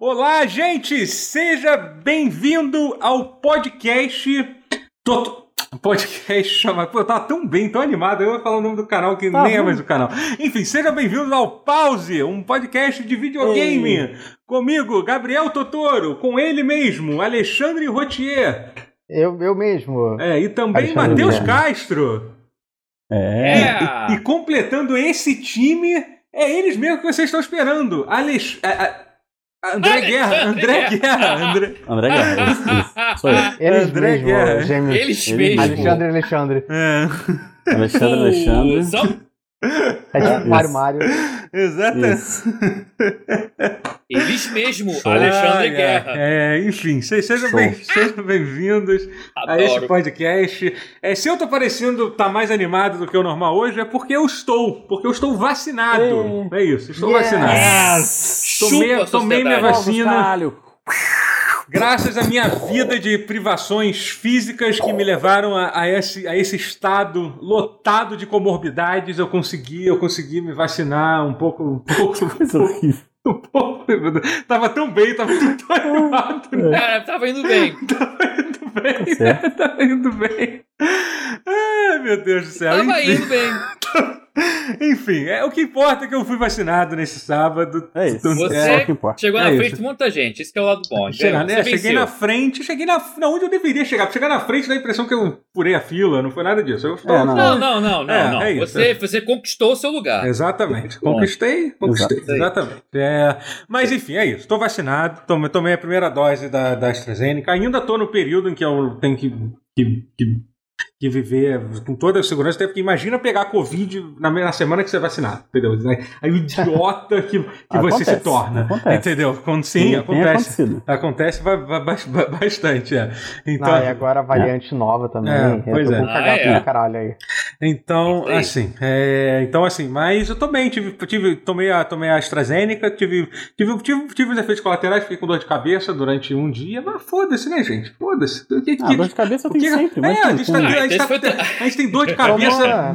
Olá, gente! Seja bem-vindo ao podcast. Toto... Podcast chama. Pô, eu tava tão bem, tão animado. Eu ia falar o nome do canal que Tá nem é bom. mais o canal. Enfim, seja bem-vindo ao Pause, um podcast de videogame. Comigo, Gabriel Totoro. Com ele mesmo, Alexandre Rotier. Eu, eu mesmo. É, e também Matheus. Castro. É. E, e completando esse time, é eles mesmo que vocês estão esperando. Alex... a- a- a- André Guerra, André Guerra. Guerra, André... André Guerra, isso, isso. Sou eu. Eles André mesmo, Guerra. gêmeos. Eles Tipo, mesmo. Alexandre Alexandre. É, Alexandre Alexandre. É tipo Mário. exato. Isso. Eles mesmo, Show. Alexandre ai. Guerra. É, enfim, se- sejam Show. bem- bem-vindos a esse Adoro. podcast. É, se eu tô parecendo tá mais animado do que o normal hoje, é porque eu estou. Porque eu estou vacinado. É isso, estou Yes. vacinado. Tomei, Chupa a tomei minha vacina. Caralho. Graças à minha vida de privações físicas que me levaram a, a esse, a esse estado lotado de comorbidades, eu consegui, eu consegui me vacinar um pouco, um pouco, Coisa horrível. um pouco. Tava tão bem, tava tão animado, né? Cara, tava indo bem. Tava indo bem, Certo. tava indo bem. Ai, meu Deus do céu. Tava enfim, indo bem. enfim, é, o que importa é que eu fui vacinado nesse sábado. É isso. Então, Você É importa. chegou É na isso. frente de muita gente. Esse que é o lado bom. Chegar, né? Cheguei venceu. na frente, cheguei na, na onde eu deveria chegar. Chegar na frente dá a impressão que eu furei a fila, não foi nada disso. Eu estou, É, não. Não, não, não, não. É, não. é isso. você, você conquistou o seu lugar. Exatamente. Conquistei, conquistei. Exato. Exatamente. É, mas enfim, é isso. Estou vacinado, tomei, tomei a primeira dose da, da AstraZeneca. Ainda estou no período em que eu tenho que, que, que, que viver com toda a segurança, até porque imagina pegar Covid na, na semana que você é vacinado, entendeu? Aí o idiota que, que você se Acontece, torna. acontece. Entendeu? Quando, sim, acontece. Acontece ba- ba- ba- bastante, é. Então, Ah, e agora a variante nova também. É, eu pois tô é. Ah, é. caralho aí. Então, assim, é, então assim, mas eu tô bem, tive, tive, tomei a, tomei a AstraZeneca, tive, tive, tive, tive os efeitos colaterais, fiquei com dor de cabeça durante um dia, mas foda-se, né, gente? Foda-se. O que, Ah, que- dor de cabeça o tem que- sempre. é, mas a tem gente, tá, a, gente tá- a gente tem dor de cabeça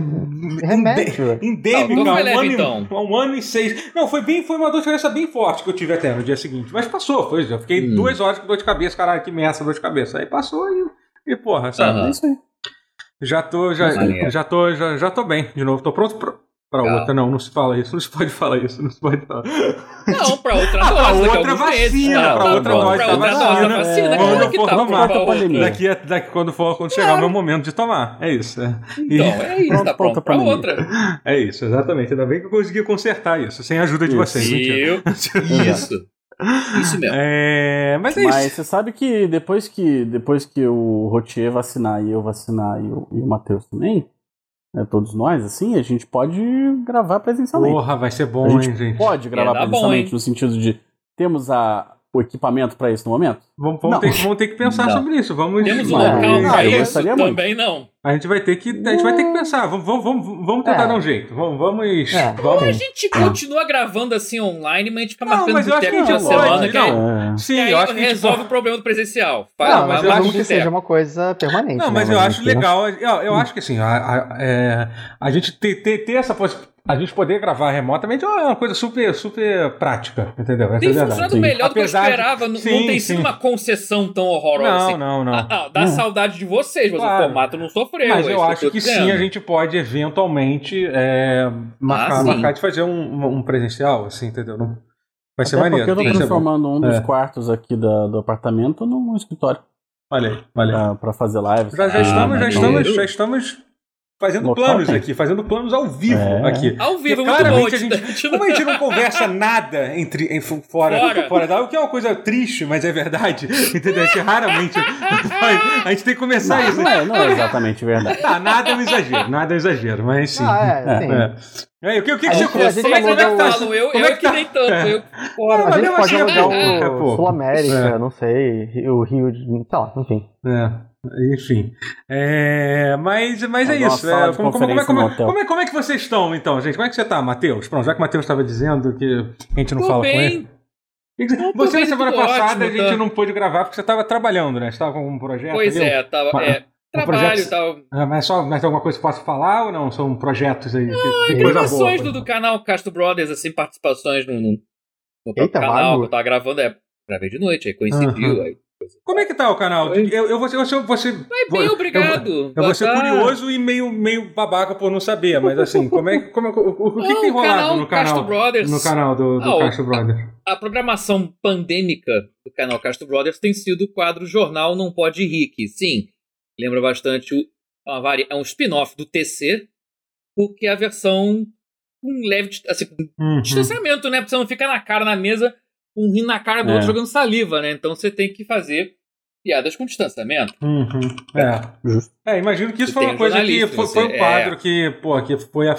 remédio. endêmica Não, não um, ano, e- então. um ano e seis. Não, foi bem, foi uma dor de cabeça bem forte que eu tive até no dia seguinte, mas passou, foi, eu fiquei Hum. duas horas com dor de cabeça, caralho, que merda essa dor de cabeça. Aí passou e, e porra, sabe? É isso aí. Já tô, já, já tô, já, já tô bem de novo. Tô pronto pra, pra Tá. outra. Não, não se fala isso. Não se pode falar isso. Não se pode falar. Não, pra outra Ah, pra dose. daqui a outra vacina, Não, pra tá outra dose pra outra vacina. vacina. É, Quando que for tá tomar pra. Daqui, a- daqui quando for, quando chegar o meu momento de tomar. É isso. É, E- Então, é isso, Pronto tá pra pronto outra pra pandemia. outra. é isso, exatamente. Ainda bem que eu consegui consertar isso, sem a ajuda de Isso. vocês. Viu? Isso. Isso mesmo. É, mas é Mas isso. você sabe que depois que depois que o Rotier vacinar e eu vacinar e o, e o Matheus também, né, todos nós, assim, a gente pode gravar presencialmente. Porra, vai ser a bom, gente hein, gente? pode gravar bom, presencialmente hein? no sentido de temos a, o equipamento para isso no momento? Vamos, vamos ter, que- vamos ter que pensar Não. sobre isso. Vamos, Temos um local eu isso também não. A gente vai ter que, a gente vai ter que pensar. Vamos, vamos, vamos, tentar É. dar um jeito. Vamos, vamos, É. A vamos. gente continua gravando assim online, mas a gente fica Não, marcando acho a boteco toda pode, semana. que aí-. É. Sim, aí eu acho que a gente resolve pode- o problema do presencial. Faz, Não, mas eu um que seja uma coisa permanente. Não, mas né, eu a acho né? legal. Eu, eu acho que assim, a, a- é, a gente ter, ter, ter essa possibilidade. A gente poder gravar remotamente é uma coisa super, super prática, entendeu? Essa Tem é a verdade. funcionado sim. melhor do que eu Apesar de- esperava. Não- Sim, tem sim. sido uma concessão tão horrorosa Não, assim. não, não. Ah, ah, dá Hum. saudade de vocês, mas Claro. o formato não sofreu. Mas é eu acho eu tô que sim, a gente pode eventualmente é, marcar, Ah, sim. marcar de fazer um, um presencial, assim, entendeu? Não- Vai ser Até maneiro. porque eu tô ser transformando um dos É. quartos aqui da- do apartamento num escritório Olha aí, olha aí. pra, pra fazer lives. Já, já Ah, estamos, já estamos, já estamos fazendo Local planos tem. aqui, fazendo planos ao vivo É. aqui. Ao vivo, Porque muito bom. claramente a gente, como a gente não conversa nada entre em, fora, Fora. fora da o que é uma coisa triste, mas é verdade, entendeu? A gente raramente. A gente tem que começar Não, isso. não, é, não é exatamente verdade. Tá, nada é um exagero, nada é um exagero, mas sim. Ah, é, É, sim. É. O que, o que, A que gente- você a gente como é, que eu tá? falo, eu, como eu é é que que tá? nem tanto. É. Eu, Porra, A gente pode assim é o pouco. Sul América, É. não sei, o Rio de. sei lá, enfim. É, enfim. É, mas mas é isso. É, como, como, como, é, como, é, como, é, como é que vocês estão, então, gente? Como é que você tá, Matheus? Pronto, já que o Matheus estava dizendo que a gente não tô fala com bem. ele. Que que- Não, Você, na semana passada, ótimo, a gente tá? não pôde gravar porque você estava trabalhando, né? Você estava com algum projeto Pois ali? é, tava. Uma- É, um trabalho e tal. Ah, mas só mais alguma coisa que posso falar ou não? São projetos aí? que boa. Gravações do, do canal Castro Brothers, assim, participações no, no, no próprio Eita, canal que eu tava gravando. É, gravei de noite, aí coincidiu. Aham. Aí, Como é que tá o canal? Oi. Eu, eu vou ser. Eu, vou ser- vou ser- Mas vou- bem, eu- obrigado. Eu, vou ser curioso e meio, meio babaca por não saber, mas assim, como é, como é- o, o, que, Não, que tem o rolado canal no canal? Castro Brothers. No canal do, do Ah, Castro Brothers. A programação pandêmica do canal Castro Brothers tem sido o quadro Jornal Não Pode Rir, que sim, lembra bastante o, vari- é um spin-off do TC, porque é a versão com um leve assim, Uhum. distanciamento, né? Porque você não fica na cara na mesa, um rindo na cara do É. outro jogando saliva, né? Então você tem que fazer piadas com distanciamento. Uhum. É. Justo. É, imagino que isso Você foi tem uma um coisa que foi, foi um é. quadro que, pô, que foi a,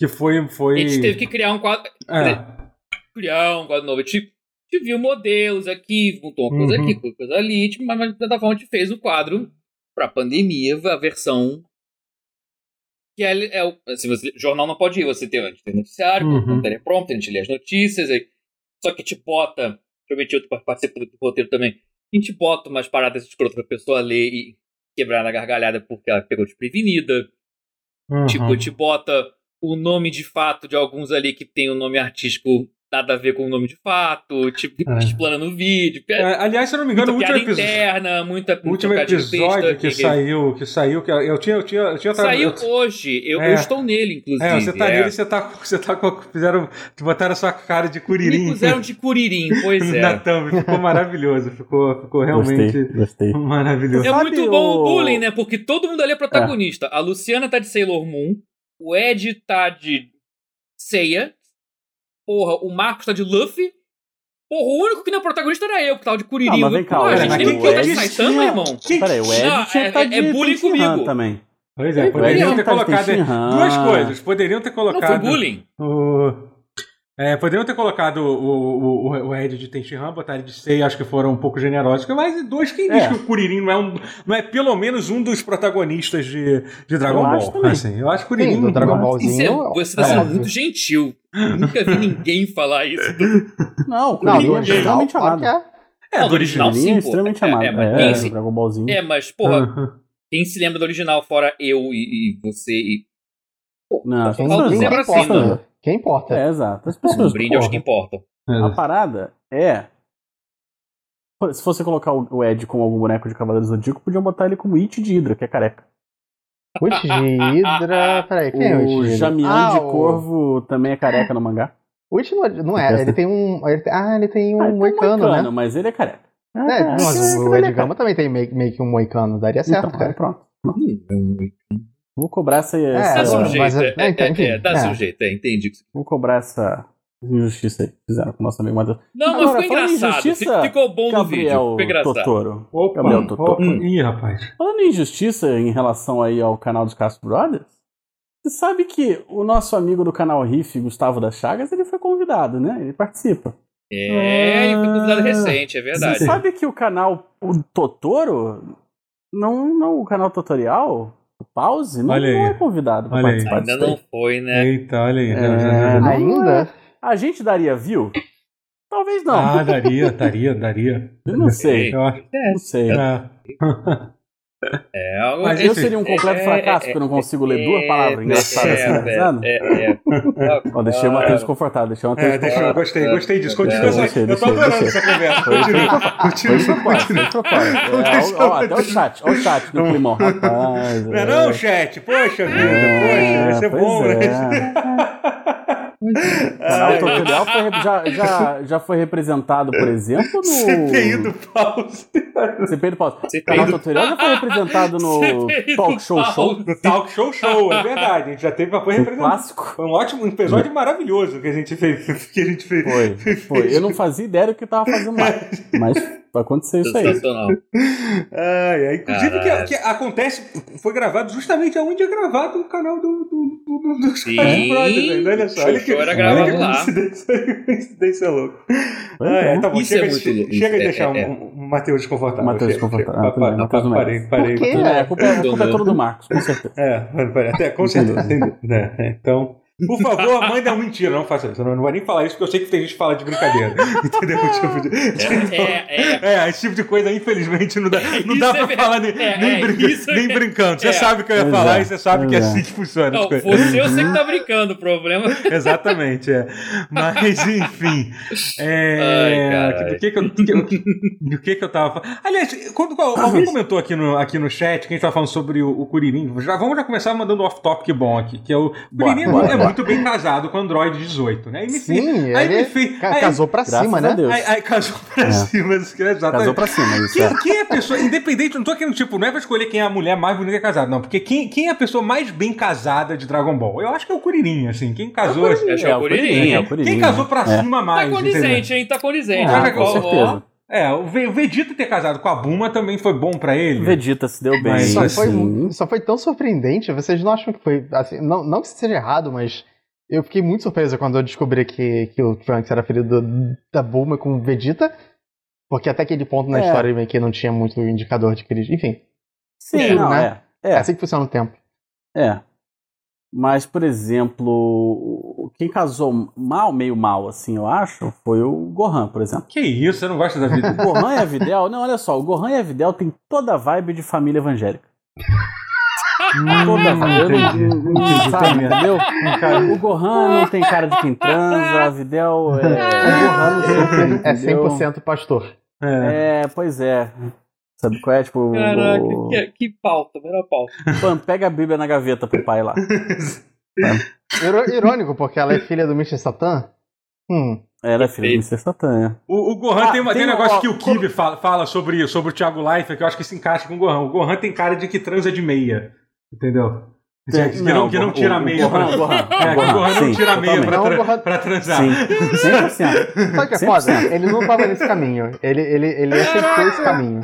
que foi, foi... A gente teve que criar um quadro. É. criar um quadro novo. A gente, a gente viu modelos aqui, montou uma coisa Uhum. aqui, coisa ali, tipo, mas mas de certa forma a gente fez um quadro pra pandemia, a versão. Que é, é o. Assim, você, jornal não pode ir, você tem, a gente tem noticiário, Uhum. teleprompter, a gente lê as notícias, aí, só que te bota. Prometi outro participo do roteiro também. A gente bota umas paradas escrotas pra pessoa ler e quebrar na gargalhada porque ela pegou desprevenida. Uhum. Tipo, te bota o nome de fato de alguns ali que tem o nome artístico nada a ver com o nome de fato, tipo, É. explana no vídeo. É, aliás, se eu não me engano, o muita último piada episódio... interna, muita O último episódio besta, que saiu, que saiu, que eu tinha, eu tinha, eu tinha Saiu eu- hoje, eu, É. eu estou nele, inclusive. É, você tá é. nele, você tá, você tá com, fizeram, botaram a sua cara de Me curirim puseram de curirim, pois na é. thumb, ficou maravilhoso, ficou, ficou realmente Gostei, gostei. maravilhoso. É Sabe muito bom o o- bullying, né? Porque todo mundo ali é protagonista. A Luciana tá de Sailor Moon, o Ed tá de Seiya, porra, o Marcos tá de Luffy. Porra, o único que não é protagonista era eu, que tava de Kuririn. Ah, mas vem cá, Pô, a gente tem quem que botar Ed de Saitama, tinha? irmão. Peraí, o Ed Não, tinha é- estar de é bullying comigo. também. Pois é, poderiam ter de colocado duas coisas. Poderiam ter Não foi colocado bullying. o. É, poderiam ter colocado o, o, o, o Ed de Tenshinhan, botar ele de Sei, acho que foram um pouco generosos. Mas dois, quem diz É. que o Kuririn não é, um, não é pelo menos um dos protagonistas de, de Dragon Eu Ball? acho também. Assim, eu acho que o Kuririn. Sim, do Dragon Isso Ballzinho. é, você tá É. sendo muito gentil. Nunca vi ninguém falar isso. Não, o Não, Kuririn do é original, extremamente claro amado. é. É, Não, do original, é sim, pô. extremamente É, amado. é, mas É, é, se- Dragon Ballzinho. É, mas, porra, quem se lembra do original fora eu e, e você e. Não, as Quem- pessoas quem não. importa, importa, assim, né? Quem importa? É, exato. As Um pessoas brinde aos que importam. A parada é. Se fosse colocar o o Ed com algum boneco de Cavaleiro Zodíaco, podiam botar ele como It de Hydra, que é careca. Witch de Hydra. Peraí, quem é o Witch o? Jamian Ah, de o- Corvo também é careca no mangá. Witch não, não é, ele tem um. Ele tem, ah, ele tem um Ah, ele tem moicano, né? mas ele é careca. É, Ah, mas o é Ed Gama também tem meio, meio que um moicano, daria certo, Então, cara. aí pronto. Hum, Vou cobrar essa. É, Dá essa mas- seu jeito, mas- é, é, então, é, é, dá é. jeito, é, entendi. Vou cobrar essa injustiça aí que fizeram com o nosso amigo Matheus. Não, mas Agora, ficou falando em engraçado. injustiça, Ficou bom no vídeo. Gabriel Ficou engraçado. Totoro. Opa, Gabriel Totoro. opa. Ih, rapaz. Falando em injustiça em relação aí ao canal dos Castro Brothers, você sabe que o nosso amigo do canal Riff, Gustavo das Chagas, ele foi convidado, né? Ele participa. É, ele foi convidado Ah. recente, é verdade. Você sabe que o canal o Totoro, não, não o canal tutorial, o Pause, não, Olha não é convidado para participar Ainda não foi, né? Eita, olha aí. É, não Ainda? A gente daria view? Talvez não. Ah, daria, daria, daria. Eu não sei. Eu acho. Não sei. É. É algo. Mas Eu enfim. seria um completo É, fracasso, é, porque eu não consigo ler duas palavras engraçadas assim, é, engraçado. é, é, é. Ó, deixei o Matheus desconfortável, deixei o Matheus É, deixa, eu gostei, gostei disso. Continua essa. Eu tô adorando essa conversa. Continua, continua. É, ó, até o chat, ó o chat no climão. Rapaz, Não é não, chat? Poxa vida, É, poxa, isso é pois bom, é. né? O canal tutorial foi, re- já, já, já foi representado, por exemplo, no. CPI do pause. CPI do Pause. O CPI canal do- tutorial já foi representado no CPI Talk Show Show. No Talk Show Show, é verdade. A gente já teve, foi representado. clássico. Foi um ótimo um episódio maravilhoso que a gente fez. Que a gente fez. Foi, foi. Eu não fazia ideia do que tava fazendo lá. Mas vai acontecer isso aí. Sensacional. Ai, ai. Inclusive, que, que acontece, foi gravado justamente onde é gravado o canal do, do, do, do, dos Brothers, ainda. Olha só. Olha que, era olha gravado que lá. coincidência, coincidência louca. Ah, é. é, tá bom. Isso chega é de, muito chega, louco. chega de é- deixar é- um, um Matheus desconfortável. Matheus desconfortável. Ah, Parei, parei. É, a culpa, é- é toda do Marcos, com certeza. É, parei. até com certeza, né? Então, Por favor, manda uma mentira. Não faça isso. Eu não, não vou nem falar isso porque eu sei que tem gente que fala de brincadeira. Entendeu? Tipo de- É, é. É, esse tipo de coisa, infelizmente, não dá, não dá é pra falar nem, é, nem, é, é nem brincando. Você é. sabe o que eu ia falar é, e você sabe que é é. assim que funciona. as Não, você eu sei que tá brincando, o problema. Exatamente, é. Mas, enfim. É, Ai, do que que eu, do que, do que que eu tava falando? Aliás, quando, alguém comentou aqui no, aqui no chat que a gente tava falando sobre o, o Kuririn. Já, vamos já começar mandando off-topic bom aqui, que é o bora, é. Muito bem casado com o Android 18, né? Aí me fez- Sim, aí ele fez- ca- aí- casou pra Graças cima, né? Deus. Aí, aí casou pra É. cima, exatamente. Casou pra cima, isso Quem, é. quem é a pessoa, independente, não tô querendo, tipo, não é pra escolher quem é a mulher mais bonita casada, não, porque quem, quem é a pessoa mais bem casada de Dragon Ball? Eu acho que é o Kuririn, assim, quem casou, assim, Acho que é o Kuririn, é é o Kuririn. quem casou pra é. cima Tá mais, entendeu? condizente, hein? Tá condizente. Ah, Olha, com Ó, ó. certeza. É, o Ve- o Vegeta ter casado com a Buma também foi bom pra ele. Vegeta se deu bem. Mas Só foi, só foi tão surpreendente. Vocês não acham que foi. Assim, não, não que isso seja errado, mas eu fiquei muito surpreso quando eu descobri que, que o Trunks era filho do- da Bulma com o Vegeta. Porque até aquele ponto na É. história meio que não tinha muito indicador de que eles. Enfim, Sim, É, não, né? é. é. É, assim que funciona o tempo. é. Mas, por exemplo, quem casou mal, meio mal, assim, eu acho, foi o Gohan, por exemplo. Que isso, você não gosta da O vida? Gohan e a Videl, não, olha só, o Gohan e a Videl tem toda a vibe de família evangélica. Toda a vibe. entendi, Não- não- entendi sabe, também. entendeu? O Gohan não tem cara de quem transa, a Videl é. O Gohan é entendeu? 100% pastor. É. É, pois é. Sabe qual é? Tipo, Caraca, o- que, que pauta, melhor pauta. Pam, pega a Bíblia na gaveta pro pai lá. Iro- Irônico, porque ela é filha do Mr. Satan. Hum. Ela é filha do Mr. Satan. O, o Gohan Ah, tem, uma- tem tem um negócio uma- que o Kibe fala, fala sobre, sobre o Thiago Leifert, que eu acho que se encaixa com o Gohan. O Gohan tem cara de que transa de meia. Entendeu? Tem- que, não, que não o- tira o meia. Gohan, pra- o Gohan, É, o que o Gohan, não sim, tira a meia pra, totalmente. tra- Não, o Gohan- pra transar. Sim, 100%. Sabe o que é foda? Ele não tava nesse caminho. Ele, ele, ele aceitou esse caminho.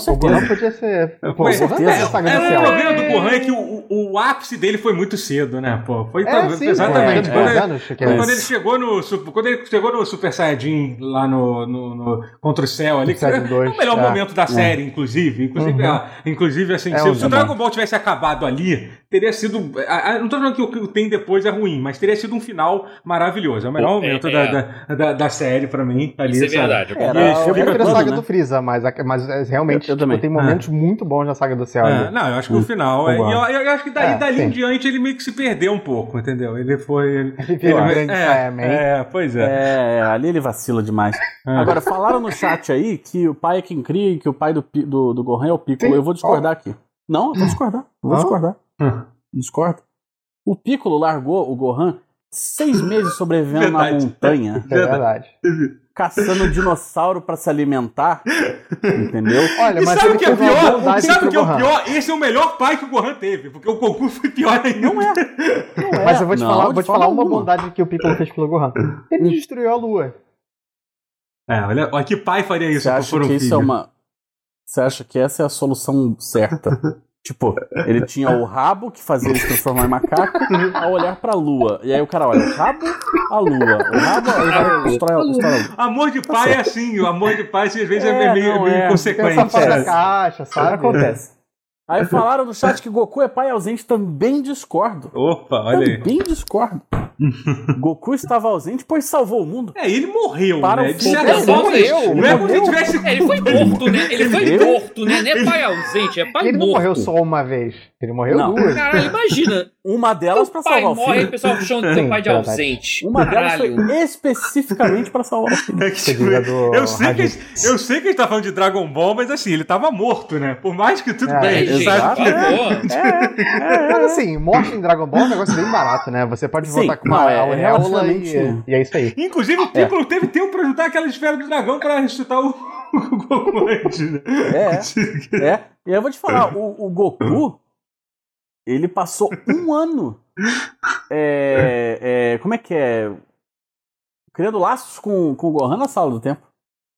Com O Gohan certeza. podia ser. Pô, o Gohan certeza. é a É, o problema do Gohan é que o, o, o ápice dele foi muito cedo, né? Pô, foi É, sim, exatamente. é, Quando é, ele- é Quando ele chegou no quando ele chegou no Super Saiyajin lá no, no, no- contra o céu ali, que é Saiyajin 2, o melhor é. momento da série, inclusive, inclusive, Uhum. ah, inclusive assim, É se, um se o. Dragon Ball tivesse acabado ali, teria sido, ah, ah, não tô falando que o que tem depois é ruim, mas teria sido um final maravilhoso. É o melhor É, momento é. Da, da, da, da série pra mim ali, Isso é verdade. eu Era prefiro a saga né? do Freeza, mas, mas é, realmente Eu- eu tipo, também. tem momentos muito bons na saga do céu. É, ali. não, eu acho que o final. é- e eu, eu acho que daí, É, dali sim. em diante ele meio que se perdeu um pouco, entendeu? Ele foi. Ele, Ele virou um grande é, é, pois é. É, é, ali ele vacila demais. É. Agora, falaram no chat aí que o pai é quem cria e que o pai do, do, do Gohan é o Piccolo. Sim. Eu vou discordar aqui. Não, eu vou discordar. Eu Vou discordar. Hum. Discordo. O Piccolo largou o Gohan seis meses sobrevivendo na montanha, é verdade. Caçando dinossauro pra se alimentar. Entendeu? Olha, E mas sabe o ele que é pior? Sabe o que é o pior? Esse é o melhor pai que o Gohan teve, porque o Goku foi pior ainda. Não é. Não é. Mas eu vou te Não, falar, vou te falar uma alguma. bondade que o Piccolo fez pelo Gohan. Ele destruiu a lua. É, olha, olha que pai faria isso Você acha por um que isso filho. é uma. Você acha que essa é a solução certa? tipo, ele tinha o rabo que fazia ele se transformar em macaco ao olhar pra lua. E aí o cara olha, o rabo, a lua. O rabo, aí vai destrói destrói a lua. Amor de pai é assim, o amor de pai às vezes é, É, meio, não, meio é. inconsequente. Pensa fora da caixa, sabe? Acontece. Aí falaram no chat que Goku é pai ausente, também discordo. Opa, olha aí. Também discordo. Goku estava ausente, pois salvou o mundo. É, ele morreu, Para né? De certa Ele forma, morreu, Não é como se morreu. tivesse. É, ele foi morto, né? Ele foi Ele- morto, né? Não é pai ausente, é pai Ele não morto. morreu só uma vez. Ele morreu Não. duas. Caralho, imagina. Uma delas pai salvar o morre, aí o filho. pessoal chama teu Sim, pai de ausente. Uma delas foi especificamente pra salvar o filho. É que, tipo, do eu, sei que, eu sei que a gente tá falando de Dragon Ball, mas assim, ele tava morto, né? Por mais que tudo É, bem, É, gente sabe por que. favor. Mas assim, morte em Dragon Ball é um negócio bem barato, né? Você pode Sim, voltar com uma é auréola relativamente- e, e é isso aí. Inclusive, o Piccolo teve tempo pra juntar aquela esfera do dragão pra ressuscitar o, o Goku antes, né? É, é. E aí eu vou te falar, o, o Goku, ele passou um ano. é, é, como é que é? Criando laços com, com o Gohan na sala do tempo.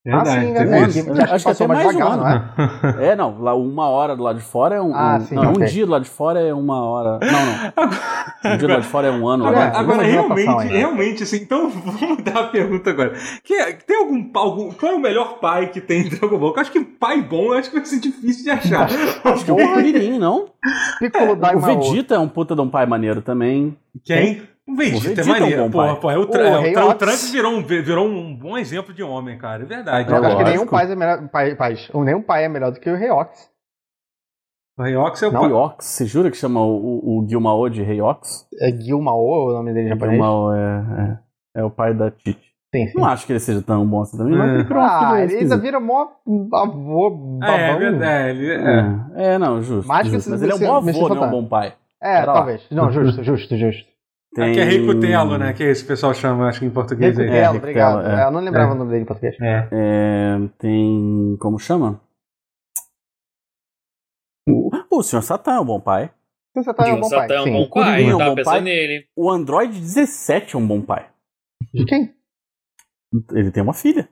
Ah, sim, teve né? isso. Aqui, Acho que acho que até mais mais devagar, um não é? É, não, lá uma hora do lado de fora é um. Ah, um- sim, não, um ok. dia do lado de fora é uma hora. Não, não. Um dia do lado de fora é um ano. Agora, né? agora, uma realmente, realmente, assim, então vamos mudar a pergunta agora. Que, tem algum, algum. Qual é o melhor pai que tem em Dragon Ball? Eu acho que pai bom eu acho que vai ser difícil de achar. Acho que é o Kuririn, não? Piccolo O. Vegeta é um puta de um pai maneiro também. Quem? O Vegeta, O é é maneiro. bom Porra, pai. porra, é o, O tra é, o, Rei tra o Ox. Trunks virou um, virou um bom exemplo de homem, cara. É verdade. Eu É acho que nenhum pai é melhor. Pai, pais, ou nenhum pai é melhor do que o Reox. O Rei Ox é o Não, pai. Ryox, você jura que chama o, o, o Gilmao de Ryox? É Gilmao o nome dele em japonês? Gilmao é, é, é o pai da Titi. Sim, sim. Não acho que ele seja tão bom assim também, É. mas ele Ah, ele ainda vira mó avô babão. É, é verdade. Ele, é. É, é, não, justo. Justo. Mas ele é um bom avô, não é um bom pai. É, Pera lá. talvez. Não, justo, justo, justo. Aqui é Rei Cutelo, né? Que esse pessoal chama, acho que em português. aí. Recutelo, É, obrigado. Recutelo, é. É, Eu não lembrava É. o nome dele em português. É. É, tem. Como chama? O, o Sr. Satã é um bom pai. Tá um bom pai. Satã é um Sim. bom pai, é eu um tava bom pensando pai. nele. O Android 17 é um bom pai. De quem? Ele tem uma filha.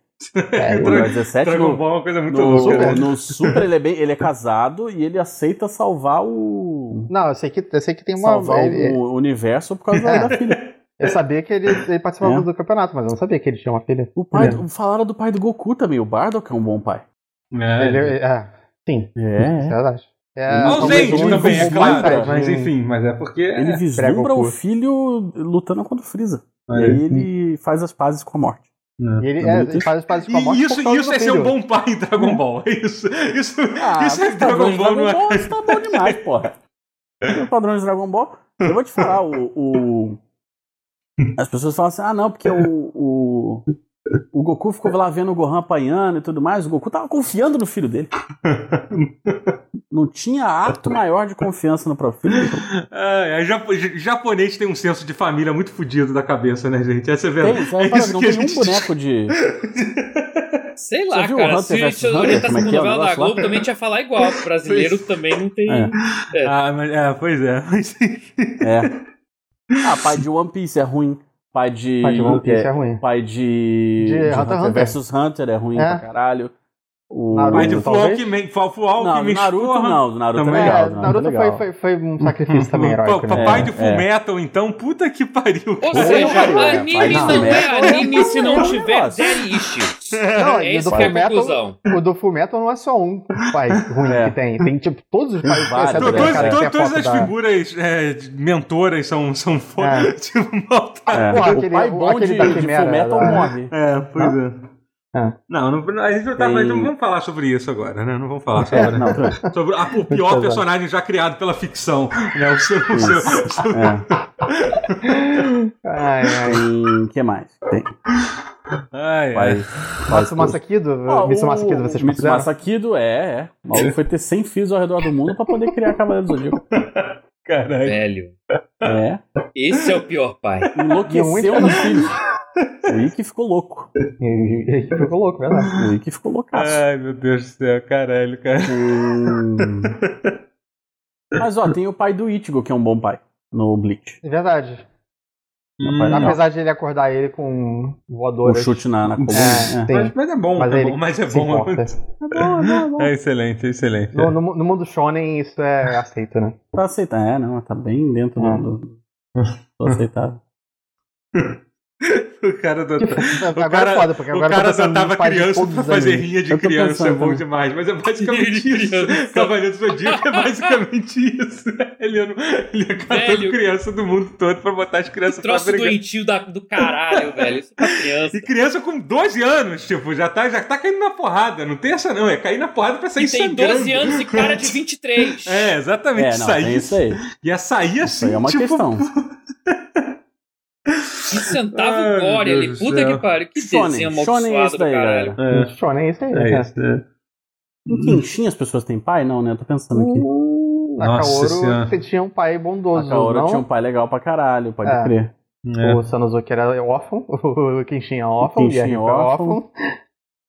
É, O Android 17 Dragon no, Ball é uma coisa muito no, louca. Super. né? no Super ele é, bem, ele é casado e ele aceita salvar o. Não, eu sei que, eu sei que tem uma. salvar ele- o universo por causa da, da filha. eu sabia que ele, ele participava É. do campeonato, mas eu não sabia que ele tinha uma filha. O pai, É. do- falaram do pai do Goku também, o Bardock é um bom pai. É. Ele, é, sim, É, é é. verdade. É, Ausente um- também, é claro. pai, Mas enfim, mas é porque. Ele é. vislumbra o filho lutando contra o Freeza. E É. aí ele faz as pazes com a morte. E ele, É é, ele faz os pais com a morte isso, isso é ser um bom pai em Dragon Ball. Isso, isso, Ah, isso é padrões Dragon Ball, não é? Dragon Ball tá bom demais, porra. Os padrões de Dragon Ball. Eu vou te falar, o. o- As pessoas falam assim, ah não, porque o, o. O Goku ficou lá vendo o Gohan apanhando e tudo mais. O Goku tava confiando no filho dele. Não tinha ato maior de confiança no próprio filho. É, j- japonês tem um senso de família muito fodido da cabeça, né, gente? Essa é Tem, verdade. você É que não que a tem um gente- boneco de. Sei lá, viu cara. Hunter Se, vs se Hunter? orientasse Como é é novela da lá? Globo, também tinha falar igual. O brasileiro também não tem. É. Ah, mas, é, pois é. Mas, É. Ah, pai de One Piece é ruim. Pai de. Pai de One Piece é ruim. Pai de. De Hunter x Hunter. versus Hunter é ruim É. pra caralho. O... Naruto, Pai de talvez? Fualkman, Fualkman, Não, do Naruto não, do Naruto Também. é legal. É, do Naruto é legal. foi, foi, foi um sacrifício também heróico, né? Papai É, de Full é. Metal, então, puta que pariu. Ou Pô, seja, é, anime pai não é Fullmetal anime se não é tiver daddy issues. Não, É esse do que é a Fullmetal- conclusão. O do Fullmetal não é só um pai ruim É. que tem. Tem, tipo, todos os pais. Vários, né, todas- as figuras é, mentoras são, são fo- É. tipo, maltratadas. É. O pai bom de, Fullmetal morre. É, pois é. É. Não, não, a gente não, tá, Tem- não vamos falar sobre isso agora, né? Não vamos falar sobre, É, não, bem. sobre a- o pior Exato. personagem já criado pela ficção. Né? O seu, o seu, o seu- É. Ai, ai. Que mais? Tem. Ai, Pai, ai. Matsumasa Kido? Ah, Mitsumasa Kido, vocês consideram? Mitsumasa Kido, é, é. O maluco foi ter 100 fios ao redor do mundo pra poder criar Cavaleiro do Zodíaco. Caralho. Velho, É. esse é o pior pai. Enlouqueceu nos filhos. O Ikki ficou louco. E- e ficou louco, verdade. O Ikki ficou loucaço. Ai, meu Deus do céu, caralho, cara. Hum. Mas ó, tem o pai do Ichigo, que é um bom pai. No Bleach. É verdade. Hum, Não. Apesar de ele acordar ele com O voadoras. chute na, na coluna. É, É. mas, mas é bom, Mas é bom, mas é se bom. importa. É excelente, é excelente. No, no, no mundo shonen isso é aceito, né? Tá aceitando. É, não, tá bem dentro do. É. do... do aceitável. O cara do... agora cara- é foda, porque O agora cara adotava nos pais de criança pra fazer rinha de criança, é bom demais. Mas é basicamente isso. Cavaleiro do Zodíaco é basicamente isso. Ele ia, no- ele ia catando Velho. criança do mundo todo pra botar as crianças pra Troço brigar. doentio da, do caralho, velho. Isso é pra criança. E criança com 12 anos, tipo, já tá, já tá caindo na porrada. Não tem essa não, é cair na porrada pra sair E tem sangrando. 12 anos e cara de 23. É, exatamente. É, não, sair, tem isso aí. Ia sair Isso assim, aí é uma tipo, questão. E centavo Ai, gore ali. Puta céu. que pariu. Que Shonen, desenho Shonen é amaldiçoado isso do daí, caralho. galera. É, Shonen é isso aí. é né? isso. é. Em Kenshin as pessoas têm pai? Não, né? Eu tô pensando aqui. Hum, A Nossa Kaoru Senhora. você tinha um pai bondoso, Kaoru não? tinha um pai legal pra caralho, pode É. crer. É. O Sanosuke era órfão, o Kenshin é órfão, O e a Kenshin é é órfão.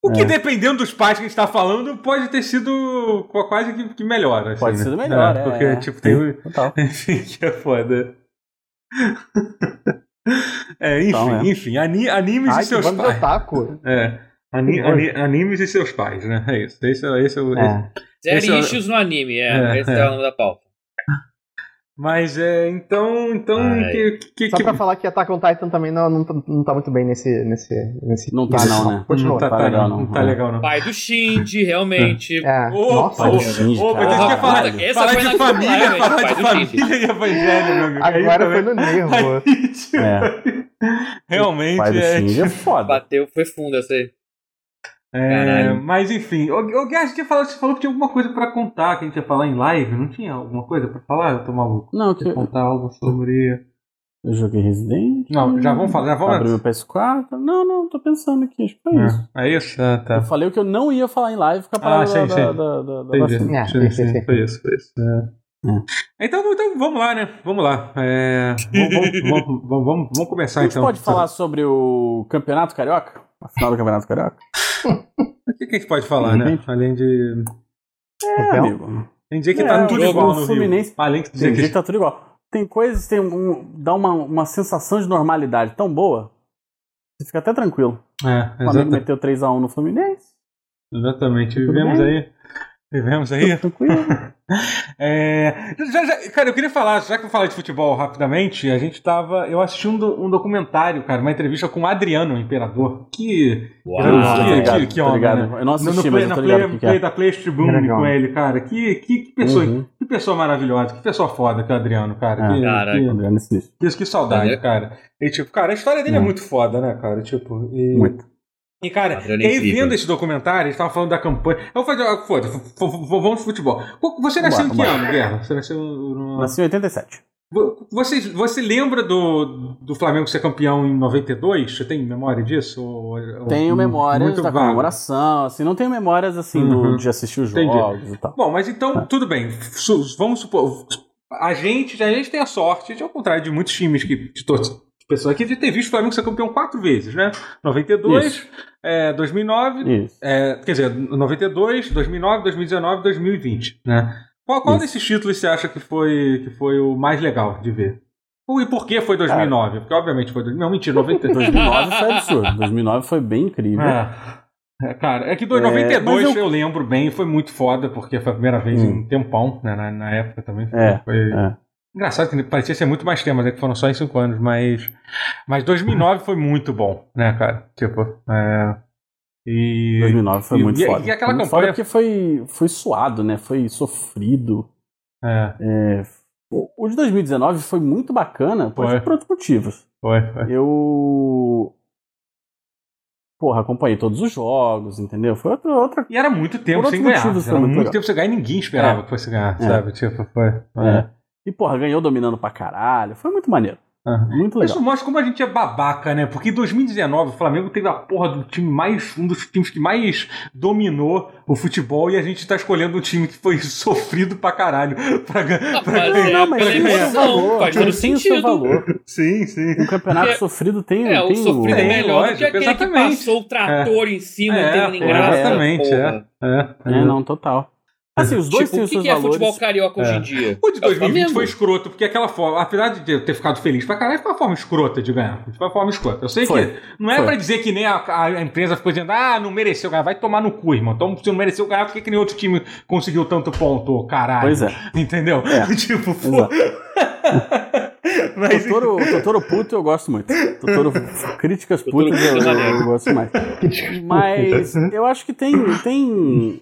O que, É. dependendo dos pais que a gente tá falando, pode ter sido qu- quase que, que melhor. Assim, Pode né? ser melhor, é. Porque, é. tipo, tem. Enfim, que é foda. É, enfim, Então, é. enfim. ani- animes Ai, e seus pais. otaku. É. Ani- ani- animes e seus pais, né? É isso. Esse, é- esse é o. É. Zero Esse é o- issues no anime, é. É, esse é, é. o nome da pauta. Mas é. Então. Então. Ai. Que, que, Só que- pra falar que Attack on Titan também não, não, tá- não tá muito bem nesse. nesse, nesse Não tá, nesse- não, né? Continua. não tá, Tá tá legal, não, não. não tá legal, não. Pai do Shinji, realmente. É. Opa, Nossa, Pai do opa, Shinji, opa, cara. eu falar, falar foi de família, Live, falar pai de família e evangelho, meu amigo. Agora foi no nervo. Aí, É. Realmente Pai do é. Shinji é foda. Bateu, foi fundo essa aí. É, Caralho. mas enfim, o, o Guerra, você, falado, você falou que tinha alguma coisa pra contar, que a gente ia falar em live, não tinha alguma coisa pra falar? Eu tô maluco. Não, que contar algo sobre. eu joguei Resident. Não, já vamos falar, já vamos. Abri meu PS4. Não, não, tô pensando aqui, acho que foi isso. É, é isso? Ah, tá. Eu falei o que eu não ia falar em live, ficar Ah, parado sim, da, sim. da, da, da, da. É, Sim, sim, sim. Foi isso, foi isso. É. Então, então vamos lá, né? Vamos lá. É, vamos, vamos, vamos, vamos, começar A gente então. pode falar sobre o Campeonato Carioca? A final do Campeonato Carioca? O que, que a gente pode falar, né? Além de. É, amigo. Tem dia que É, tá tudo igual no Fluminense- Rio. Além de dizer Tem dia que. que tá tudo igual. Tem coisas que tem um, dá uma, uma sensação de normalidade tão boa. Você fica até tranquilo. É, O Flamengo meteu 3x1 no Fluminense. exatamente. Vivemos aí. Vivemos aí. Tranquilo. É, já- já- cara, eu queria falar, já que eu falar de futebol rapidamente, a gente tava. Eu assisti um, do- um documentário, cara, uma entrevista com o Adriano, o imperador. Que. Uau. Ah, que- ligado, que- que homem, ligado. né? Eu não assisti, no, no mas play, eu na tô play, que, que play é. da Tribune Legal. com ele, cara. Que, que, que pessoa. Uhum. Que pessoa maravilhosa, que pessoa foda que é o Adriano, cara. É. Que, Caraca. que- Adriano Sinistro. que, que saudade, cara. E, tipo, cara, a história dele é Muito. muito foda, né, cara? Tipo, e, Muito. E, cara, Adriano e é aí vendo esse documentário, eles estavam falando da campanha. Eu falei, ah, foda-se, f- f- f- vamos pro futebol. Você nasceu em que ano, Guerra? Você nasceu no. Nasci em 87. Vo- Você, você lembra do, do Flamengo ser campeão em 92? Você tem memória disso? Ou- ou- Tenho memórias muito da vago? comemoração, assim, não tenho memórias assim Uhum. do, de assistir os Entendi. jogos e tal. Bom, mas então, tudo bem. Vamos supor. A gente, a gente tem a sorte, de, ao contrário de muitos times que. De, de pessoas aqui, de ter visto o Flamengo ser campeão quatro vezes, né? 92, Isso. é, 2009, Isso. é, quer dizer, 92, 2009, 2019, 2020, né? Qual, qual Isso. desses títulos você acha que foi, que foi o mais legal de ver? E por que foi 2009? Porque obviamente foi 2009. Não, mentira, 92. 2009 foi absurdo. 2009 foi bem incrível. É. É, cara, é que É, 92 mas eu... eu- lembro bem, foi muito foda, porque foi a primeira vez Hum. em um tempão, né? Na, na época também. Foi, É, foi- é. Engraçado que parecia ser muito mais temas, né? Que foram só em 5 anos, mas. Mas 2009 foi muito bom, né, cara? Tipo. É... E. 2009 foi e- muito e- foda. e aquela Foi campanha- foda porque foi, foi suado, né? Foi sofrido. É, É, o o de 2019 foi muito bacana por, Foi. por outros motivos. foi, foi. Eu. Porra, acompanhei todos os jogos, entendeu? Foi outra. outra... E era muito tempo sem ganhar. Era muito muito tempo sem ganhar e ninguém esperava É. que fosse ganhar, É. sabe? Tipo, foi. É. E, porra, ganhou dominando pra caralho. Foi muito maneiro. Aham. Muito legal. Isso mostra como a gente é babaca, né? Porque em 2019 o Flamengo teve a porra do time mais. um dos times que mais dominou o futebol e a gente tá escolhendo um time que foi sofrido pra caralho pra, Ah, pra mas ganhar. é, Não, mas o seu emoção, valor. faz tem- todo o sentido. valor. Sim, sim. Um campeonato Porque- sofrido tem, É, o tem sofrido é melhor do que aquele exatamente. que passou o trator em cima, É, não teve pô, graça. exatamente, porra. É, É, não, total. Assim, os dois Tipo, têm o os que, seus que é valores. futebol carioca hoje É. em dia? O de É o 2020 Flamengo. foi escroto, porque aquela forma, apesar de eu ter ficado feliz pra caralho, foi uma forma escrota de ganhar. Foi uma forma escrota. Eu sei Foi. que não é Foi. pra dizer que nem a, a empresa ficou dizendo, ah, não mereceu ganhar, vai tomar no cu, irmão. Então, se não mereceu ganhar, por que, que nem outro time conseguiu tanto ponto, caralho? Pois é. Entendeu? É. tipo, pô. Exato. Mas, Totoro, Totoro puto eu gosto muito. Totoro críticas putas eu, é maneiro. eu gosto mais. Mas eu acho que tem tem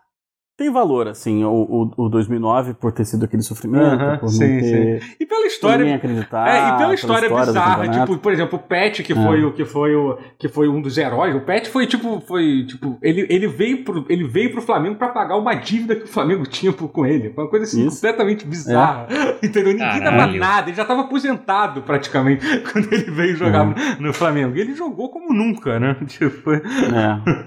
tem valor assim o, o, o 2009 por ter sido aquele sofrimento, por sim, não ter e pela história ninguém acreditar. É, e pela pela história história bizarra, tipo, por exemplo, o Pet, que É. foi o que foi o que foi um dos heróis, o Pet foi tipo, foi tipo, ele, ele veio pro ele veio pro Flamengo pra pagar uma dívida que o Flamengo tinha por- com ele. Foi uma coisa assim Isso. completamente bizarra. Entendeu? Ninguém dava Caralho. nada, ele já tava aposentado praticamente quando ele veio jogar Uhum. no, no Flamengo. E ele jogou como nunca, né? Tipo, É.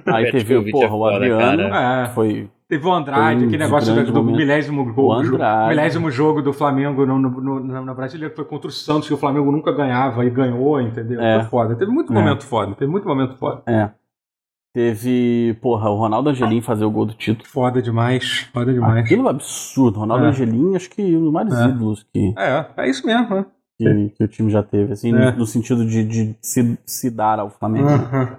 Aí teve porra, é o foda, Adriano, é. foi Teve o Andrade, um aquele negócio do, do milésimo gol, milésimo jogo do Flamengo no, no, no, no- brasileiro, foi contra o Santos, que o Flamengo nunca ganhava e ganhou, entendeu? É. Foi foda. Teve muito É. momento foda, teve muito momento foda. é. Teve, porra, o Ronaldo Angelim fazer o gol do título. Foda demais, foda demais. Aquilo é absurdo. Ronaldo É. Angelim, acho que um dos maiores É. ídolos que. É, é isso mesmo, né? que, que o time já teve, assim, É. no, no sentido de, de se, se dar ao Flamengo. Aham.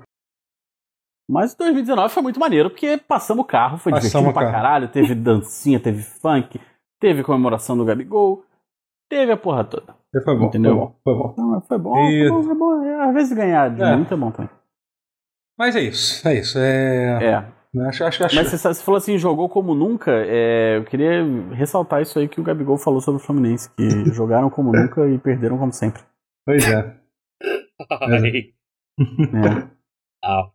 Mas 2019 foi muito maneiro, porque passamos o carro, foi Passamos divertido pra carro. caralho, teve dancinha, teve funk, teve comemoração do Gabigol, teve a porra toda. Foi bom, Entendeu? foi bom, foi bom. Não, foi bom, E- foi bom, foi bom. É, Às vezes ganhar de É. muito é bom também. Mas é isso, é isso. É... É. Acho, acho, acho... Mas você, falou assim, jogou como nunca, é, eu queria ressaltar isso aí que o Gabigol falou sobre o Fluminense, que jogaram como nunca e perderam como sempre. Pois é. Ai, É. ouch.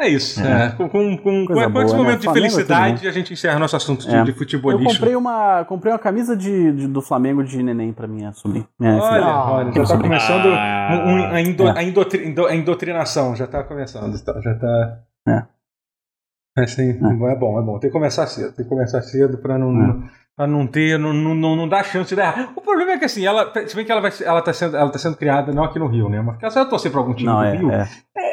É isso. É. é. Com, com, com, com esse boa, momento né? de Flamengo é felicidade, a gente encerra nosso assunto de, É. de Eu futebolista. comprei uma, comprei uma camisa de, de- do Flamengo de neném pra minha sobrinha. Minha Olha, olha, já tá sobrinha. começando Ah. um- a, indo- É. a indotri- indo- a indoutrinação, já tá começando, já tá... É. Assim, é. bom, é bom. Tem que começar cedo, tem que começar cedo pra não, pra não ter, não, não, não, não dar chance de dar errado. O problema é que assim, ela, se bem que ela, vai, ela, tá sendo, ela tá sendo criada não aqui no Rio, né? Mas porque se ela torcer pra algum time Não, do é, Rio, é.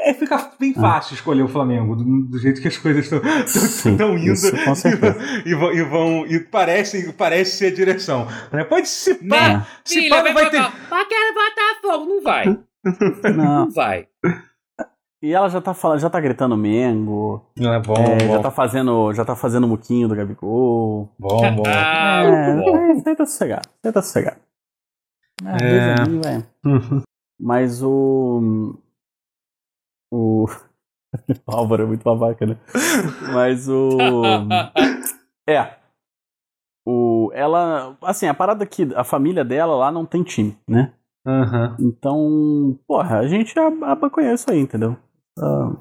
É, é, fica bem fácil escolher o Flamengo, do, do jeito que as coisas estão indo. isso, certeza. E vão, e vão e parece, parece ser a direção. Né? Pode se pá, Né? se Filha, pá, vai não vai ter. botar. Mas quero Botafogo. Não vai. Não. Não vai. E ela já tá falando, já tá gritando Mengo, Não é bom, é, bom, já tá fazendo, já tá fazendo muquinho do Gabigol. bom, bom. Ah, é, bom. é, tenta sossegar, tenta sossegar. É, É. ali. Uhum. Mas o. O. Álvaro é muito babaca, né? Mas o. É. O, ela. Assim, a parada que a família dela lá não tem time, né? Aham. Então, porra, a gente ab- abaconhou isso aí, entendeu? Essa,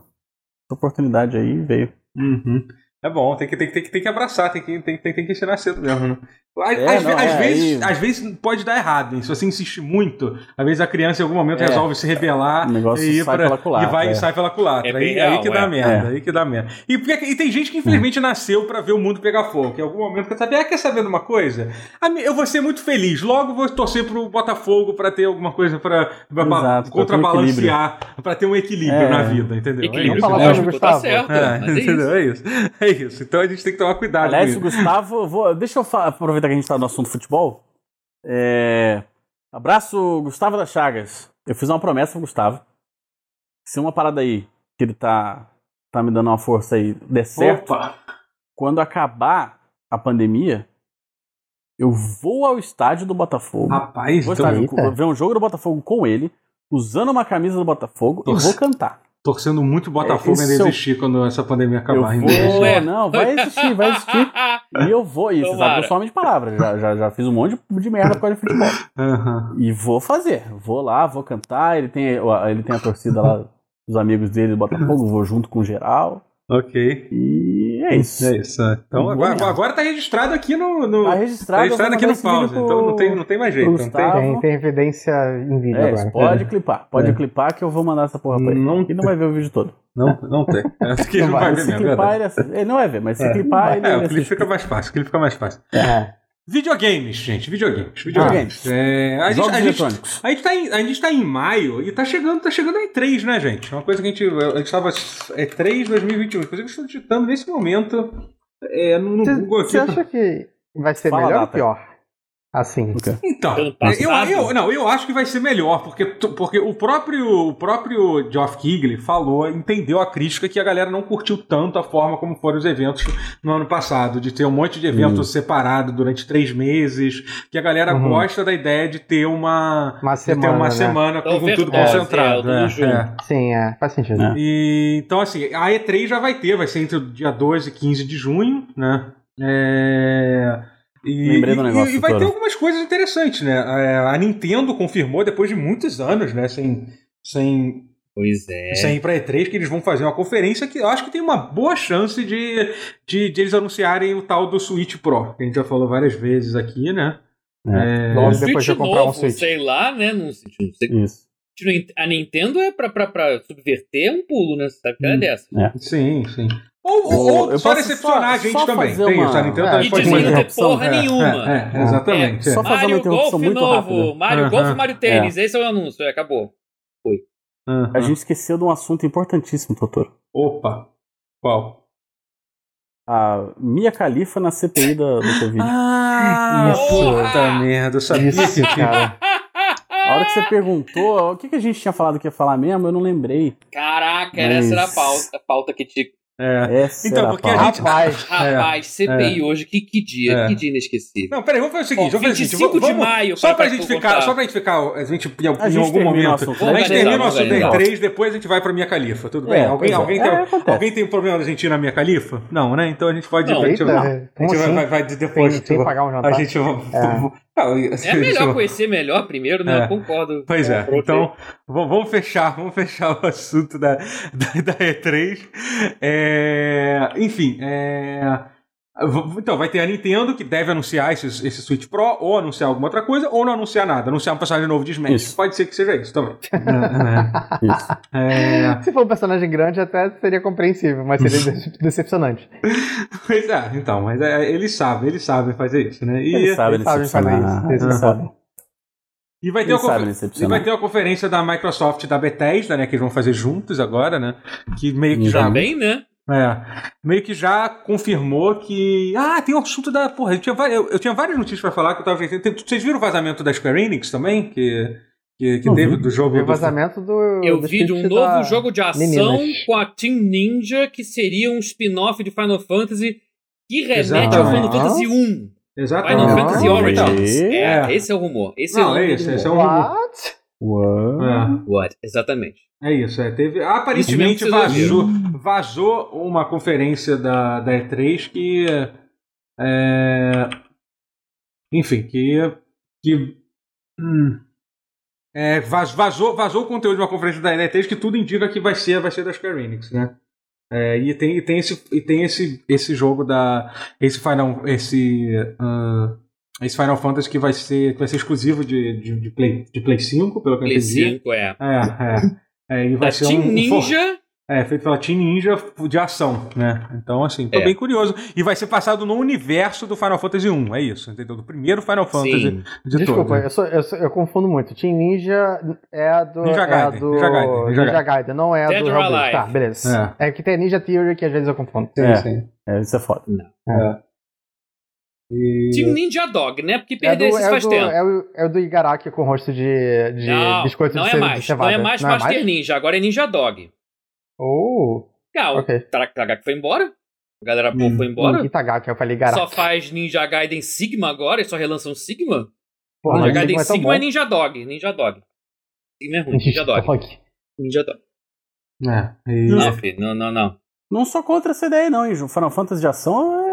oportunidade aí veio. Uhum. É bom, tem que, tem, que- tem, que- tem que abraçar, tem que, tem, tem, tem que ensinar cedo mesmo, né? Às, É, às não, às é, vezes, aí- às vezes pode dar errado, hein? Se você insistir muito, às vezes a criança em algum momento É. resolve se rebelar e, ir sai pra- culatra, e vai é. e sai pela culatra. É aí, real, aí que dá é. merda, É. aí que dá merda. E, porque- e tem gente que infelizmente nasceu pra ver o mundo pegar fogo, que em algum momento quer saber, ah, quer saber de uma coisa? A mi- Eu vou ser muito feliz, logo vou torcer pro Botafogo pra ter alguma coisa um contrabalancear, pra ter um equilíbrio É. na vida, entendeu? Equilíbrio Vamos falar é isso. com o lógico, tá certo. É, mas é entendeu? isso. É isso. É isso. Então a gente tem que tomar cuidado Aliás. Gustavo, vou- deixa eu fa- aproveitar que a gente tá no assunto futebol. É, abraço, Gustavo das Chagas. Eu fiz uma promessa pro Gustavo. Se uma parada aí que ele tá, tá me dando uma força aí der certo, Opa! quando acabar a pandemia, eu vou ao estádio do Botafogo. Rapaz, vou ao estádio, ver um jogo do Botafogo com ele, usando uma camisa do Botafogo Nossa. e vou cantar. Torcendo muito o Botafogo É, ainda esse é o- existir quando essa pandemia Eu acabar. ainda vou, existe. Ué. não, vai existir, vai existir. E eu vou, e você sabe que eu sou homem de palavras, já, já, já fiz um monte de, merda por causa de futebol. Aham. E vou fazer, vou lá, vou cantar, ele tem, ele tem a torcida lá, os amigos dele do Botafogo, vou junto com geral, Ok. e é isso. É isso. é. Então agora, agora tá registrado aqui no. no Tá tá registrado, registrado eu aqui no pause. Então não tem, não tem mais jeito. Não tem. Tem, tem evidência em vídeo É, agora. pode clipar, pode É. clipar que eu vou mandar essa porra pra ele. Não- E não vai ver o vídeo todo. Não, não tem. É porque ele Não não vai. vai ver Se mesmo. é clipar, ele, ele não vai ver, mas se É. clipar, ele É, o clipe fica mais fácil. O clipe fica mais fácil. É. Videogames, gente. Videogames. Videogames. videogames. É, a, gente, a, gente, a, gente tá em, a gente tá em maio e tá chegando, tá chegando a E3, né, gente? É Uma coisa que a gente. A gente tava. E3 2021. Inclusive, eu estou digitando nesse momento é, no, no Você Google aqui. você acha que vai ser Fala melhor ou pior? Assim. O quê? Então, eu, eu, não, eu acho que vai ser melhor, porque, porque o próprio o próprio Geoff Keighley falou, entendeu a crítica que a galera não curtiu tanto a forma como foram os eventos no ano passado, de ter um monte de eventos separado durante três meses, que a galera Uhum. gosta da ideia de ter uma, Uma de ter semana. uma né? semana com, com tudo Overdose, concentrado. é, é, é. Sim, é. Faz sentido. É. E, então, assim, a E3 já vai ter, vai ser entre o dia 12 e 15 de junho, né? É, E, Lembrei do e- negócio, e vai ter algumas coisas interessantes, né? É, A Nintendo confirmou depois de muitos anos, né? Sem, sem, Pois é. sem ir pra E3, que eles vão fazer uma conferência que eu acho que tem uma boa chance de, de, de eles anunciarem o tal do Switch Pro, que a gente já falou várias vezes aqui, né? É, Logo Um depois de eu comprar um novo, Switch. sei lá, né? Não sei, não sei. Isso. A Nintendo é pra, pra, pra subverter um pulo, né? Você sabe que ela é Hum. dessa. Sim, sim. Ou, Eu- ou eu só decepcionar só- a gente só também. fazer Tem uma- isso, a Nintendo É, também E pode dizendo fazer. não ter interrupção. porra É, nenhuma. É, é, exatamente. Só é. fazer uma Mario interrupção Golf muito novo. rápida. Mario. Golf e Mario Tênis. Esse é o anúncio. é, Acabou. Aham. A gente esqueceu de um assunto importantíssimo, Totoro. Opa. Qual? A Mia Khalifa na CPI da, do Covid. Ah, puta merda, eu sabia Isso, que cara. A hora que você perguntou, o que, que a gente tinha falado que ia falar mesmo, eu não lembrei. Caraca, era Mas- essa era a pauta, a pauta que te. É. Essa Então, porque pauta. a gente- Rapaz, Rapaz, CPI hoje, que, que dia, É. que dia inesquecível. Não, peraí, vamos fazer o seguinte. Vamos seguinte, 25 de vamos- maio, Só pra- pra, gente contar. ficar, só pra gente ficar, a gente, em, A em gente algum termina o momento, assunto, a gente termina o assunto organizar. E3, depois a gente vai pra Minha Califa, tudo bem? É, alguém, é. alguém, É, tem, alguém tem um problema da gente ir na Minha Califa? Não, né? Então a gente pode... Não. a gente, eita, vai- a gente vai, assim? vai, vai depois... Sem, sem pagar um a jantar. gente vai... É. Não, É melhor conhecer melhor primeiro, né? É. Eu concordo. Pois é, então vamos fechar, vamos fechar o assunto da, da, da E3. É, enfim, é, então vai ter a Nintendo que deve anunciar esse, esse Switch Pro, ou anunciar alguma outra coisa, ou não anunciar nada, anunciar um personagem novo de Smash. Isso. Pode ser que seja isso também. Isso. É, Se for um personagem grande, até seria compreensível, mas seria decep- decepcionante. pois é, então, mas é, eles sabem, eles sabem fazer isso, né? E, Eles sabem eles sabem fazer isso, eles sabem. e vai ter E vai ter uma conferência da Microsoft e da Bethesda, né? Que eles vão fazer juntos agora, né? Que meio que já. Também, né? É, meio que já confirmou que. Ah, tem o assunto da. Porra, eu tinha, va- eu, eu tinha várias notícias pra falar que eu tava pensando. Vocês viram o vazamento da Square Enix também? Que, que, que teve vi. do jogo. O do- vazamento do. Eu do vi de um novo da- jogo de ação Meninas. com a Team Ninja, que seria um spin-off de Final Fantasy que remete Exatamente. ao Final Fantasy 1. Exatamente. Final Fantasy. Origins. É, esse é o rumor. Esse Não, é o é esse, esse é rumor. um rumor. What? É, What? Exatamente. é isso, é. Teve, aparentemente que vocês vazou, vazou uma conferência da, da E3 que. É, enfim, que. que hum, é, vaz- vazou, vazou o conteúdo de uma conferência da E3 que tudo indica que vai ser, vai ser da Square Enix, né? É, e tem, e tem, esse, e tem esse, esse jogo da. Esse Final. Esse. ah, esse Final Fantasy que vai ser, que vai ser exclusivo de, de, de, Play, de Play 5, pelo que eu Play entendi. 5, é. É, é. é e vai Da ser Team um, um for- Ninja. é, feito pela Team Ninja de ação, né? Então, assim, tô É. bem curioso. E vai ser passado no universo do Final Fantasy 1, é isso, entendeu? Do primeiro Final Fantasy Sim. de Desculpa, eu, sou- eu, sou- eu confundo muito. Team Ninja é a do. Ninja é Gaiden, do Ninja Gaiden, Ninja Ninja Gaiden, não é a Dead do Hellblade. Tá, beleza. É. que tem Ninja Theory que às vezes eu confundo. É. sim. É, isso é foda. E... Team Ninja Dog, né? Porque É, do, perdeu esses é, faz do, tempo. é, o, é o do Igaraki com rosto de, de não, biscoito não de, é ce- de mais. Não cevada. é mais Master Ninja, agora é Ninja Dog. Oh, Ah, o ok. Tagaki foi embora. A galera boa Hum, foi embora. Itagaki, eu falei Igaraki. Só faz Ninja Gaiden Sigma agora e só relança um Sigma? Porra, Ninja Gaiden Sigma é Sigma é. Ninja Dog. Ninja Dog. Sigma é ruim. Ninja Dog. Ninja Dog. É, e... Não, filho. Não, não, não. Não sou contra essa ideia, não, hein? Final Fantasy de ação é.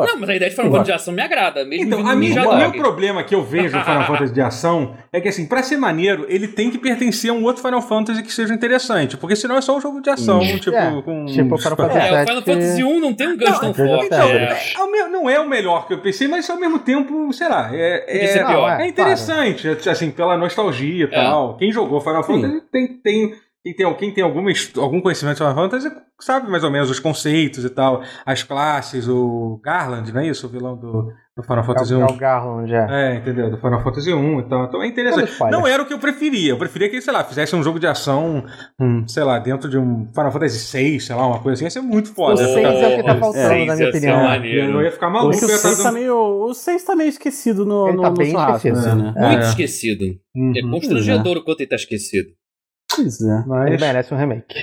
Gosto. Não, mas a ideia de Final. Fantasy de ação me agrada. Mesmo Então, a minha, o meu problema que eu vejo no Final Fantasy de ação é que, assim, pra ser maneiro, ele tem que pertencer a um outro Final Fantasy que seja interessante, porque senão é só um jogo de ação, Hum. tipo, É, com... tipo Final Fantasy É, o Final Fantasy 1 não tem um gancho tão Não, forte. então, é. É o não é o melhor que eu pensei, mas ao mesmo tempo, sei lá, é, é, pior. Não, é interessante, é, assim, pela nostalgia e tal. Quem jogou Final Sim. Fantasy tem, tem, quem tem, quem tem alguma, algum conhecimento de Final Fantasy sabe mais ou menos os conceitos e tal, as classes, o Garland, não é isso? O vilão do, do Final Fantasy É o, é 1. o Garland, é. É, entendeu? Do Final Fantasy 1 e tal. Então é interessante. Não era o que eu preferia. Eu preferia que, sei lá, fizesse um jogo de ação, um, sei lá, dentro de um Final Fantasy 6, sei lá, uma coisa assim. Ia ser muito foda. O Eu ia 6 ficar- é o que tá faltando, seis na minha opinião. Eu ia ficar É maluco. o eu ia 6 estar tá meio. O 6 tá meio esquecido no, Ele no, tá no bem churrasco, esquecido. assim, né? Muito É. esquecido. Uhum. É constrangedor o quanto ele tá esquecido. Pois é. Mas- Ele merece um remake.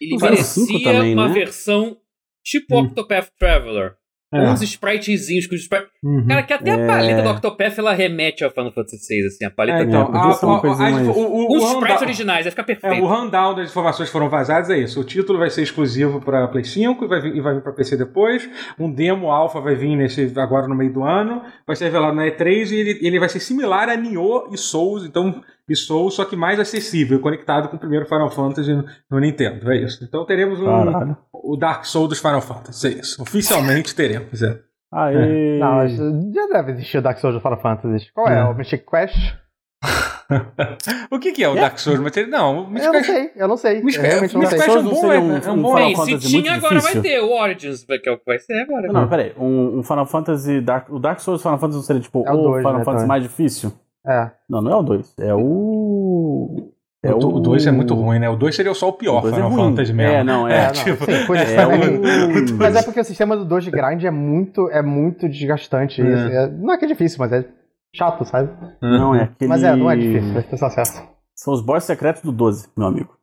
Ele Final cinco merecia também, uma né? versão tipo Hum. Octopath Traveler. É. Uns spritezinhos com os sprite... Uhum. Cara, que até É. a paleta do Octopath ela remete ao Final Fantasy VI, assim, a paleta É, do- então, podia a- a- coisinha a- mais- o, o, com o os sprites originais, vai ficar É, perfeito. o rundown das informações que foram vazadas é isso. O título vai ser exclusivo para Play 5 e vai vir, e vai vir para PC depois. Um demo alpha vai vir nesse, agora no meio do ano. Vai ser revelado na E3 e ele, ele vai ser similar a Nioh e Souls, então e Souls, só que mais acessível, conectado com o primeiro Final Fantasy no, Nintendo. É isso. Então teremos um, o Dark Souls dos Final Fantasy. É isso. Oficialmente teremos. É. Aê. Não, mas já deve existir o Dark Souls do Final Fantasy. Qual é? É. O Mystic Quest? O que, que é o Dark Souls? Mas ele- não, o Eu não sei, eu não sei. Mystic- Eu não Mystic sei. Quest é um Não bom, é, um- é um bom se tinha, agora difícil. vai ter o Origins, que é o que vai ser agora. Não, peraí. Um, um Final Fantasy. Dark, o Dark Souls Final Fantasy não seria tipo É o o dois, Final né, Fantasy também. mais difícil? É. Não, não é o 2. É o. É o 2 é muito ruim, né? O 2 seria só o pior O é Final ruim. Fantasy mesmo. É, não, é. É, não, tipo, sim, por isso É também. o. Mas é porque o sistema do 2 de grind é muito, é muito desgastante. É. É- não é que é difícil, mas é chato, sabe? Não, é aquele. Mas é, não é difícil, é ter acesso. São os boss secretos do 12, meu amigo.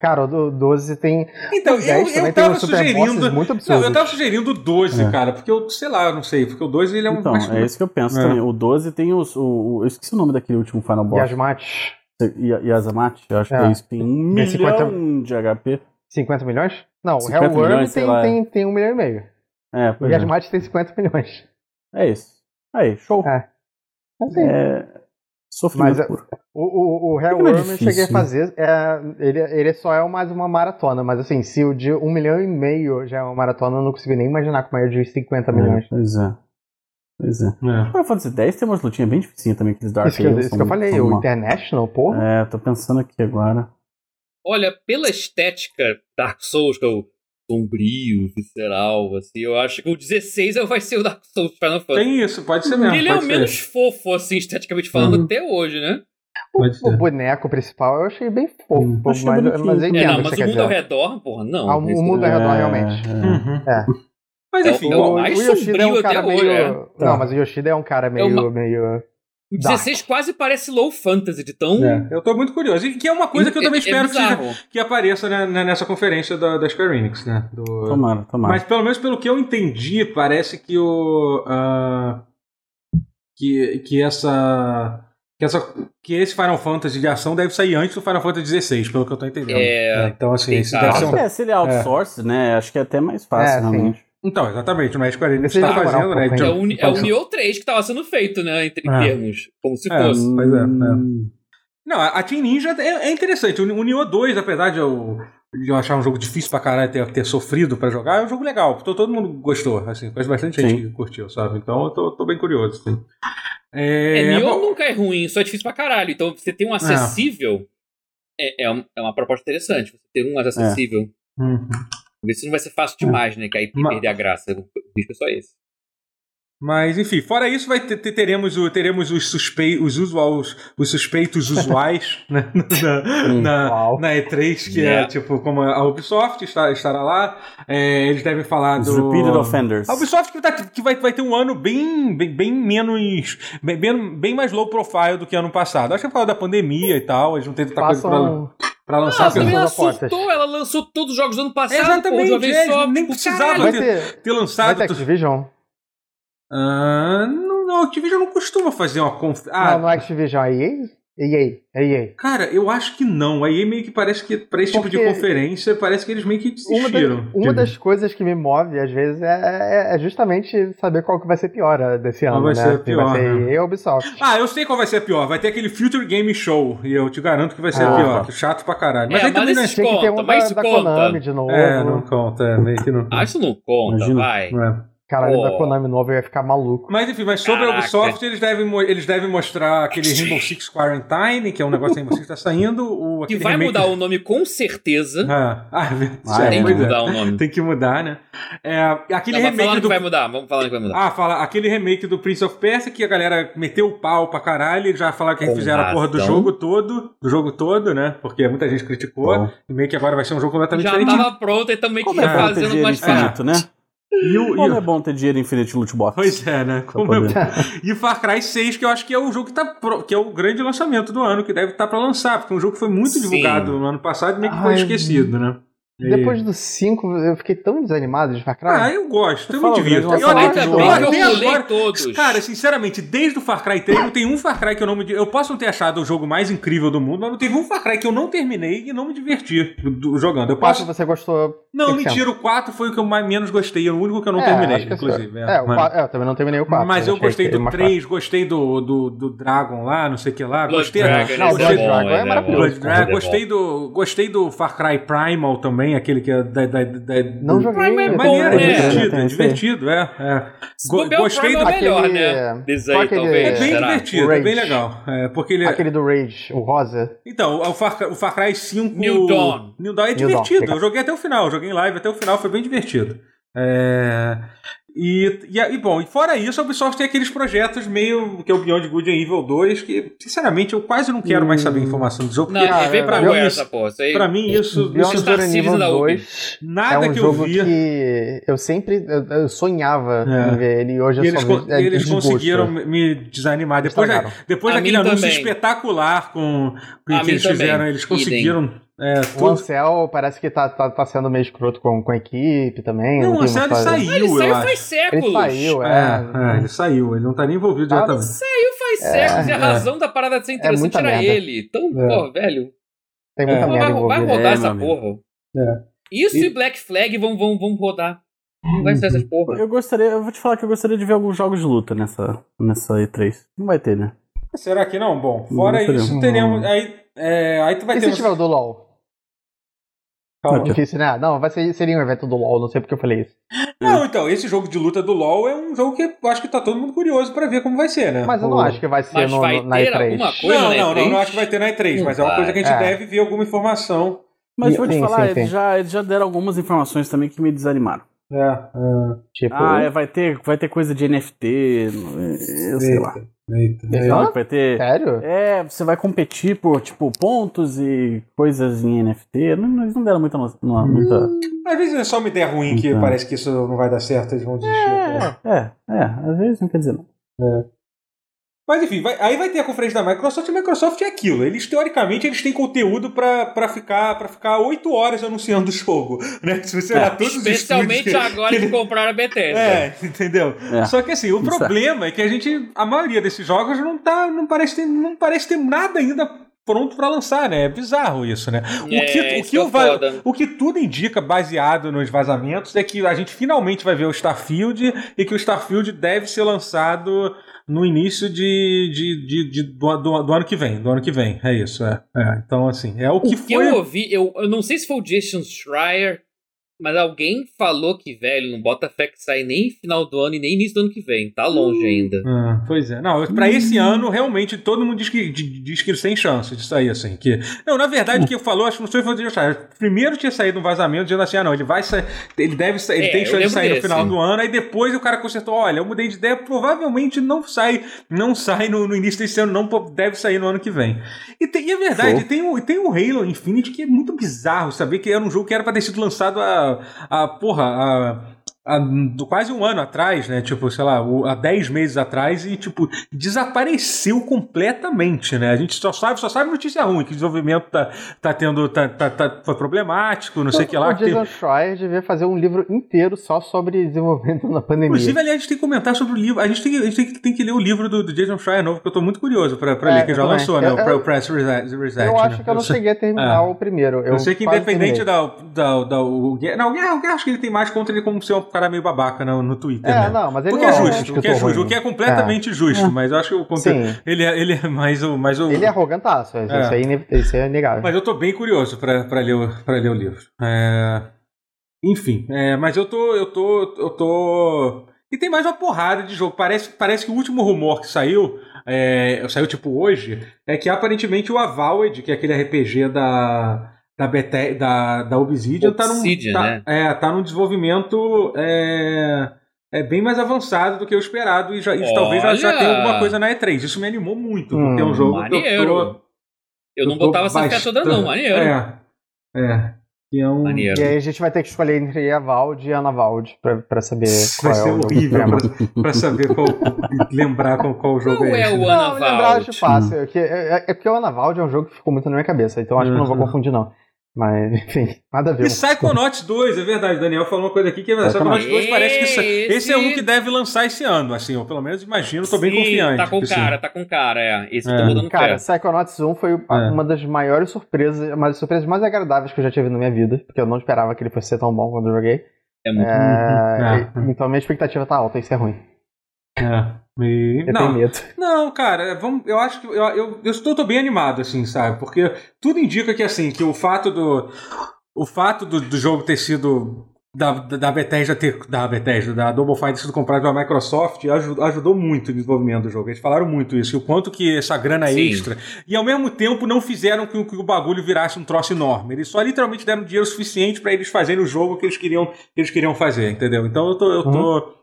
Cara, o do 12 tem. Então, o 10 eu, também eu tava sugerindo. bosses muito Não, eu tava sugerindo o 12, É. cara, porque eu, sei lá, não sei, porque o 12 ele é um. Então, mais- é isso que eu penso É. também. O 12 tem os. O, o- eu esqueci o nome daquele último Final Boss. Yasmat, Ya- Yazamate, eu acho que É. é isso. Tem um Tem milhão 50 de HP. 50 milhões? Não, o 50 Hellworm tem, lá. tem, tem um milhão e meio. É, O pois é. Yasmat tem 50 milhões. É isso. Aí, show. É. Assim, É. Sofrimento Mas é- puro. O, o, o não é Hellworm eu cheguei a fazer. é, ele, ele só é mais uma maratona, mas assim, se o de um milhão e meio já é uma maratona, eu não consigo nem imaginar como é o de 50 milhões. É, pois é. Pois é. É. Final Fantasy X tem umas lutinhas bem dificinhas também, aqueles Dark Isso que, eu- Souls isso são- que eu falei, o uma- International, porra. É, tô pensando aqui agora. Olha, pela estética Dark Souls, que é o sombrio, visceral, assim, eu acho que o 16 é- vai ser o Dark Souls Final Fantasy. Tem isso, pode ser mesmo. Ele é o ser. menos fofo, assim, esteticamente falando, Uhum. até hoje, né? O boneco principal eu achei bem fofo, Hum, mas, achei mas eu É, entendo não, o que mas o mundo ao redor, porra, não. Ah, o mundo ao redor, realmente. é. Uhum. É. Mas É o- enfim, é o mais o Yoshida é um cara meio. hoje, é. Não, mas o Yoshida é um cara meio. uma- meio... O 16 quase parece low fantasy, de tão... é, eu tô muito curioso. E que é uma coisa que eu também É- é espero que, seja- bizarro. que apareça né, né, nessa conferência da, da Square Enix, né? Do... Tomara, tomara. Mas pelo menos pelo que eu entendi, parece que o. ah, que, que essa. Que, essa, que esse Final Fantasy de ação deve sair antes do Final Fantasy XVI, pelo que eu tô entendendo. É, então, assim, esse deve ser um. É, se ele é outsource, né? Acho que é até mais fácil, É, sim. realmente. Então, exatamente, não é a Square Enix Precisa está demorar um fazendo, né? É o, Uni- é o Nioh 3 que tava sendo feito, né, em É. termos, como se É, fosse. Pois é, é. Hum, Não, a Team Ninja é, é interessante. O, o Nioh 2, apesar de eu, de eu achar um jogo difícil pra caralho ter, ter sofrido pra jogar, é um jogo legal. Todo, todo mundo gostou, assim, conhece bastante gente Sim. que curtiu, sabe? Então eu tô, tô bem curioso. Assim. É, É, Nioh bom, nunca é ruim, só é difícil pra caralho. Então, você ter um acessível é, é, é uma proposta interessante. Você ter um mais acessível. Uhum. Ver se não vai ser fácil demais, né? Que aí Ma- perder a graça. O risco é só esse. Mas, enfim, fora isso, vai ter, ter- teremos, o, teremos os, suspei, os, usuais, os suspeitos usuais né, na, na, Uau. na E3, que é Yeah. tipo como a Ubisoft está, estará lá. É, eles devem falar Os do. repeated offenders. A Ubisoft que, tá- que vai, vai ter um ano bem, bem, bem menos. Bem, bem, bem mais low profile do que ano passado. Acho que é por causa da pandemia e tal, eles não têm tanta coisa pra, pra lançar. Ah, também ela as apostas. surtou, ela lançou todos os jogos do ano passado, Exatamente, pô, de uma vez é, só. nem tipo, precisava ter- ter, ter vai lançado. ter Activision? Ah, não, não, a Activision não costuma fazer uma conf... Ah, Não, não é Activision, é EA? EA, é EA. Cara, eu acho que não. Aí meio que parece que, pra esse tipo de Porque- conferência, parece que eles meio que Uma, da- desistiram. uma das coisas que me move, às vezes, é, é- é justamente saber qual que vai ser pior desse Qual ano, vai né? ser Se pior, vai ser né? EA ou Ubisoft. Ah, eu sei qual vai ser a pior. Vai ter aquele Future Game Show. E eu te garanto que vai ser a Ah. pior. Chato pra caralho. Mas É, aí também não é. esses Tinha que ter conta, um mas da, da conta. Konami de novo. É, não conta. É, meio que não. Ah, isso não conta, Imagina. vai. É. Caralho, da Oh. Konami novo eu ia ficar maluco. Mas enfim, mas sobre a. Ubisoft, eles devem, eles devem mostrar aquele Rainbow Six Quarantine, que é um negócio que Rainbow Six tá saindo. O, Que vai remake- mudar o nome com certeza. Ah, ah, é verdade. Ah, É, Tem que é. mudar o nome. Tem que mudar, né? É, aquele Não, remake do que vai mudar, vamos falando que vai mudar. Ah, fala, aquele remake do Prince of Persia que a galera meteu o pau pra caralho, eles já falaram que fizeram a porra do jogo todo, do jogo todo, né? Porque muita gente criticou, Bom. e meio que agora vai ser um jogo completamente Já diferente. tava pronto e também que é fazendo mais infinito, né? E o, e Como o- é bom ter dinheiro infinito no loot box. Pois é, né? Como é- E Far Cry 6, que eu acho que é o jogo que tá pro- que é o grande lançamento do ano, que deve estar pra lançar, porque é um jogo que foi muito Sim. divulgado no ano passado e meio que foi Ai, esquecido, né? Depois do 5, eu fiquei tão desanimado de Far Cry. Ah, eu gosto, eu me fala o divirto. Eu eu Eu agora- todos. Cara, sinceramente, desde o Far Cry 3, não tem um Far Cry que eu não me. Eu posso não ter achado o jogo mais incrível do mundo, mas não teve um Far Cry que eu não terminei e não me diverti do- do- jogando. Eu o 4 posso. você gostou. Não, 100%. mentira, o 4 foi o que eu mais, menos gostei. É o único que eu não É, terminei, que inclusive. É, é, o mas- 4, é, eu também não terminei o 4. mas eu gostei do mais 3, gostei do, do, do Dragon lá, não sei o que lá. Blood gostei Dragon, Não, esse Blood é Dragon é maravilhoso. Blood Dragon, é gostei do, gostei do Far Cry Primal também, aquele que é da. da, da, Não do- joguei. Prime é bom, Maneiro, é né? divertido, é divertido, é. é. Go- gostei do. é o melhor, Aquele- né? Desse qual aí, aquele- talvez. É bem será? divertido, é bem legal. É, porque ele. Aquele do Rage, o rosa. Então, o Far, o Far Cry 5. New Dawn. New Dawn é New Dawn, divertido. legal. eu joguei até o final, joguei em live até o final, foi bem divertido. É, E, e, e, bom, e fora isso, a Ubisoft tem aqueles projetos meio que é o Beyond Good and Evil 2, que, sinceramente, eu quase não quero mais saber informação do jogo. Não, porque, vem pra mim, essa, aí... pra mim, isso, Beyond isso Good and Evil da Ubi. 2 nada é um que eu via. que eu sempre eu, eu sonhava É. em ver ele e hoje eu eles, só vejo é eles desgosto. conseguiram me desanimar. Depois, da- depois A daquele anúncio também. espetacular com que, A que eles também. fizeram, eles conseguiram é, O tudo. Ansel parece que tá, tá, tá sendo meio escroto com, com a equipe também. Não, o Ansel ele saiu, Ele eu saiu acho. faz séculos. Ele saiu, É, é. é, ele saiu, ele não tá nem envolvido Ah, diretamente. Saiu faz séculos. E a é. razão da parada de ser interessante muita era merda. ele. Então, É. pô, velho. Tem muita É. Vai, merda vai envolvida. rodar É, essa porra. Isso e, E- Black Flag vão, vão, vão rodar. Não vai ser essas porra. Eu gostaria, eu vou te falar que eu gostaria de ver alguns jogos de luta nessa, nessa E3. Não vai ter, né? Será que não? Bom, fora Não isso, teremos. Aí, é, aí tu vai E ter. se tiver o do LoL? Calma. Difícil, né? Não, vai ser, seria um evento do LoL, não sei porque eu falei isso. Não, então, esse jogo de luta do LoL é um jogo que eu acho que tá todo mundo curioso pra ver como vai ser, né? Mas eu não O- acho que vai ser Mas no, vai no- na ter E3. alguma coisa Não, na não, não, E3? não acho que vai ter na E3, Não mas é uma coisa que a gente. É. deve ver alguma informação. Mas vou te sim, falar, sim, eles, sim. Já, eles já deram algumas informações também que me desanimaram. É, é. Tipo, Ah, é, vai ter, vai ter coisa de NFT, eu sei lá. Eita. É. Que vai ter. sério? É, você vai competir por, tipo, pontos e coisas em NFT. Não, eles não deram muita. no- no- muita... Às vezes é só uma ideia ruim que Então. parece que isso não vai dar certo, eles vão desistir. né? É, é, às vezes não quer dizer não. Mas enfim, vai- aí vai ter a conferência da Microsoft e a Microsoft é aquilo. Eles, teoricamente, eles têm conteúdo pra, pra ficar pra ficar 8 horas anunciando o jogo. Né? Se você olhar todos os Especialmente estúdios que- agora que compraram a Bethesda. É, entendeu? É. Só que assim, o Isso é. problema é que a gente. A maioria desses jogos não tá. Não parece ter, não parece ter nada ainda pronto pra lançar, né? É bizarro isso, né? O É, que, o, isso que que é o, va- foda. o que tudo indica, baseado nos vazamentos, é que a gente finalmente vai ver o Starfield e que o Starfield deve ser lançado no início de, de, de, de- do, do, do ano que vem. Do ano que vem. É isso, é. É, Então, assim, é o que O que foi. eu ouvi, eu, eu não sei se foi o Jason Schreier, mas alguém falou que, velho, não bota fé que sai nem final do ano e nem início do ano que vem. Tá longe ainda. Ah, pois é. Não, pra esse ano, realmente, todo mundo diz que, di- diz que sem chance de sair assim. Que... Não, na verdade, o que eu falou, acho que não sei se foi o Schreier. Primeiro tinha saído um vazamento dizendo assim: ah, não, ele vai sair. Ele deve sair, ele É, tem chance de sair no desse. final do ano. Aí depois o cara consertou: olha, eu mudei de ideia, provavelmente não sai, não sai no, no início desse ano, não deve sair no ano que vem. E, tem, e é verdade, Show. tem o, tem o Halo Infinite que é muito bizarro saber que era um jogo que era pra ter sido lançado a. porra, a há quase um ano atrás, né? Tipo, sei lá, há 10 meses atrás e, tipo, desapareceu completamente, né? A gente só sabe, só sabe notícia ruim, que o desenvolvimento tá, tá tendo, tá, tá, tá- foi problemático, não sei o que lá. o que Jason Schreier devia fazer um livro inteiro só sobre desenvolvimento na pandemia. Inclusive, aliás, a gente tem que comentar sobre o livro. A gente tem, que- a gente tem, que, tem que ler o livro do, do Jason Schreier novo, que eu tô muito curioso pra, pra É, ler, que já lançou, né? O, Press Reset. Reset, eu né? acho que eu não cheguei a terminar É. o primeiro. Eu, Eu sei que independente terminei. da, da, da o Guerra, não, o Guerra, o Guerra acho que ele tem mais contra ele como ser um cara meio babaca no, no Twitter, É, né? não, mas ele Porque não é um justo, o que é justo, o que é completamente justo, mas eu acho que o conteúdo, ele, é- ele é mais o, mais o Ele é arrogantaço, isso, É. aí, isso aí é inegável. Mas eu tô bem curioso pra, pra, ler, o, pra ler o livro. É, Enfim, é, mas eu tô, eu tô. Eu tô. E tem mais uma porrada de jogo. Parece, parece que o último rumor que saiu, é, saiu tipo hoje, é que aparentemente o Avowed, que é aquele RPG da. Da, Bete, da, da Obsidian, tá num, tá, né? é, tá num desenvolvimento é, é bem mais avançado do que eu esperado e, já, e talvez já, já tenha alguma coisa na E3. Isso me animou muito, porque é um Hum, jogo que eu tô, Maneiro. Eu não eu botava essa fé toda, não. Maneiro. É. É. E é um. Maneiro. E aí a gente vai ter que escolher entre a Vald e a Ana Vald pra, pra saber qual Vai é ser o jogo horrível pra, pra saber qual. lembrar qual, qual jogo Qual é é esse. o? Ana Não, lembrar Vald? acho fácil. que- é, é porque o Ana Vald é um jogo que ficou muito na minha cabeça, então acho que eu não vou Uhum. confundir, não. Mas, enfim, nada a ver. E Psychonauts 2, é verdade. O Daniel falou uma coisa aqui que é verdade. Psychonauts 2 parece que Esse- esse é um que deve lançar esse ano, assim, eu pelo menos imagino, tô bem Sim, confiante. Tá com cara, tá com cara, é. Esse É. eu tô botando Cara, fé. Psychonauts 1 foi a- É. uma das maiores surpresas, uma das surpresas mais agradáveis que eu já tive na minha vida, porque eu não esperava que ele fosse ser tão bom quando eu joguei. É muito. É, e- Então minha expectativa tá alta, isso é ruim. É. E- Eu Não, tenho medo. Não, cara, vamos, eu acho que eu, eu, eu estou tô bem animado, assim, sabe? Porque tudo indica que assim, que o fato do. O fato do, do jogo ter sido. Da, da da Bethesda ter. Da Bethesda, da Double Fine ter sido comprado pela Microsoft ajudou, ajudou muito no desenvolvimento do jogo. Eles falaram muito isso, e o quanto que essa grana Sim. extra. E ao mesmo tempo não fizeram com que o bagulho virasse um troço enorme. Eles só literalmente deram dinheiro suficiente para eles fazerem o jogo que eles queriam, que eles queriam fazer, entendeu? Então eu tô. Eu tô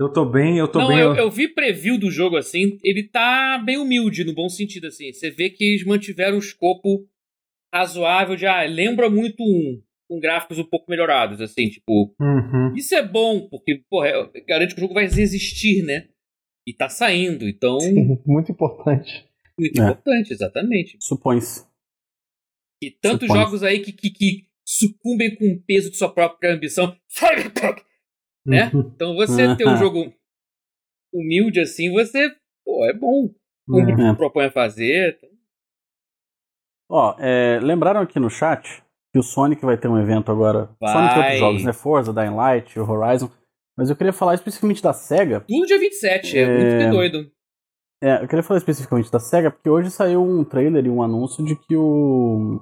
Eu tô bem, eu tô não, bem. eu, eu vi preview do jogo assim, ele tá bem humilde, no bom sentido, assim. Você vê que eles mantiveram um escopo razoável de, ah, lembra muito um, com gráficos um pouco melhorados, assim, tipo. Uhum. Isso é bom, porque, porra, é- garante que o jogo vai existir, né? E tá saindo, então. Sim, muito importante. Muito É. importante, exatamente. Supõe-se. E tantos Supõe. jogos aí que, que, que sucumbem com o peso de sua própria ambição. né? Então você ter um jogo humilde assim, você. Pô, é bom. O que É. se propõe a fazer. Ó, é, lembraram aqui no chat que o Sonic vai ter um evento agora. Vai. Sonic e outros jogos, né? Forza, Dying Light, o Horizon. Mas eu queria falar especificamente da SEGA. Tudo dia 27, é, É. muito que doido. É, eu queria falar especificamente da SEGA, porque hoje saiu um trailer e um anúncio de que o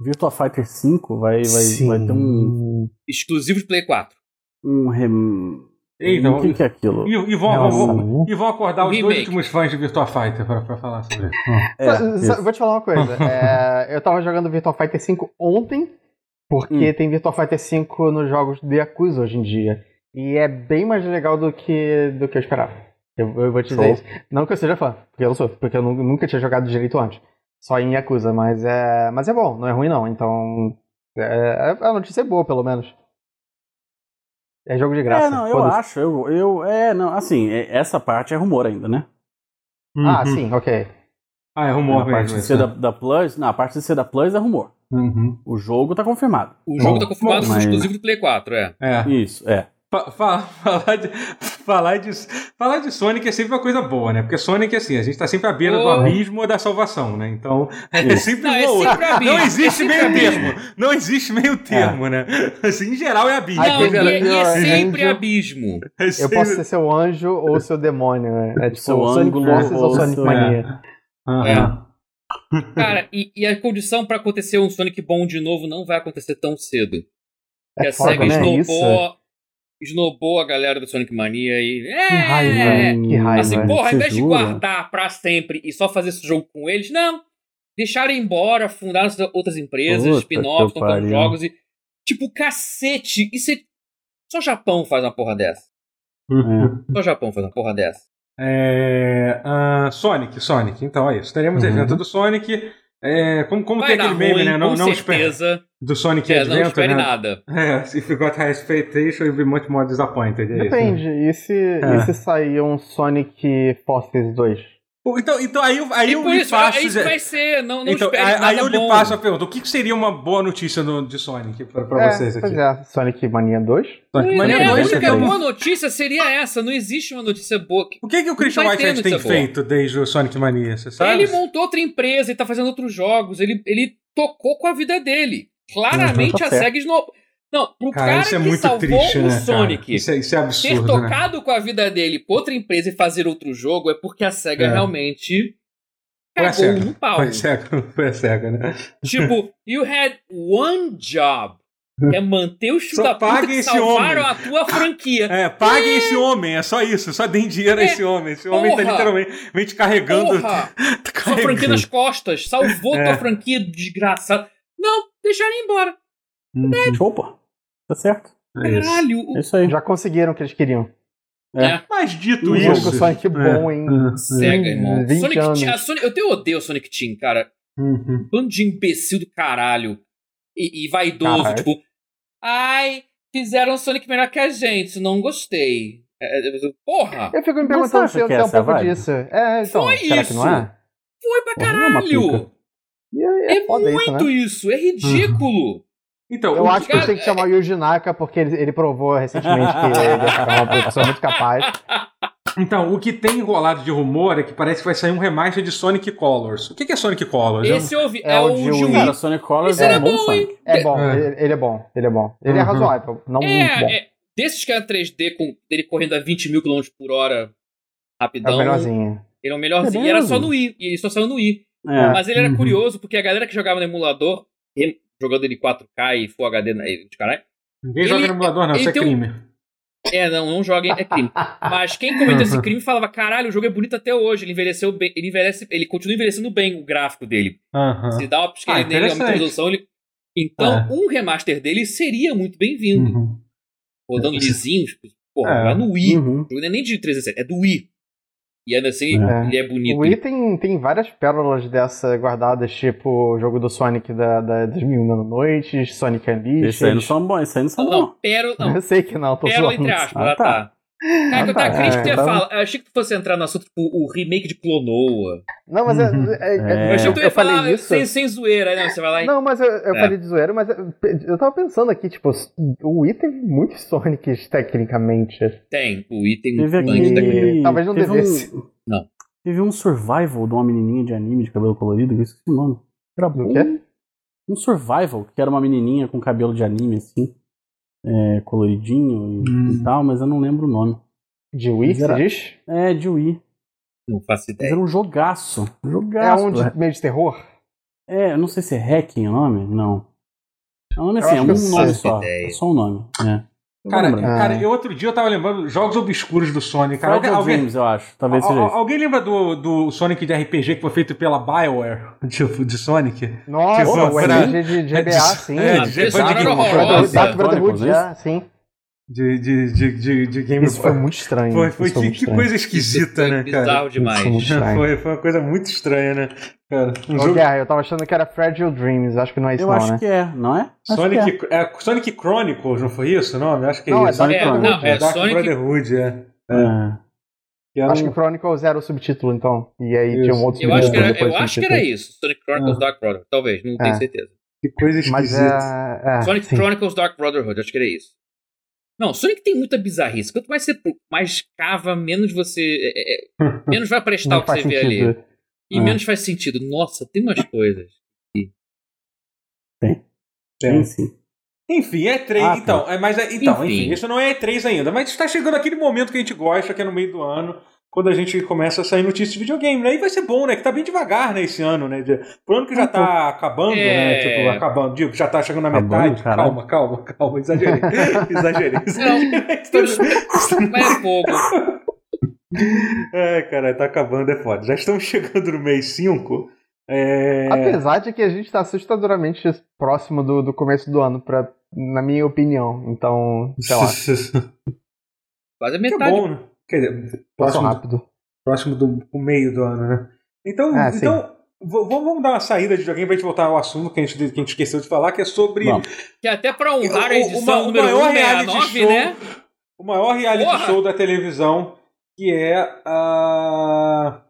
Virtua Fighter 5 vai, vai, vai ter um, Exclusivo de Play 4. Um rem... Eita, o que, que é aquilo? E, e vão, vão- e vão acordar os dois últimos fãs de Virtua Fighter pra, pra falar sobre isso. É, Só- só- isso. vou te falar uma coisa. é, eu tava jogando Virtua Fighter 5 ontem, porque Hum. tem Virtua Fighter 5 nos jogos de Yakuza hoje em dia. E é bem mais legal do que, do que eu esperava. Eu, eu vou te dizer Show. isso. Não que eu seja fã, porque eu não sou, porque eu nu- nunca tinha jogado direito antes. Só em Yakuza, mas é, mas é bom, não é ruim não. Então, é, a notícia é boa, pelo menos. É jogo de graça. É, não, eu acho. Eu, eu, é, não, assim, é- essa parte é rumor ainda, né? Ah, Uhum. sim, ok. Ah, é rumor a parte de ser da, né? da Plus, não, a parte de ser da Plus é rumor. Uhum. O jogo tá confirmado. O jogo Bom, tá confirmado mas- exclusivo do Play 4, é. É. Isso, é. Fa- fa- falar, de, falar, de, falar de Sonic é sempre uma coisa boa, né? Porque Sonic, assim, a gente tá sempre à beira do Oh. abismo ou da salvação, né? Então, é sempre Não, um é sempre abismo. Não é existe sempre meio abismo. termo. Não existe meio termo, né? Assim, em geral é abismo. Não, e, é- e é linda, sempre abismo. É Eu sempre- posso ser seu anjo ou seu demônio. né? É tipo Seu Sonic Forces ou ou Sonic Mania. Aham. Cara, e, e a condição pra acontecer um Sonic bom de novo não vai acontecer tão cedo. Porque É a foda, SEGA né? Snowbou a galera do Sonic Mania e. É, Que raiva, que raiva. Assim, porra, ao invés de guardar pra sempre e só fazer esse jogo com eles, não. Deixaram embora, fundaram outras empresas, spin-offs, estão fazendo jogos e. Tipo, cacete! Isso é. Só o Japão faz uma porra dessa. Uhum. Só o Japão faz uma porra dessa. É, ah, Sonic, Sonic. Então é isso. Teremos Uhum. evento do Sonic. É, como como Vai tem aquele meme, ruim, né? Não, com não certeza. Do Sonic É, não Adventure, espere né? nada. É, if you got high expectation, you'll be much more disappointed. É isso, né? Depende. E se, É. e se sair um Sonic Forces 2? Então, então aí, eu- aí E eu por lhe isso, faço. é isso vai ser. Não, não então, espere aí, nada aí eu lhe bom. passo a pergunta: o que, seria uma boa notícia no- de Sonic pra, pra é, vocês aqui? É, Sonic Mania 2? Sonic É, Mania a 2 única seria um- boa notícia seria essa. Não existe uma notícia boa. O que, que o Christian Whitehead tem notícia boa. feito desde o Sonic Mania? Você sabe? Ele montou outra empresa e tá fazendo outros jogos. Ele, ele tocou com a vida dele. Claramente Uhum, tá a. SEGA esno... Não, pro Cara, cara, isso é que muito salvou triste, o né? Sonic Isso é, isso é ter absurdo, né? tocado com a vida dele pra outra empresa e fazer outro jogo é porque a SEGA É. realmente a cagou SEGA. no pau. Foi a SEGA, foi a SEGA, né? Tipo, you had one job. É manter os filhos Só da puta pague que esse salvaram homem. a tua franquia. É, paguem esse homem, é só isso, só deem dinheiro a É, esse homem. Esse homem tá porra. literalmente carregando. Porra! tá Sua carregando. franquia nas costas. Salvou É. tua franquia desgraçada. Não, deixaram ir embora. Show, pô. Tá certo. É isso. Caralho. É isso aí. Já conseguiram o que eles queriam. É. Mas dito Um isso. jogo Sonic bom em É. Sega, irmão. 20 Sonic anos. Team, Sonic, eu até odeio o Sonic Team, cara. Uhum. Bando de imbecil do caralho. E, e vaidoso, Caralho. tipo. Ai, fizeram Sonic melhor que a gente, não gostei. É, é, porra! Eu fico me perguntando se eu tenho um é pouco vibe? disso. É, então, Foi será isso. que não é? Foi pra é caralho! E é, É foda isso, muito né? isso, é ridículo. Então, Eu o- acho que gente tem que chamar o Yuji Naka porque ele, ele provou recentemente que ele era uma pessoa muito capaz. então, o que tem enrolado de rumor é que parece que vai sair um remaster de Sonic Colors. O que é Sonic Colors? Eu- Esse eu ouvi, É é, o Wii. Cara, Sonic Colors Esse é era um bom Sonic. É bom, É. Ele, é bom, ele é bom. Ele é Uhum. razoável, não muito bom. É, é, desses que era 3D, com ele correndo a 20 mil km por hora É o rapidão. melhorzinho. ele é o melhorzinho. É e era só no Wii. E ele só saiu no Wii. É. Mas ele era Uhum. curioso porque a galera que jogava no emulador, jogando ele 4K e Full HD na- de caralho. Ninguém ele- joga no emulador, não, isso é tem um- crime. É, não, não joguem, é crime. Mas quem cometeu esse crime falava: caralho, o jogo é bonito até hoje. Ele envelheceu bem. Ele envelhece. Ele continua envelhecendo bem o gráfico dele. Aham. Se dá uma Ah, piscadinha nele, aumenta a resolução, ele. Então, É. um remaster dele seria muito bem-vindo. Uhum. Rodando Isso. lisinhos, Porra, É. lá no Wii. Uhum. O jogo não é nem de 360, é do Wii. E ainda assim, É. ele é bonito. O Wii tem, tem várias pérolas dessa guardadas, tipo o jogo do Sonic da, da, das Mil e Uma Noites, Sonic Unleashed. Esses aí não são bons, esses aí não são Não, bons. não, pérola, não, Eu sei que não, tô pérola zoando. entre aspas. Ah, tá. tá. Cara, eu tá, tava crítico que tu ia é, então- falar. Eu achei que tu fosse entrar no assunto, tipo, o remake de Clonoa. Não, mas é, Uhum. é- é- É. Eu achei que tu ia falar isso. sem, sem zoeira, né? Você vai lá e. Não, mas eu, eu É. falei de zoeira, mas eu, eu tava pensando aqui, tipo, o Wii teve muitos Sonics tecnicamente. Tem, o Wii tem Teve muito da aquele. Talvez não teve devesse. Um... Não. Teve um survival de uma menininha de anime de cabelo colorido, que eu esqueci o nome. Era bom. quê? Um survival, que era uma menininha com cabelo de anime, assim. É, coloridinho e, Hum. e tal, mas eu não lembro o nome. De Wii, Mas era- você diz? É, de Wii. Não faço Mas ideia. era um jogaço. É Jogaço. um de, meio de terror? É, eu não sei se é Hacking o nome. Não. É um nome assim, é um nome só. Ideia. É só um nome. É. Cara, lembrar. cara Ah. eu outro dia eu tava lembrando jogos obscuros do Sonic. Cara, Fragile alguém, Dreams, eu acho. Talvez al- seja alguém lembra do, do Sonic de RPG que foi feito pela BioWare? Tipo, de Sonic? Nossa, Tipo, o RPG de, de é GBA, de- sim. é, Ah, de- já, sim. De, de, de, de, de Game Isso foi muito estranho. Foi, foi que, muito que estranho. coisa esquisita, Foi né, bizarro cara? demais. É muito estranho. Foi, foi uma coisa muito estranha, né? Cara, um jogo Guerra, eu tava achando que era Fragile Dreams, acho que não é isso Eu não, acho né? que é, não é? Que é. Sonic, é, Sonic Chronicles, não foi isso o nome? Acho que é Não, é isso. É, Brotherhood. não, é Dark Sonic. Brotherhood, é. É. Que Acho um- que Chronicles era o subtítulo, então. E aí Isso. tinha um outro Eu acho que subtítulo era, eu acho que era isso. Sonic Chronicles Ah. Dark Brotherhood. Talvez, não tenho É. certeza. Que coisa Mas esquisita. é. é Sonic sim. Chronicles Dark Brotherhood, acho que era isso. Não, Sonic tem muita bizarrice. Quanto mais você mais cava, menos você. é, é, menos vai prestar o que você faz vê ali. sentido. E É. menos faz sentido. Nossa, tem umas coisas. É. Sim, sim. Enfim, é E3. Ah, tá. então, é, mas é, então, enfim. Enfim. isso não é E3 ainda. Mas está chegando aquele momento que a gente gosta, que é no meio do ano, quando a gente começa a sair notícias de videogame, né? E vai ser bom, né? Que tá bem devagar, né, esse ano, né? Pro ano que já tá acabando, né? É. Tipo, acabando. Digo, já tá chegando na Acabando, metade. caralho. Calma, calma, calma. Exagerei. exagerei. Não, mas é fogo. É, cara, tá acabando, é foda. Já estamos chegando no mês 5. É... Apesar de que a gente tá assustadoramente próximo do, do começo do ano, pra, na minha opinião. Então, sei lá, Quase a que é metade. bom, né? Quer dizer, próximo, rápido. próximo do do meio do ano, né? Então, Ah, então vamos vamos dar uma saída de videogame pra gente voltar ao assunto que a gente, que a gente esqueceu de falar, que é sobre. Que até pra honrar a o- edição uma- o número maior reality 169, show né? o maior reality Porra! show da televisão, que é a.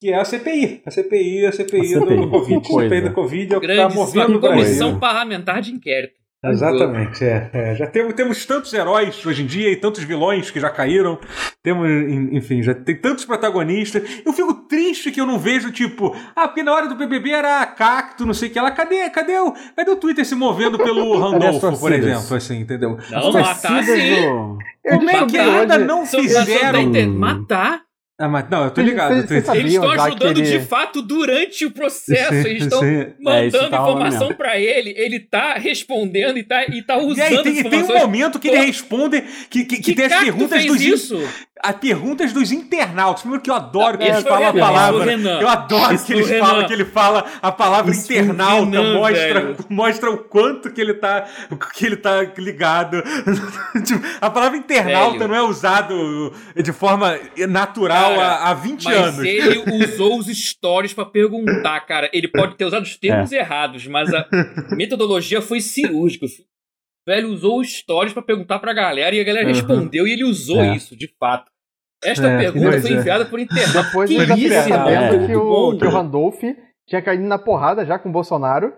Que é a CPI. A CPI, a CPI, A do, CPI, do Covid. coisa. CPI do Covid é o que tá Grande movendo o comissão parlamentar de inquérito. Exatamente, é, é. Já temos, temos tantos heróis hoje em dia e tantos vilões que já caíram. Temos, en- enfim, já tem tantos protagonistas. Eu fico triste que eu não vejo, tipo, ah, porque na hora do BBB era cacto, não sei o que lá. Cadê, cadê, o, cadê o Twitter se movendo pelo Randolfo, por exemplo, assim, entendeu? Não, matar sim. do- Como é que ainda não fizeram? Matar? Ah, mas, não, eu tô ligado. Twitter- Eles estão ajudando que ele- de fato durante o processo. Sim, Eles estão sim. É, isso mandando tá rolando informação pra ele. Ele tá respondendo e tá, e tá usando E aí, tem, e tem um momento que ele responde que, que, que tem as perguntas dos in- isso? as perguntas dos internautas. Primeiro que eu adoro que eles falam a palavra. Eu adoro que eles Renan. falam que ele fala a palavra Esse foi o internauta, Renan, mostra, velho. mostra o quanto que ele tá que ele tá ligado. Tipo, a palavra internauta Velho. não é usado de forma natural Cara, há, há 20 Mas anos. ele usou os stories pra perguntar, cara. Ele pode ter usado os termos É. errados, mas a metodologia foi cirúrgica. O velho usou os stories pra perguntar pra galera e a galera Uhum. respondeu e ele usou É. isso, de fato. Esta É, pergunta foi é. enviada por internet. Depois Que isso, sabendo é. que, o, que o Randolph tinha caído na porrada já com o Bolsonaro.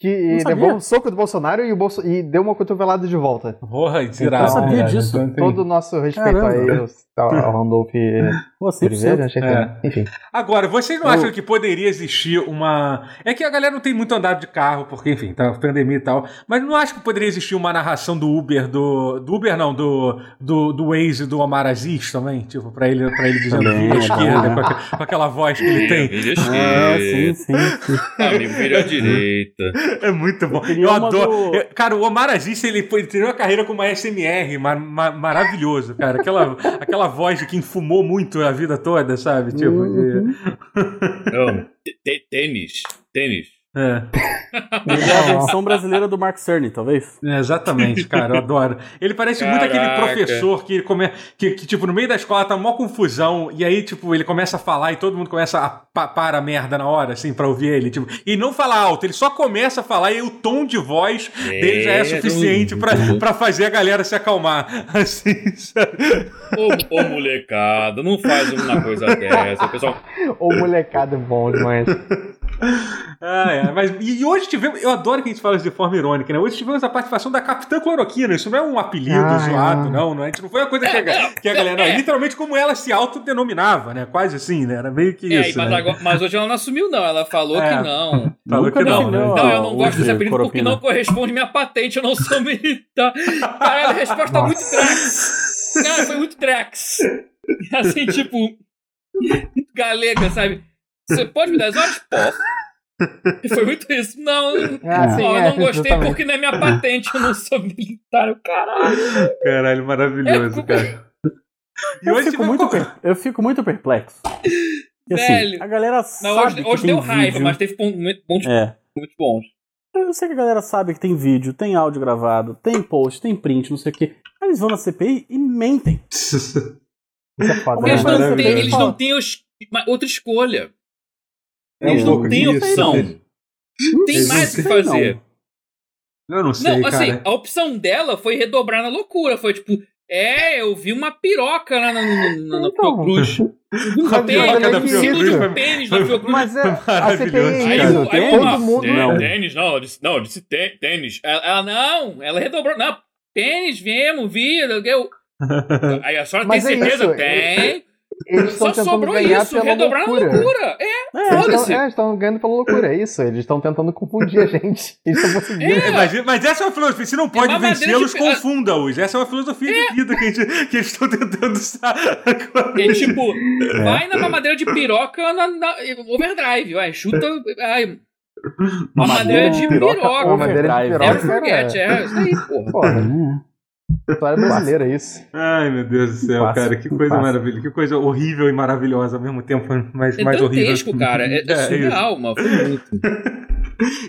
Que Não levou um soco do Bolsonaro e, o Bolso- e deu uma cotovelada de volta. Porra, Eu não sabia disso. Então, Todo o nosso respeito Caramba. a ele, ao, Randolph 100%. Oliveira, achei que É. Enfim. Agora, vocês não Eu- acham que poderia existir uma. É que a galera não tem muito andado de carro, porque, enfim, tá pandemia e tal. Mas não acho que poderia existir uma narração do Uber, do. Do Uber não, do. Do, do Waze do Omar Aziz também? Tipo, pra ele, pra ele dizendo é esquerda, com, aque- com aquela voz que ele tem. Vira É, esquerda. sim, sim, sim. Amigo, vira à direita. É muito bom. Eu uma adoro. do- Eu- cara, o Omar Aziz, ele, foi- ele teve uma carreira como SMR, ma- ma- maravilhoso, cara. Aquela, aquela voz de quem fumou muito a vida toda, sabe? Tipo, de- Uhum. Não, tê- tênis. Tênis. É. Ele é a versão brasileira do Mark Cerny, talvez. É, exatamente, cara, eu adoro. Ele parece muito aquele Caraca. professor que, come, que, que, tipo, no meio da escola tá uma confusão, e aí, tipo, ele começa a falar e todo mundo começa a pa para a merda na hora, assim, pra ouvir ele. Tipo, e não fala alto, ele só começa a falar e aí o tom de voz dele já é suficiente pra, pra fazer a galera se acalmar. Assim, sabe? Ô, ô, molecada, não faz uma coisa dessa. O pessoal, Ou molecada é bom demais. Ah, é, mas e, hoje tivemos, eu adoro que a gente fala isso de forma irônica, né? Hoje tivemos a participação da Capitã Cloroquina. Isso não é um apelido Ah, zoado, é. não, não. A gente não foi uma coisa que a, que a galera. Não, é literalmente como ela se autodenominava, né? Quase assim, né? Era meio que é, isso. mas, né? agora- mas hoje ela não assumiu, não. Ela falou É. que não. Falou Nunca que não, defendeu né? Não, a- eu não gosto desse apelido porque não corresponde minha patente, eu não sou militar. Caralho, resposta muito Drax. Cara, foi muito Drax. Assim, tipo, galega, sabe? Você pode me dar as horas? Posso. E Foi muito isso. Não, Ah, sim, ó, eu é, não gostei justamente. porque não é minha patente, eu não sou militar. Eu, Caralho. Caralho, maravilhoso, É, cara. E Eu hoje fico, muito per- eu fico muito perplexo. Porque, assim, Velho. a galera Não, sabe hoje, que hoje tem deu raiva, vídeo. mas teve muito- pontos É. muito bons. Eu sei que a galera sabe que tem vídeo, tem áudio gravado, tem post, tem print, não sei o quê. Eles vão na CPI e mentem. Isso é foda. Porque eles né? não, têm, eles não têm os- outra escolha. É Eles um não têm opção. Tem Eles mais o que não fazer. Eu não sei, Não, assim, cara. a opção dela foi redobrar na loucura. Foi tipo, é, eu vi uma piroca lá na, na, na, na Então, Fiocruz. Eu vi A um piroca da um Fiocruz foi- pênis na Fiocruz. Mas é, a CPI Maravilhoso, é Aí, cara. aí Todo uma, mundo. é, Não. tênis, não, eu disse, não, eu disse tê- tênis. Ela, ela, não, ela redobrou, não, tênis, viemos, vi, eu... Aí a senhora Mas tem é certeza? isso, tem. Eles estão Só tentando sobrou ganhar isso, pela redobrar loucura. na loucura. É, É, Eles estão- é, ganhando pela loucura, é isso. Eles estão tentando confundir a gente. Eles estão conseguindo. É, mas, mas essa é uma filosofia. Se não pode uma madeira vencê-los, de- confunda-os. Essa é uma filosofia de vida que, a gente- que eles estão tentando usar agora. É tipo, vai na mamadeira de piroca na, na overdrive, vai, chuta. Ai, mamadeira de piroca. Mamadeira de overdrive. piroca. Never forget, é, isso aí, porra. Porra, É. história brasileira, isso. Ai, meu Deus do céu, Clássico, cara. Que coisa clássico. maravilhosa. Que coisa horrível e maravilhosa ao mesmo tempo. Mais, É mais horrível. dantesco, cara. É, é É, surreal, mano. Foi muito.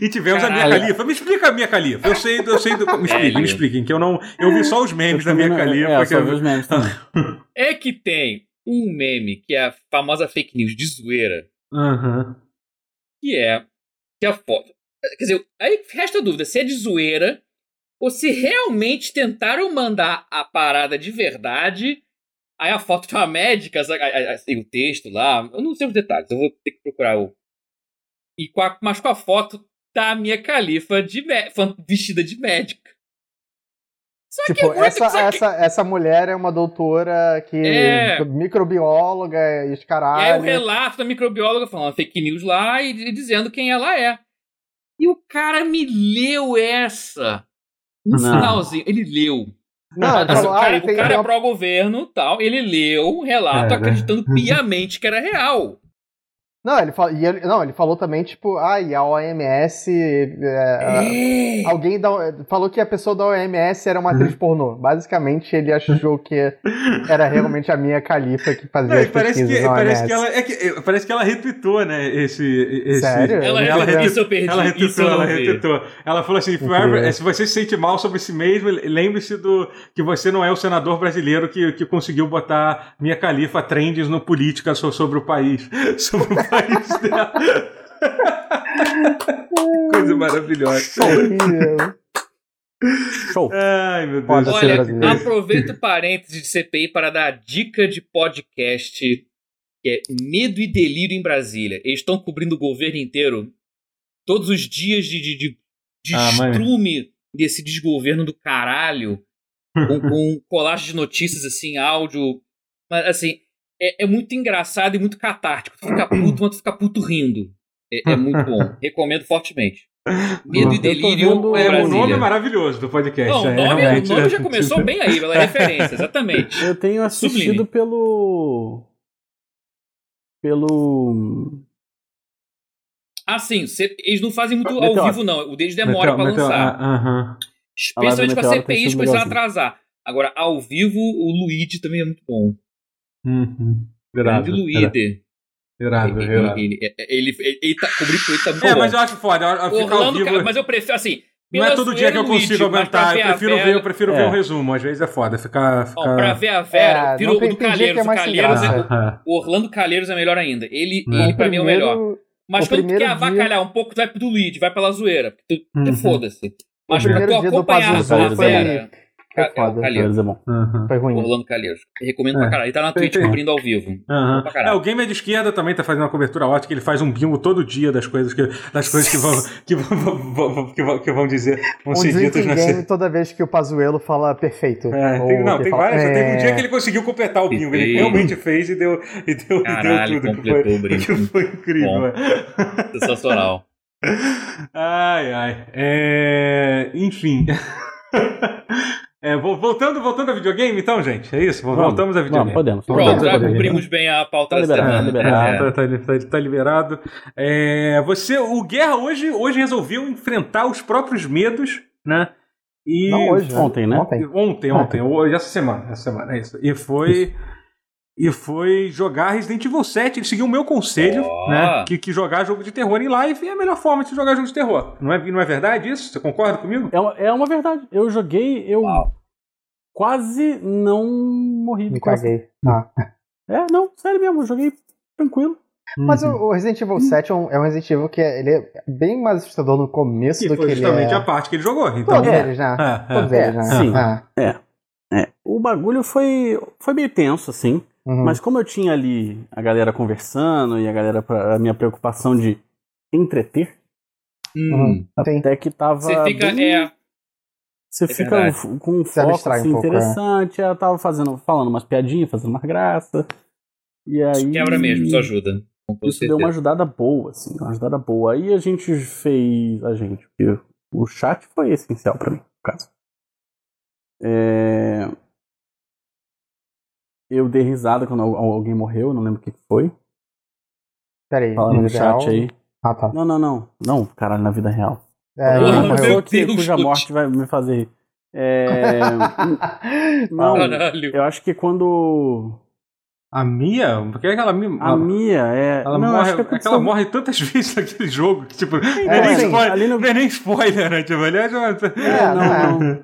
E tivemos a Minha Caralho. Califa. Me explica a Minha Califa. Eu sei, eu sei do. Me expliquem, me expliquem, que eu não. Eu vi só os memes da Minha Califa. É, que só vi os memes também. É que tem um meme que é a famosa fake news de zoeira, Aham. que é que a foto. Quer dizer, aí resta a dúvida se é de zoeira ou se realmente tentaram mandar a parada de verdade. Aí a foto de uma médica, aí o texto lá, eu não sei os detalhes, eu vou ter que procurar o. E com a- mas com a foto da minha califa de vestida de médica. Só que é Tipo, muito- essa, que- essa, essa mulher é uma doutora que. É. microbióloga e os E aí o caralho. relato da microbióloga falando fake news lá e, e dizendo quem ela é. E o cara me leu essa. No Não. finalzinho. Ele leu. Não, Assim, o ah, cara, tem o cara é pró-governo tal. Ele leu o relato É. acreditando piamente que era real. Não, ele falou, e ele, não, ele falou também, tipo, ah, e a OMS. é, Alguém da, falou que a pessoa da OMS era uma atriz pornô. Basicamente, ele achou que era realmente a minha califa que fazia Não, as parece, que, parece, que ela, é que, é, parece que ela retweetou, né? Esse. esse Sério? Ela, Ela retweetou. retweetou- Isso eu perdi. Ela isso retweetou, ela retweetou. Ela falou assim. "Forever, se você se sente mal sobre si mesmo, lembre-se do que você não é o senador brasileiro que, que conseguiu botar minha califa trends no política so- sobre o país. Sobre o país dela. Coisa maravilhosa. Show. Ai, meu Deus. Olha, brasileiro. aproveito o parênteses de CPI para dar a dica de podcast que é Medo e Delírio em Brasília. Eles estão cobrindo o governo inteiro todos os dias de, de, de, de Ah, mãe. estrume desse desgoverno do caralho, com, com colagem de notícias assim, áudio. Mas assim, é, é muito engraçado e muito catártico. Tu fica puto, mas tu fica puto rindo. É, é muito bom. Recomendo fortemente. Medo e Delírio É, o Brasília. nome é maravilhoso do podcast. Não, o é, nome, realmente, o nome é. já começou bem aí, pela referência, exatamente. Eu tenho assistido Sublime. pelo. Pelo. Ah, sim, cê- eles não fazem muito ao vivo, não. O deles demora Meteoro- pra Meteoro- lançar. ah, aham. Especialmente com a Meteoro tem CPI, sido começar a atrasar. Agora, ao vivo, o Luigi também é muito bom. Uhum. Irado. Irado, Ele, ele, ele, ele, ele, ele tá, o Brito tá É, bom. mas eu acho foda. eu- eu Ficar ao Orlando, vivo. cara, mas eu prefiro, assim... Não é todo dia que eu consigo aumentar. Eu ver prefiro ver, eu prefiro ver É. um resumo. Às vezes é foda. Ficar. Ó, ficar... pra ver a Vera, É, prefiro do Calheiros. é O Calheiros é, o Orlando Calheiros é melhor ainda. Ele, É. ele pra mim é o melhor. Mas o quando tu primeiro quer dia- avacalhar um pouco, tu vai pro do Luigi, vai pela zoeira. Tu, tu Uhum. foda-se. Mas O pra primeiro tu dia do acompanhar a Vera... é o foda. Calheiros. É bom. Uhum. Foi ruim. Orlando Calheiros. Recomendo pra É. caralho. Ele tá na Twitch cobrindo ao vivo. Pra É, o Gamer de Esquerda também tá fazendo uma cobertura ótima, que ele faz um bingo todo dia das coisas que, das coisas que vão, que vão, que vão, que vão dizer, vão Um ser ditas nessa. game toda vez que o Pazuelo fala perfeito. É, tem, não, que tem fala- várias. Teve um É. dia que ele conseguiu completar o bingo. Ele realmente fez e deu, e deu, e Caralho, deu tudo. que completou foi, o brinco. que foi incrível. Bom. é. Sensacional. Ai, ai. É, Enfim. É, vo- voltando, voltando a videogame, então, gente. É isso? Vamos, Voltamos a videogame. Vamos, podemos. Pronto, já cumprimos bem a pauta Tá da liberado, semana. tá liberado. É. Tá, tá- tá- tá liberado. É, você, o Guerra hoje, hoje resolveu enfrentar os próprios medos, né? E Não hoje, né? Ontem, né? Ontem. ontem, ontem, hoje, essa semana, essa semana, é isso. E foi e foi jogar Resident Evil 7. Ele seguiu o meu conselho, Ó. né? Que, que jogar jogo de terror em live é a melhor forma de se jogar jogo de terror. Não é, não é verdade isso? Você concorda comigo? É, uma- é uma verdade. Eu joguei, eu Uau. quase não morri Me caguei. Ah. É, não, sério mesmo, eu joguei tranquilo. Mas Uhum. o, Resident Evil 7 é um, é um Resident Evil que é, ele é bem mais assustador no começo que do que ele justamente é... a parte que ele jogou. Então, Todos É. eles, né? É, é. Todos eles, né? sim. Ah. É, o bagulho foi, foi meio tenso, assim. Uhum. Mas como eu tinha ali a galera conversando e a galera, pra- a minha preocupação de entreter, Hum. Sim. até que tava. Você fica. bem- É, Você É fica verdade. com um foco abstrai um assim, pouco, interessante. Eu tava fazendo, falando umas piadinhas, fazendo umas graças. E aí. quebra mesmo, isso ajuda. Isso deu uma certeza. ajudada boa, assim, uma ajudada boa. Aí a gente fez. A gente, porque o chat foi essencial pra mim, no caso. É, Eu dei risada quando al- alguém morreu, eu não lembro o que que foi. Peraí, Fala no chat real? aí. Ah, tá. Não, não, não. Não, caralho, na vida real. É, Uma não, pessoa eu... que, Deus, cuja morte vai me fazer. É, não, Caralho. eu acho que quando. A Mia? Porque é aquela Mia. A Mia é. Ela, não, morre, acho que é que aconteceu- ela morre tantas vezes naquele jogo que, tipo, não é nem assim, spoiler, ali no- não é nem spoiler, né? Tipo, aliás, É, É, não, não.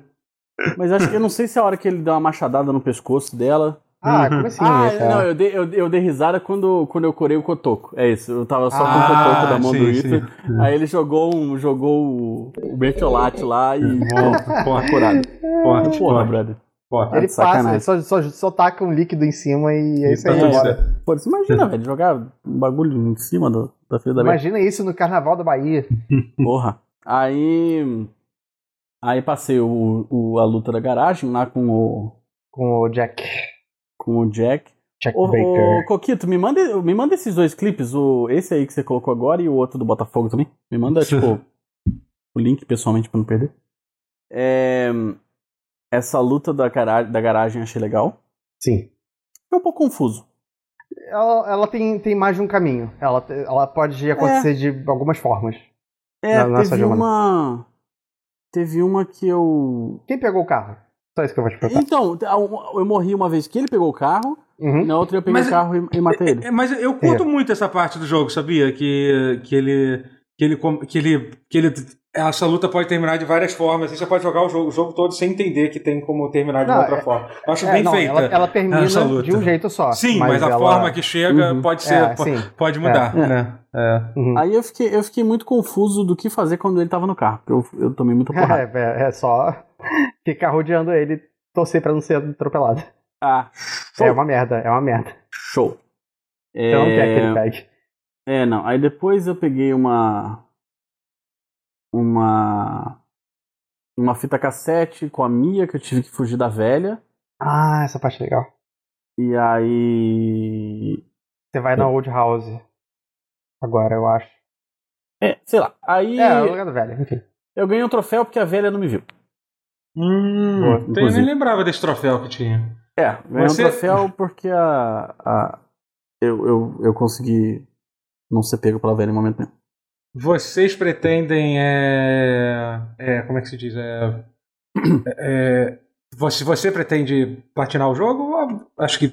Mas acho que eu não sei se é a hora que ele deu uma machadada no pescoço dela. Ah, como assim? ah, não, eu dei, eu, eu dei risada quando, quando eu corei o cotoco. É isso, eu tava só com o Ah, cotoco da mão do sim, Ethan. sim. Aí ele jogou, um, jogou o, o mertiolate lá e. Porra, porra, curado. Porra, forte, brother. forte. Ele sacanagem. passa, ele só, só, só taca um líquido em cima e é isso aí. Tá certo. Pô, você imagina, velho, jogar um bagulho em cima do, da filha da. Imagina isso no Carnaval da Bahia. Porra. Aí. Aí passei o, o- a luta da garagem lá com o, Com o Jack. Com o Jack. Jack Ô, Baker. ô, Coquito, me manda, me manda esses dois clipes, o, esse aí que você colocou agora e o outro do Botafogo também. Me manda, tipo, o link pessoalmente pra não perder. É, essa luta da, gara- da garagem achei legal. Sim. Fiquei um pouco confuso. Ela, ela tem, tem mais de um caminho. Ela, ela pode acontecer de algumas formas. É, Na- teve uma. Teve uma que eu. Quem pegou o carro? Só isso que eu vou te perguntar. Então, eu morri uma vez que ele pegou o carro, Uhum. na outra eu peguei Mas- o carro e, e matei ele. É, mas eu curto muito essa parte do jogo, sabia? Que, que ele. Que ele, que ele. Que ele. Essa luta pode terminar de várias formas. e Você pode jogar o jogo, o jogo todo sem entender que tem como terminar de Não, uma outra é- forma. Eu acho É, bem não, feita. ela, ela termina essa luta. de um jeito só. Sim, mas, a ela- forma que chega Uhum. pode ser. É, pode mudar, É. né? É. Uhum. Aí eu fiquei, eu fiquei muito confuso do que fazer quando ele tava no carro, porque eu, eu tomei muita porrada. É, é, é só ficar rodeando ele e torcer pra não ser atropelado. Ah, show. É uma merda, é uma merda. show. Você não quer que ele pegue. é, não. Aí depois eu peguei uma. Uma. Uma fita cassete com a Mia, que eu tive que fugir da velha. Ah, essa parte é legal. E aí. Você vai na Old House. Agora, eu acho. É, sei lá. Aí É, o lugar do velho, enfim. eu ganhei um troféu porque a velha não me viu. Hum, Boa, eu nem lembrava desse troféu que tinha. É, ganhei Você- um troféu porque a. a eu, eu, eu consegui não ser pego pela velha em momento nenhum. Vocês pretendem. É, é, como é que se diz? É, é, você, você pretende platinar o jogo? Acho que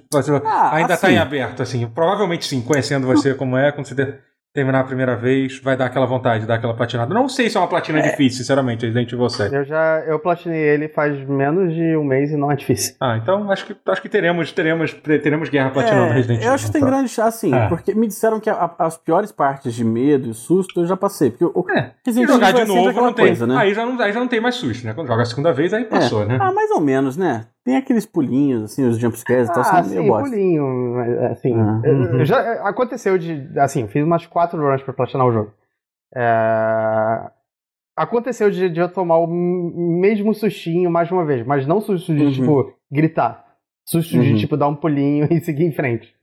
Ah, ainda está assim. em aberto, assim. Provavelmente sim, conhecendo você como é, ter- terminar a primeira vez, vai dar aquela vontade, dar aquela platinada. Não sei se é uma platina difícil, sinceramente, Resident Evil 7. Eu já eu platinei ele faz menos de um mês e não é difícil. Ah, então acho que, acho que teremos, teremos, teremos guerra platinando É, Resident Evil. eu acho que tem então. grande chance, assim, É. porque me disseram que a- as piores partes de medo e susto eu já passei. Porque o É, e Resident jogar de é novo não tem. coisa, né? Aí, já não, aí já não tem mais susto, né? Quando joga a segunda vez, aí passou, né? Ah, mais ou menos, né? Tem aqueles pulinhos, assim, os jumpscares e tal, são meio sim, bosta. pulinho. mas, Assim, Ah, eu- uhum. eu já aconteceu de. Assim, eu fiz umas quatro runs pra platinar o jogo. É, Aconteceu de, de eu tomar o mesmo sustinho mais de uma vez, mas não susto de, Uhum. tipo, gritar. Susto de, Uhum. tipo, dar um pulinho e seguir em frente.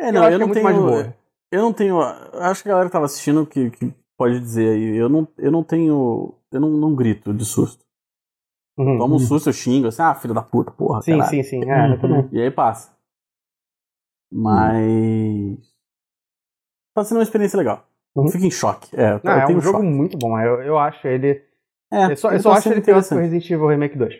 É, Eu não, acho eu que é não muito tenho. mais de boa. Eu não tenho. Acho que a galera que tava assistindo que, que pode dizer aí. Eu não, eu não tenho. Eu não, não grito de susto. Uhum. Toma um susto, eu xingo, assim, ah, filho da puta, porra. Sim, caralho. sim, sim. É, eu Uhum. também. E aí passa. Mas. Tá sendo uma experiência legal. Uhum. Fica em choque. É, Não, eu é tenho um jogo choque. muito bom. Eu, eu acho ele. É, eu só, eu só tá acho ele pior que o. Resident Evil Remake 2.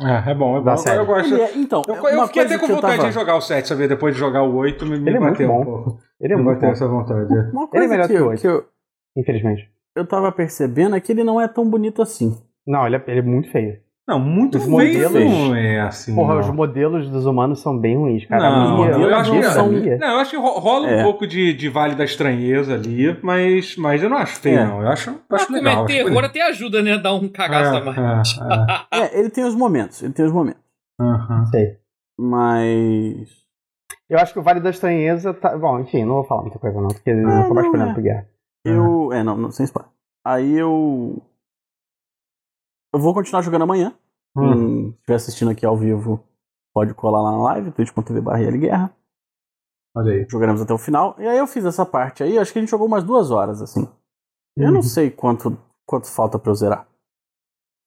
É, é bom, é bom. Eu, gosto. É- então, Eu, eu fiquei coisa até com vontade tava- de jogar o 7, saber? Depois de jogar o 8, me, me Ele é muito bateu bom. um pouco. Ele é me muito bateu bom. essa vontade. Uma Ele é coisa melhor que, que o eu, oito. que eu, Infelizmente. eu tava percebendo é que ele não é tão bonito assim. Não, ele é, ele é muito feio. Não, muito Os feio modelos- não é assim. Porra, não. os modelos dos humanos são bem ruins, cara. Não, minha- eu a acho que são- sabia. Não, eu acho que ro- rola É. um pouco de, de Vale da Estranheza ali, mas, mas eu não acho feio, É. não. Eu acho, eu acho Como legal. é terror, bonito. até ajuda, né? Dar um cagaço a mais. É, é, é. É, ele tem os momentos, ele tem os momentos. Aham. Sei. Mas. Eu acho que o Vale da Estranheza tá. Bom, enfim, não vou falar muita coisa, não, porque eu Ah, não tô mais é. pro guerra. Eu. É, não, não, sem spoiler. Aí eu. Eu vou continuar jogando amanhã. Hum. Quem estiver assistindo aqui ao vivo pode colar lá na live, twitch.tv barra Guerra. Olha aí. Jogaremos até o final. E aí eu fiz essa parte aí, acho que a gente jogou umas duas horas, assim. Eu Uhum. não sei quanto, quanto falta pra eu zerar.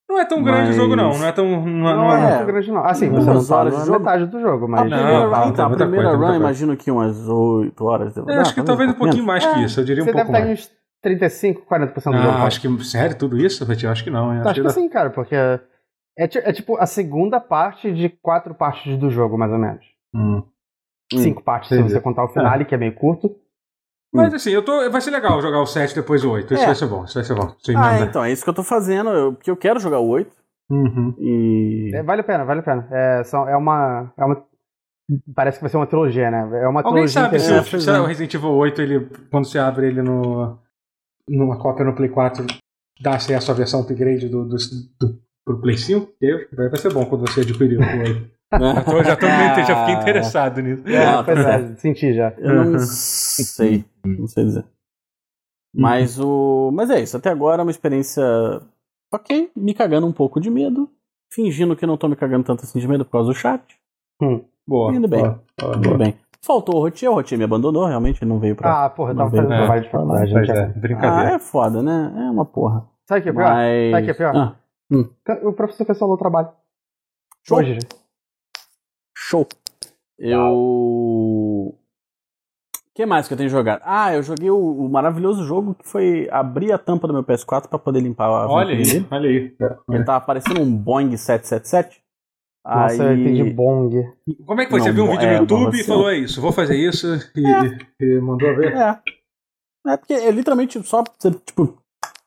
Não é tão grande o Mas- jogo, não. Não é tão. Não, Não, não é, é- É. muito grande, não. Assim, Duas você não horas de jogo? metade do jogo, A mas. Não, primeira, tá, run, então, a primeira coisa, run, imagino que umas 8 horas. deve É, dar, acho que talvez um pouquinho mais que isso. Eu diria um Você pouco deve estar em mais. uns 35, 40% do jogo. Ah, fácil. acho que. Sério, tudo isso? Eu acho que não. hein? Acho que dá- sim, cara, porque é, é tipo a segunda parte de quatro partes do jogo, mais ou menos. Hum. Hum, Cinco partes, se entendi. você contar o finale, que é bem curto. Mas assim, eu tô, vai ser legal jogar o 7 depois o 8. Isso É. vai ser bom. Isso vai ser bom. Sem Ah, dúvida. então, é isso que eu tô fazendo. Eu, porque eu quero jogar o 8. Uhum. E. É, vale a pena, vale a pena. É, são, é, uma, é uma. Parece que vai ser uma trilogia, né? É uma Alguém trilogia sabe se, se o Resident Evil 8, ele, quando você abre ele no, numa cópia no Play 4, dá acesso à versão upgrade do, do, do, pro Play 5? Porque Vai ser bom quando você adquirir o 8. Já, tô, já, tô, já fiquei interessado nisso. É, Ah, pois é, senti já. Eu não sei. Não sei dizer. Mas o. Mas é isso. Até agora é uma experiência. Ok, me cagando um pouco de medo. Fingindo que não tô me cagando tanto assim de medo por causa do chat. Boa. Indo bem. boa, boa, Tudo boa. bem. Faltou o Rotier, o Rotier me abandonou, realmente não veio pra. Ah, porra, tava fazendo trabalho de faculdade. Pois gente. é, ah, brincadeira. é foda, né? É uma porra. Sabe o que é pior? Mas. Sabe o que é pior? Ah, O professor fez o trabalho. Show. Hoje. show. Eu. O que mais que eu tenho jogado? Ah, eu joguei o, o maravilhoso jogo que foi abrir a tampa do meu PS4 pra poder limpar a Olha aí, dele. olha aí. Ele tava parecendo um Boeing 777. Nossa, eu Aí... entendi bong. Como é que foi? Você Não, viu um vídeo é, no YouTube você- e falou: é isso, vou fazer isso e, e mandou ver? É. É porque é literalmente só você, tipo,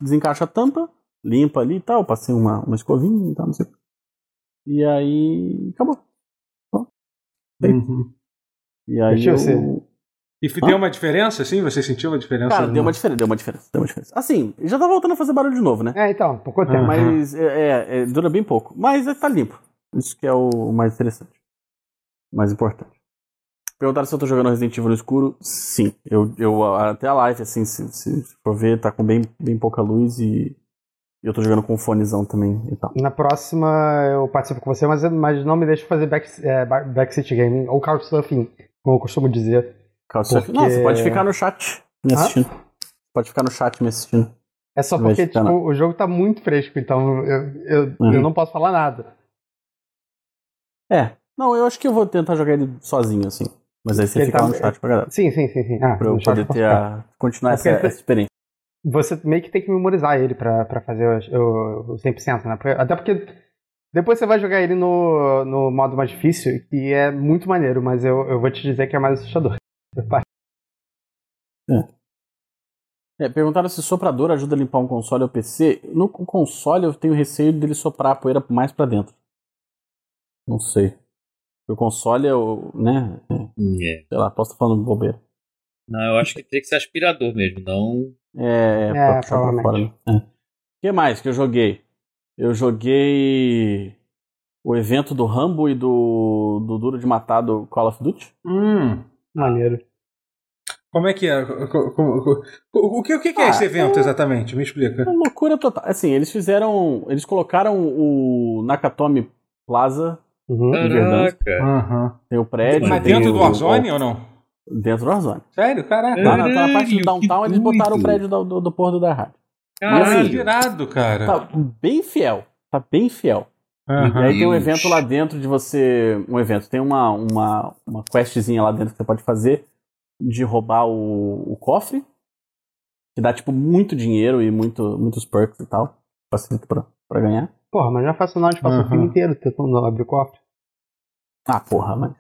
desencaixa a tampa, limpa ali e tal, passei uma, uma escovinha e tal, não sei. E aí. acabou. Uhum. E aí. Deixa eu eu- ser. E deu uma diferença, assim? Você sentiu uma diferença? Cara, deu uma diferença, deu uma diferença, deu uma diferença. Assim, já tá voltando a fazer barulho de novo, né? É, então, por quanto tempo? Ah. Mas é, é, é, dura bem pouco. Mas é, tá limpo. Isso que é o mais interessante. O mais importante. Perguntaram se eu tô jogando Resident Evil no escuro. Sim. Eu, eu até a live, assim, se, se for ver, tá com bem, bem pouca luz e eu tô jogando com fonezão também e tal. Na próxima eu participo com você, mas, mas não me deixe fazer back, é, ba- backseat gaming ou couchsurfing, como eu costumo dizer. Couchsurfing. Porque- Não, você pode ficar no chat me Hã? assistindo. Pode ficar no chat me assistindo. É só porque tipo, o jogo tá muito fresco, então eu, eu, Uhum. eu não posso falar nada. É. Não, eu acho que eu vou tentar jogar ele sozinho, assim. Mas aí você fica tá- no chat pra galera. Sim, sim, sim, sim. Ah, Pra eu poder ter a. continuar É essa, essa experiência. Você meio que tem que memorizar ele pra, pra fazer o, o, o 100%, né? Porque- até porque Depois você vai jogar ele no, no modo mais difícil, que é muito maneiro, mas eu, eu vou te dizer que é mais assustador. É, perguntaram se soprador ajuda a limpar um console ou PC. No console eu tenho receio dele soprar a poeira mais pra dentro. Não sei. O console é o. né? É. Sei lá, posso estar falando bobeira. Não, eu acho que teria que ser aspirador mesmo, não. É, é, É, pra puxar pra provavelmente. fora. né? É. O que mais que eu joguei? Eu joguei o evento do Rambo e do, do Duro de Matar do Call of Duty. Hum. Maneiro. Como é que é? O que, o que que é Ah, esse evento exatamente? Me explica. Uma loucura total. Assim, eles fizeram. Eles colocaram o Nakatomi Plaza, Uhum. verdade. Caraca. Aham. tem o prédio. Mas dentro do Warzone ou não? Dentro do Warzone. Sério? Caraca. Lá na, tá na parte do downtown, eles botaram o doido. prédio do, do, do Porto da Rádio. Caralho, irado, cara. Tá bem fiel. Tá bem fiel. Aham. E aí tem um evento lá dentro de você. Um evento, tem uma, uma, uma questzinha lá dentro que você pode fazer de roubar o, o cofre. Que dá, tipo, muito dinheiro e muito, muitos perks e tal. Facilita pra, pra ganhar. Porra, mas não é fácil não, a gente passou o filme inteiro tentando abrir o cofre. Ah, porra, mas.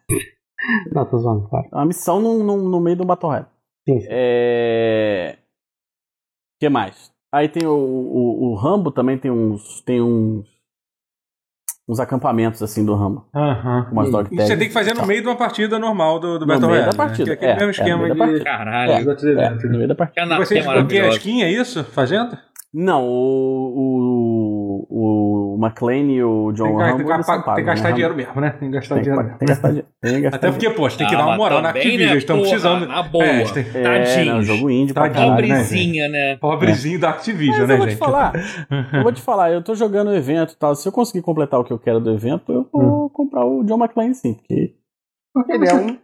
Não, tô zoando, claro. É uma missão no, no, no meio do Battle Royale. Sim, sim. É. O que mais? Aí tem o, o, o Rambo também tem uns. Tem uns. Uns acampamentos assim do Rambo. Aham. Umas E- dog e tags você tem que fazer no meio de uma partida normal do, do No Battle meio Royale. da né? partida, Que é aquele é, mesmo é, no esquema meio da de... partida. Caralho. É. É, no meio da partida. Você quê? A skin, é isso? Fazendo? Não, o, o, o McLean e o John Rambo tem que, tem gastar né? dinheiro mesmo, né? Tem que gastar Tem, dinheiro que- mesmo. tem que gastar dinheiro. Tem que gastar Até porque, poxa, tem que Ah, dar uma moral na Activision. né, Eles estão precisando. Na boa. É, tem- É, não, Tadinhos. jogo indie pra caralho. né? Pobrezinha, né? Pobrezinho da Activision, Mas né, eu vou gente? te falar, eu vou te falar, eu tô jogando o evento e tal. Se eu conseguir completar o que eu quero do evento, eu vou comprar o John McClane sim, porque. Ele é um,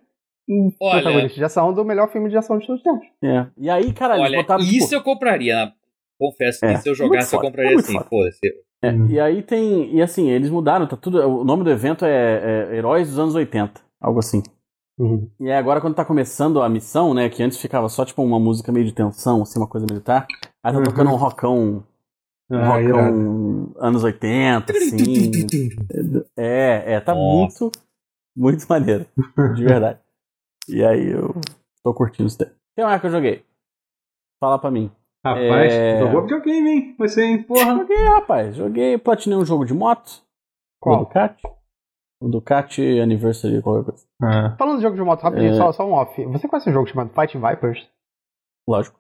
um Olha- protagonista de ação do melhor filme de ação de todos os tempos. É. E aí, cara, eles Olha, botaram. isso tipo, eu compraria. Confesso que É, se eu muito jogasse, eu compraria muito assim. foda. Foda-se. É, E aí tem. E assim, eles mudaram, tá tudo. O nome do evento é, é Heróis dos anos 80, algo assim. Uhum. E aí agora, quando tá começando a missão, né? Que antes ficava só tipo uma música meio de tensão, assim, uma coisa militar. Aí tá Uhum. tocando um rockão. Um Ah, irado. rockão anos 80, assim. É, é, tá Nossa. muito, muito maneiro. De verdade. E aí eu tô curtindo isso daí. O que mais que eu joguei? Fala pra mim. Rapaz, É. jogou videogame, hein? Você, hein? Porra. Joguei, rapaz. Joguei, platinei um jogo de moto. Qual? O Ducati. O Ducati Anniversary, qualquer coisa. Ah. Falando de jogo de moto, rapidinho, É. só, só um off. Você conhece um jogo chamado Fighting Vipers? Lógico.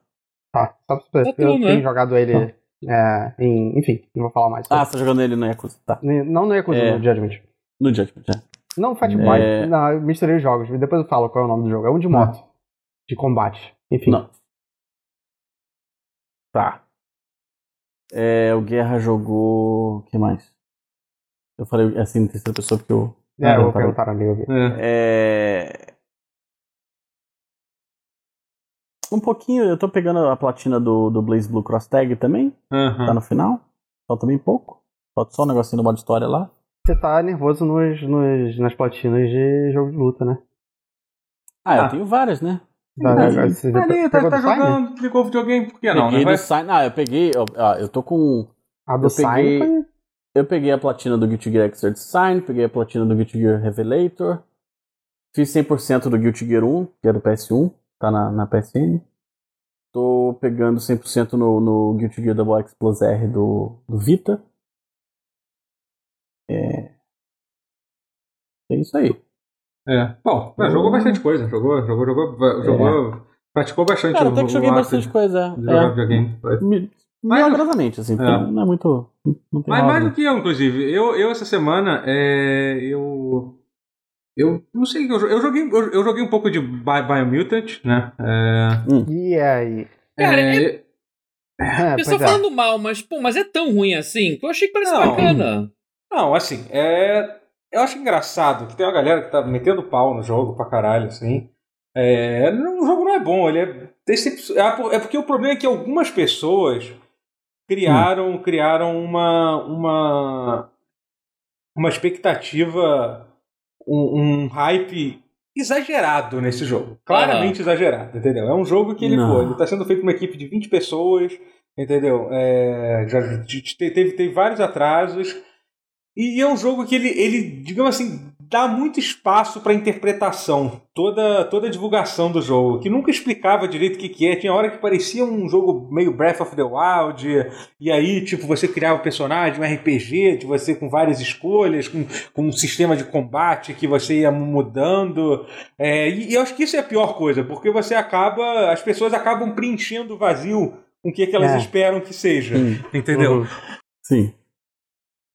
Tá, só pra você. Tá Eu tudo, tenho né? jogado ele é, em. Enfim, não vou falar mais. Ah, você tá jogando ele no Yakuza. Tá. Não no Yakuza, É. no Judgment. No Judgment, já. Não, Fighting É. Vipers. Não, eu misturei os jogos. Depois eu falo qual é o nome do jogo. É um de moto. De combate. Enfim. Não. Tá. É, o Guerra jogou. O que mais? Eu falei assim em terceira pessoa porque eu. É, eu vou perguntar ali. eu vi. É. É. Um pouquinho, eu tô pegando a platina do, do Blaze Blue Cross Tag também. Aham. Tá no final. Falta bem pouco. Falta só um negocinho do modo história lá. Você tá nervoso nos, nos, nas platinas de jogo de luta, né? Ah, Ah. eu tenho várias, né? Tá, Ali, você já Ali, tá, tá do Sign? jogando, ligou o videogame, por que não? peguei né? Vai- Sign. Ah, eu peguei. ó, ó, eu tô com. A do Eu peguei- Sign. Eu peguei a platina do Guilty Gear Xrd Sign, peguei a platina do Guilty Gear Revelator. Fiz 100% do Guilty Gear 1, que é do PS1, tá na, na PSN. Tô pegando 100% no, no Guilty Gear Double X Plus R do, do Vita. É. É isso aí. É. Bom, mas jogou bastante coisa. Jogou, jogou, jogou, jogou. Praticou bastante Cara, o, até que joguei bastante coisa. de jogar É. videogame. Foi. Mi- Mas- Milagrosamente, assim, É. não é muito. Não tem Mas mais né? do que eu, inclusive. Eu, eu essa semana, é, eu. Eu não sei, eu, eu joguei, eu, eu joguei um pouco de Bi- Biomutant, né? É, E aí? Cara, é, É, Eu estou pois é. falando mal, mas, pô, mas é tão ruim assim que eu achei que parecia Não. bacana. Não, assim, é. Eu acho engraçado que tem uma galera que tá metendo pau no jogo pra caralho, assim. É, o jogo não é bom, ele é. É é porque o problema é que algumas pessoas criaram, criaram uma, uma. uma expectativa, um, um hype exagerado nesse jogo. Claramente exagerado, entendeu? É um jogo que ele, Não. pô, ele tá sendo feito por uma equipe de 20 pessoas, entendeu? É, já te- te- teve, teve vários atrasos. E é um jogo que ele, ele digamos assim, dá muito espaço para interpretação. Toda, toda a divulgação do jogo, que nunca explicava direito o que, que é. Tinha hora que parecia um jogo meio Breath of the Wild, e aí, tipo, você criava o um personagem, um RPG, de você com várias escolhas, com, com um sistema de combate que você ia mudando. É, e, e eu acho que isso é a pior coisa, porque você acaba. As pessoas acabam preenchendo o vazio com o que, que elas É. esperam que seja. Sim. Entendeu? Uhum. Sim.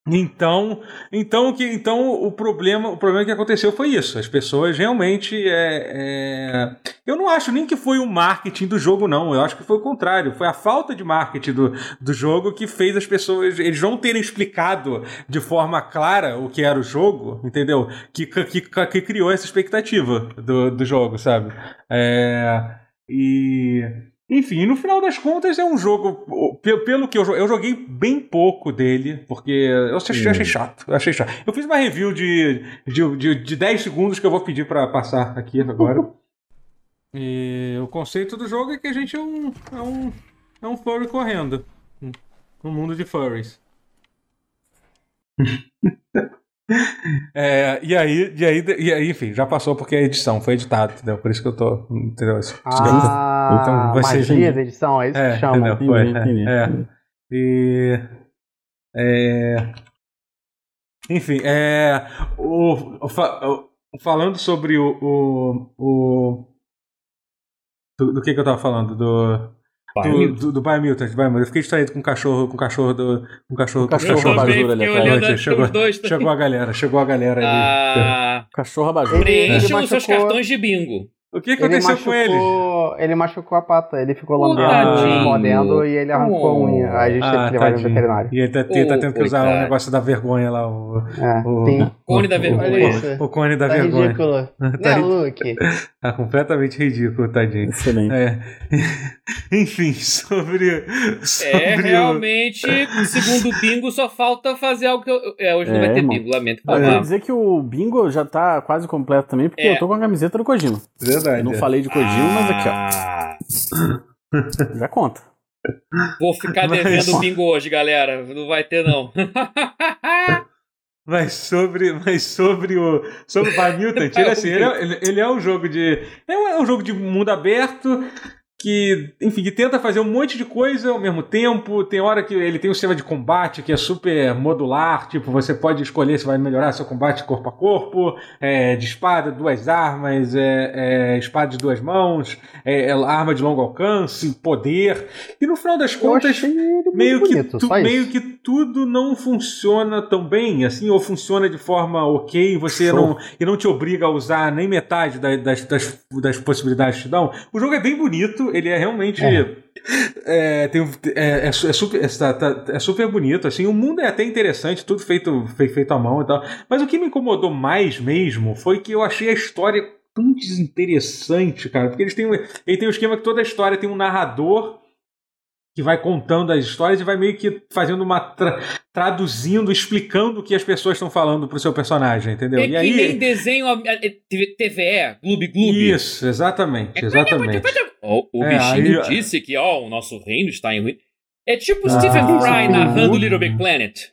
Então, então, que, então o problema, o problema que aconteceu foi isso. As pessoas realmente é, é, eu não acho nem que foi o marketing do jogo não. Eu acho que foi o contrário. Foi a falta de marketing do, do jogo que fez as pessoas eles não terem explicado de forma clara o que era o jogo, entendeu? Que que, que, que criou essa expectativa do, do jogo, sabe? É, e enfim, no final das contas é um jogo. Pelo, que eu joguei, eu joguei bem pouco dele, porque eu achei, achei chato. Eu achei chato. Eu fiz uma review de, de, de, de 10 segundos que eu vou pedir pra passar aqui agora. e o conceito do jogo é que a gente é um. É um, é um furry correndo. No mundo de furries. É, e, aí, e, aí, e aí, enfim, já passou porque é edição, foi editado, entendeu? Por isso que eu tô. Entendeu? Ah, Então vai ser- magia da edição, é isso É, que chama. entendeu? Foi, Entendi, entendi. é, é. E. É, enfim, é, o, o- falando sobre o. o, o do, do que, que eu tava falando? Do. Do, do, do Biomutant, do Biomutant. Eu fiquei distraído com o cachorro, com o cachorro do. Com o cachorro, com cachorro cachorro. abajur ali atrás. Chegou-. Chegou a galera, chegou a galera ali. Ah, Cachorro abajur. Preencham ele os seus cartões de bingo. O que Ele aconteceu machucou, com ele? ele machucou a pata, ele ficou lambendo, tadinho. mordendo e ele arrancou a unha. Aí a gente teve Ah, que levar ele no veterinário. E ele tá, ele tá tendo que usar o coitado. negócio da vergonha lá, o, É, o, sim. Cone da o- vergonha. O, o cone da Tá vergonha. ridículo. Tá né, ri- Luke? Tá completamente ridículo, tadinho. Excelente. É. Enfim, sobre. sobre É, o- realmente, segundo o bingo, só falta fazer algo que eu. É, hoje não É, vai ter irmão. bingo, lamento Eu queria dizer que o bingo já tá quase completo também, porque É. eu tô com a camiseta do Kojima. Verdade. Eu não falei de Kojima, mas aqui, Ah, ó. Já conta. Vou ficar devendo o bingo hoje, galera. Não vai ter, não. Mas sobre, mas sobre o sobre o Biomutant, ele, assim, ele, é, ele, ele é um jogo de é um, é um jogo de mundo aberto que, enfim, que tenta fazer um monte de coisa ao mesmo tempo. Tem hora que ele tem um sistema de combate que é super modular, tipo, você pode escolher se vai melhorar seu combate corpo a corpo, é, de espada, duas armas, é, é, espada de duas mãos, é, é, arma de longo alcance, poder. E no final das Eu contas, meio que, tu- meio que tudo não funciona tão bem, assim, ou funciona de forma ok, você Show. não e não te obriga a usar nem metade da- das, das, das possibilidades que te dão. O jogo é bem bonito, ele é realmente É. é, tem, é, é é super, é, tá- tá- é super bonito, assim, o mundo é até interessante, tudo feito, fe- feito à mão e tal. Mas o que me incomodou mais mesmo foi que eu achei a história tão desinteressante, cara. Porque eles têm, ele tem um esquema que toda a história tem um narrador que vai contando as histórias e vai meio que fazendo uma. tra- traduzindo, explicando o que as pessoas estão falando pro seu personagem, entendeu? É e que aí. nem desenho TVE, Gloob Gloob. Isso, exatamente, exatamente. Ó, o É, bichinho aí- disse que ó, o nosso reino está em ruína. É tipo Ah, Stephen Fry é narrando Little Big Planet.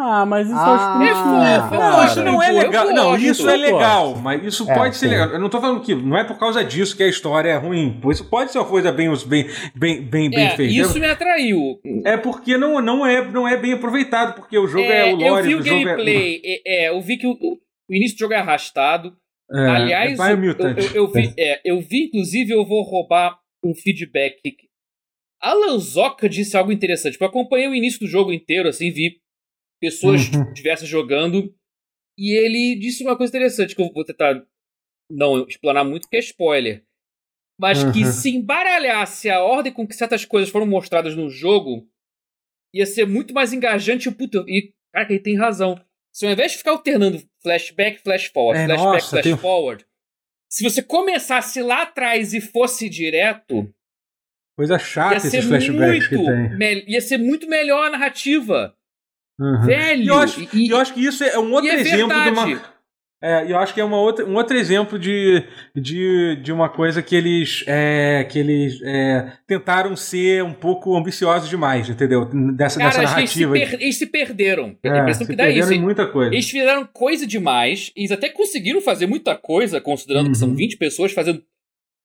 Ah, mas isso eu Ah, acho que É não fofo, cara. Não, isso não é Eu legal. Não, isso é eu legal, mas isso É, pode ser sim. legal. Eu não tô falando que não é por causa disso que a história é ruim. Isso pode ser uma coisa bem, bem, bem, bem, bem É, feita. isso me atraiu. É porque não, não, é, não é bem aproveitado, porque o jogo é, É, o eu lore vi o do jogo. gameplay, é, é, eu vi que o, o- início do jogo é arrastado. É, é, Aliás, é eu, eu, eu vi, é, eu vi, inclusive, eu vou roubar um feedback. A Lanzoca disse algo interessante. porque Eu acompanhei o início do jogo inteiro, assim, vi pessoas Uhum. diversas jogando. E ele disse uma coisa interessante que eu vou tentar não explanar muito, que é spoiler. Mas que Uhum. se embaralhasse a ordem com que certas coisas foram mostradas no jogo, ia ser muito mais engajante. Puta, e, cara, ele tem razão. Se ao invés de ficar alternando flashback, flash forward, É, flashback, nossa, flash tem- forward, se você começasse lá atrás e fosse direto, Coisa chata ia ser esses flashbacks que tem. ia ser muito melhor a narrativa. Uhum. Velho! E eu acho, e- eu acho que isso é um outro e é exemplo de uma. É, e eu acho que é uma outra, um outro exemplo de, de, de uma coisa que eles, é, que eles é, tentaram ser um pouco ambiciosos demais, entendeu? Dessa, Cara, dessa que eles se, narrativa. per- eles se perderam. A É, impressão se que dá é perderam isso. muita coisa. Eles fizeram coisa demais, eles até conseguiram fazer muita coisa, considerando que são Uhum. 20 pessoas fazendo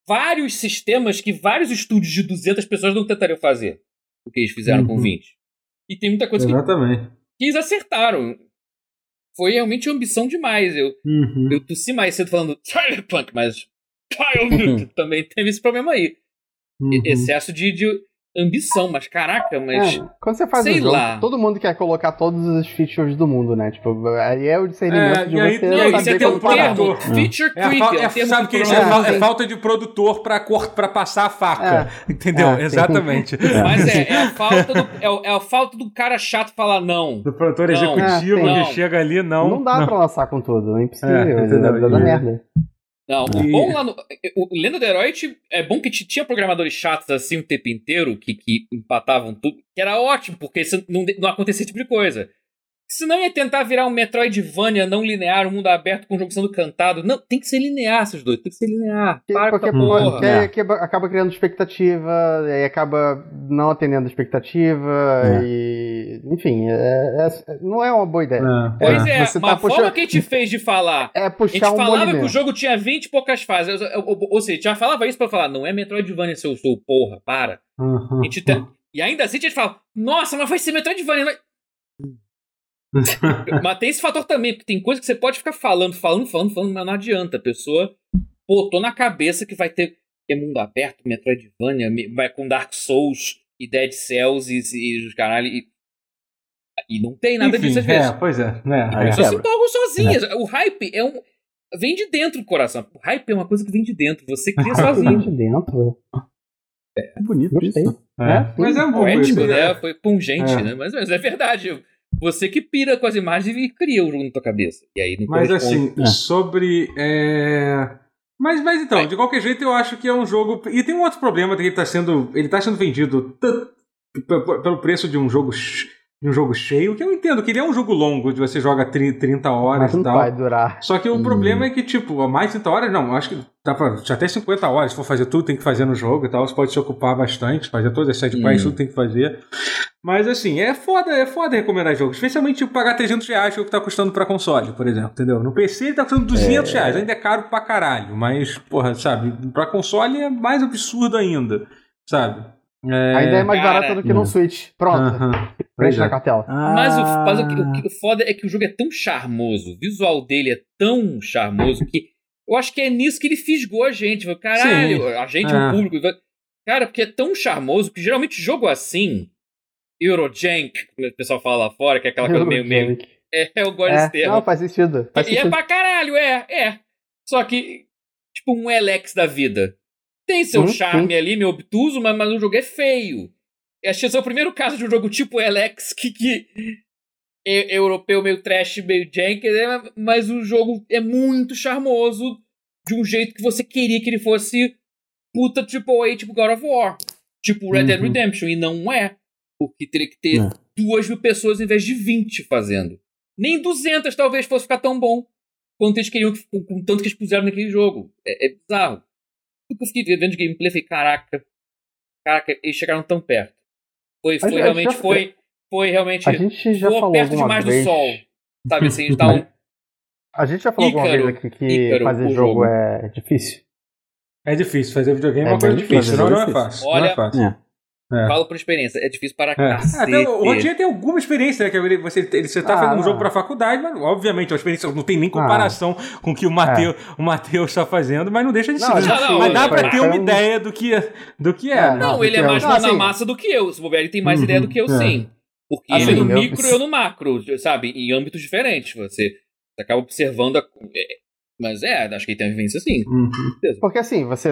vários sistemas que vários estúdios de 200 pessoas não tentariam fazer. O que eles fizeram com Uhum. 20. E tem muita coisa que, Exatamente. que eles acertaram. Foi realmente ambição demais. Eu, Uhum. eu tossi mais cedo falando Cyberpunk, mas Childhood também teve esse problema aí. Uhum. Excesso de, de ambição, mas caraca, mas. É, quando você faz sei um jogo, lá. todo mundo quer colocar todos os features do mundo, né? Tipo, aí é o discernimento É, de e aí- você e Não, aí isso você é como um produtor. termo. Feature É, creep. é um é- sabe que que isso é, é falta de produtor pra, cor- pra passar a faca. Entendeu? É. Exatamente. Mas é, é a falta do, é, é a falta do cara chato falar não. Do produtor Não. executivo É, que chega ali, não. Não, dá pra lançar com tudo, é impossível. É, entendeu? E- merda. Não, o bom lá no. O Lenda do Herói é bom que tinha programadores chatos assim o tempo inteiro, que, que empatavam tudo, que era ótimo, porque isso não, não acontecia esse tipo de coisa. Senão ia tentar virar um Metroidvania não linear, um mundo aberto com jogo sendo cantado. Não, tem que ser linear, esses dois, tem que ser linear. Que- Para com porque essa porra. porque aí acaba, acaba criando expectativa, e aí acaba não atendendo a expectativa, É. e. Enfim, é- é- não é uma boa ideia. É. Pois é, Você uma tá forma puxando- que a gente fez de falar. É A gente puxar um falava que o jogo tinha 20 e poucas fases. Ou, ou- ou seja, já falava isso pra falar, não é Metroidvania, seu, seu porra, para. Uhum. A gente tá- E ainda assim a gente fala, nossa, mas vai ser Metroidvania. Vai... mas tem esse fator também, porque tem coisa que você pode ficar falando, falando, falando, falando, mas não adianta. A pessoa botou na cabeça que vai ter é mundo aberto, Metroidvania, me- vai com Dark Souls e Dead Cells e, e os caralho. E, e não tem nada Enfim, disso às vezes. É, pois é. né? Aí é. Só se empolgam sozinhas. O hype é um. Vem de dentro do coração. O hype é uma coisa que vem de dentro. Você cria Vem sozinho. de dentro. É bonito Gostei. isso. É. É. Mas é bom. Poético, isso, né? Foi pungente, É. né? Mas, mas é verdade. Você que pira com as imagens e cria o jogo na tua cabeça. E aí não Mas assim, É. sobre. é, Mas, mas então, de qualquer jeito, eu acho que é um jogo. E tem um outro problema que ele está sendo. Ele tá sendo vendido pelo preço de um jogo. De um jogo cheio, que eu entendo que ele é um jogo longo, de você joga tri- 30 horas Mas e não tal. vai durar. Só que o Hum. problema é que, tipo, a mais de 30 horas, não, acho que dá pra. já Até 50 horas, se for fazer tudo, tem que fazer no jogo e tal. Você pode se ocupar bastante, fazer todas as side quests, Hum. tudo tem que fazer. Mas assim, é foda, é foda recomendar jogos. Especialmente tipo, pagar 300 reais, que é o que tá custando pra console, por exemplo, entendeu? No PC ele tá custando 200 reais, ainda é caro pra caralho. Mas, porra, sabe, pra console é mais absurdo ainda, sabe? É... Ainda é mais Cara, barato do que no Switch. Pronto. Aham. Pois Preenche na é. cartela. Mas, o, mas o, que- o, Ah. que- o foda é que o jogo é tão charmoso, o visual dele é tão charmoso que eu acho que é nisso que ele fisgou a gente. Caralho, Sim. a gente, É. o público. Cara, porque é tão charmoso que geralmente jogo assim, Eurojank, como o pessoal fala lá fora, que é aquela coisa meio. meio é, eu gosto desse É, termo. não, faz sentido. Faz E é sentido. pra caralho, é, é. Só que, tipo, um Elex da vida. Tem seu Hum, charme ali, meio obtuso, mas, mas o jogo é feio. Acho que esse é o primeiro caso de um jogo tipo Elex que, que é europeu, meio trash, meio jank, né? mas o jogo é muito charmoso de um jeito que você queria que ele fosse puta tipo A, tipo God of War. Tipo Red Dead Uhum. Redemption, e não é. Porque teria que ter É. duas mil pessoas em vez de 20 fazendo. Nem 200 talvez fosse ficar tão bom quanto eles queriam, que- com, com tanto que eles puseram naquele jogo. É, é bizarro. Tudo que eu fiquei vendo de gameplay, eu falei, caraca, caraca, eles chegaram tão perto. Foi, foi a realmente, já- foi, foi realmente, A gente já falou perto alguma demais vez. do sol. Sabe assim, eles dá um... A gente já falou alguma Ícaro. vez aqui que Ícaro, fazer o jogo jogo. é difícil. É difícil, fazer videogame é, É uma coisa difícil, difícil, não, não é fácil. não Olha- é fácil. É. É. Falo por experiência, é difícil para É. cacete. Até o Rodinha tem alguma experiência, né? Que ele- você, ele, você tá Ah, fazendo um não. jogo pra faculdade, mas obviamente a experiência não tem nem comparação com o que o Matheus o Matheus tá fazendo, mas não deixa de ser. Não, já mas dá pra foi- ter uma um- ideia do que, do que é. É, né? Não, Não, ele é mais mão na assim- massa do que eu. Se bobear, ele tem mais Uhum, ideia do que eu, é. sim. Porque Assim, ele é no eu- micro e eu no macro, sabe? Em âmbitos diferentes. Você, você acaba observando a... é, Mas é, acho que ele tem uma vivência assim. Uhum. Porque assim, você.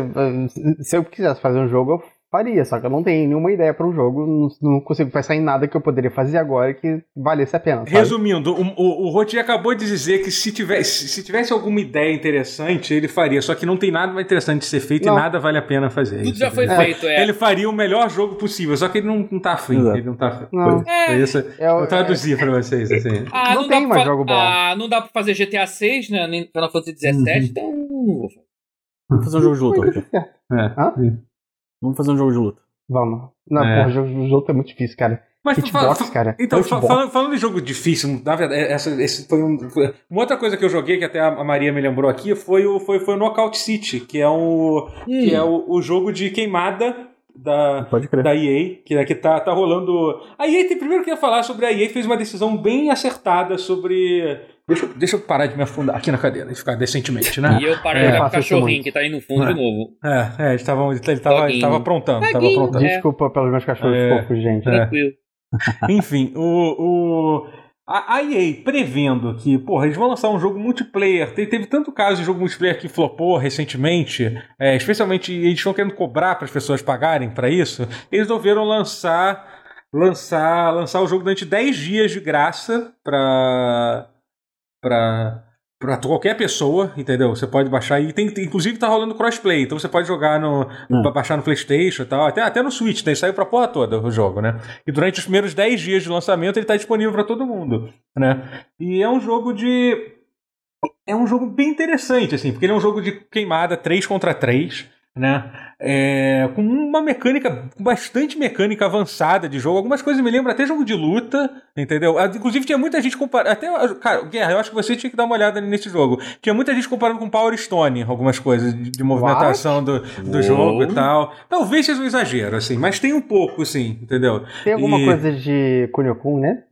Se eu quisesse fazer um jogo, eu faria, só que eu não tenho nenhuma ideia para um jogo, não, não consigo pensar em nada que eu poderia fazer agora que valesse a pena. Sabe? Resumindo, o, o, o Roti acabou de dizer que se tivesse, se tivesse alguma ideia interessante, ele faria. Só que não tem nada mais interessante de ser feito Não. e nada vale a pena fazer. Tudo já foi Ele- feito, é. Ele faria o melhor jogo possível, só que ele não, não tá afim. Exato. Ele não tá afim. Não. Foi- foi isso. É, Eu traduzi pra vocês, assim. Ah, Não não, tem dá mais jogo bom. Ah, não dá pra fazer GTA 6, né? Nem Final Fantasy 17, então não vou fazer. Vamos fazer um jogo de luta, Roger. É. Hã? Vamos fazer um jogo de luta. Vamos. Não, É. porra, jogo do jogo é muito difícil, cara. Mas Hitbox, fa- fa- cara. Então, fa- Hitbox. falando, falando de jogo difícil, na verdade, essa, esse foi um, foi- uma outra coisa que eu joguei, que até a Maria me lembrou aqui, foi o, foi, foi o Knockout City, que é, o, que é o, o jogo de queimada da, Pode crer. da EA, que, que tá, tá rolando. A EA, tem, primeiro que eu ia falar sobre a EA, fez uma decisão bem acertada sobre. Deixa, eu- deixa eu parar de me afundar aqui na cadeira e ficar decentemente, né? E eu parei É, de olhar pro faço isso cachorrinho que tá aí no fundo É. de novo. É, é, ele tava, ele tava, ele tava aprontando, tava aprontando. É. Desculpa pelos meus cachorros É. fofos, gente. É. Tranquilo. Enfim, o, o, a, EA prevendo que, porra, eles vão lançar um jogo multiplayer. Te- teve tanto caso de jogo multiplayer que flopou recentemente, é, especialmente eles estão querendo cobrar para as pessoas pagarem para isso. Eles resolveram lançar lançar lançar o jogo durante 10 dias de graça para para para qualquer pessoa, entendeu? Você pode baixar e tem, tem- inclusive tá rolando crossplay, então você pode jogar no Hum. baixar no PlayStation e tal, até até no Switch, né? Saiu pra porra toda o jogo, né? E durante os primeiros 10 dias de lançamento ele tá disponível pra todo mundo, né? E é um jogo de é um jogo bem interessante assim, porque ele é um jogo de queimada 3 contra 3, né? É, com uma mecânica, com bastante mecânica avançada de jogo. Algumas coisas me lembram até jogo de luta, entendeu? Inclusive tinha muita gente comparando. Até, cara, Guerra, eu acho que você tinha que dar uma olhada nesse jogo. Tinha muita gente comparando com Power Stone, algumas coisas de, de movimentação do, do Uou. jogo e tal. Talvez seja um exagero, assim, mas tem um pouco, sim, entendeu? Tem alguma E- coisa de Kunio-kun, né?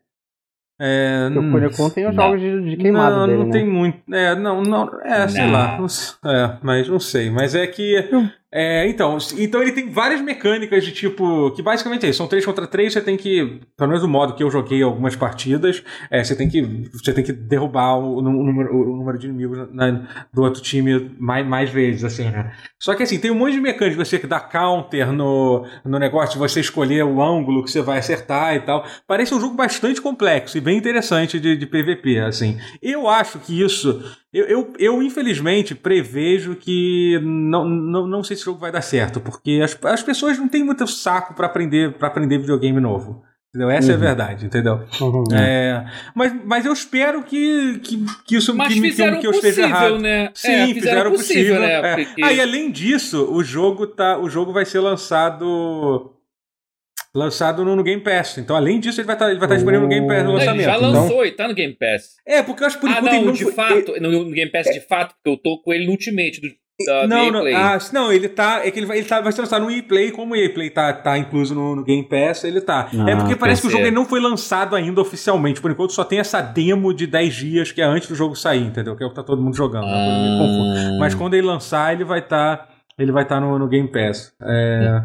É, o hum, Kunio-kun tem os não. jogos de, de queimada não, dele, não né? tem muito. É, não, não. É, sei Não. lá. não s- É, mas não sei. Mas é que. É, então, então ele tem várias mecânicas de tipo. Que basicamente é isso. São 3 contra 3, você tem que. Pelo menos o modo que eu joguei algumas partidas, é, você tem que. Você tem que derrubar o, número, o número de inimigos na- do outro time mais, mais vezes, assim, né? Só que assim, tem um monte de mecânicas, você que dá counter no, no negócio de você escolher o ângulo que você vai acertar e tal. Parece um jogo bastante complexo e bem interessante de, de PVP, assim. Eu acho que isso. Eu, eu, eu, infelizmente, prevejo que não, não, não sei se esse jogo vai dar certo, porque as, as pessoas não têm muito saco pra aprender, pra aprender videogame novo. Entendeu? Essa é a Uhum. verdade, entendeu? Uhum. É, mas, mas eu espero que, que, que isso Mas que, me- que, fizeram eu- que o eu esteja possível, errado. né? Sim, é, fizeram o possível. né? é. Porque... Ah, e além disso, o jogo, tá, o jogo vai ser lançado lançado no, no Game Pass. Então, além disso, ele vai estar ele vai estar disponível no Game Pass no lançamento. ele já Então- lançou e tá no Game Pass. é, porque eu acho que por ah, enquanto ele não, não de foi- fato, no, no Game Pass de fato, porque eu tô com ele no Ultimate do, da não, não, ah, não, ele tá. É que ele vai, ele tá, vai ser lançado no ePlay, como o ePlay tá, tá incluso no, no Game Pass, ele tá. Ah, é porque parece que o jogo ainda não foi lançado ainda oficialmente. Por enquanto só tem essa demo de 10 dias que é antes do jogo sair, entendeu? Que é o que tá todo mundo jogando. né? Ah, Mas quando ele lançar, ele vai estar. ele vai estar no, no Game Pass. É.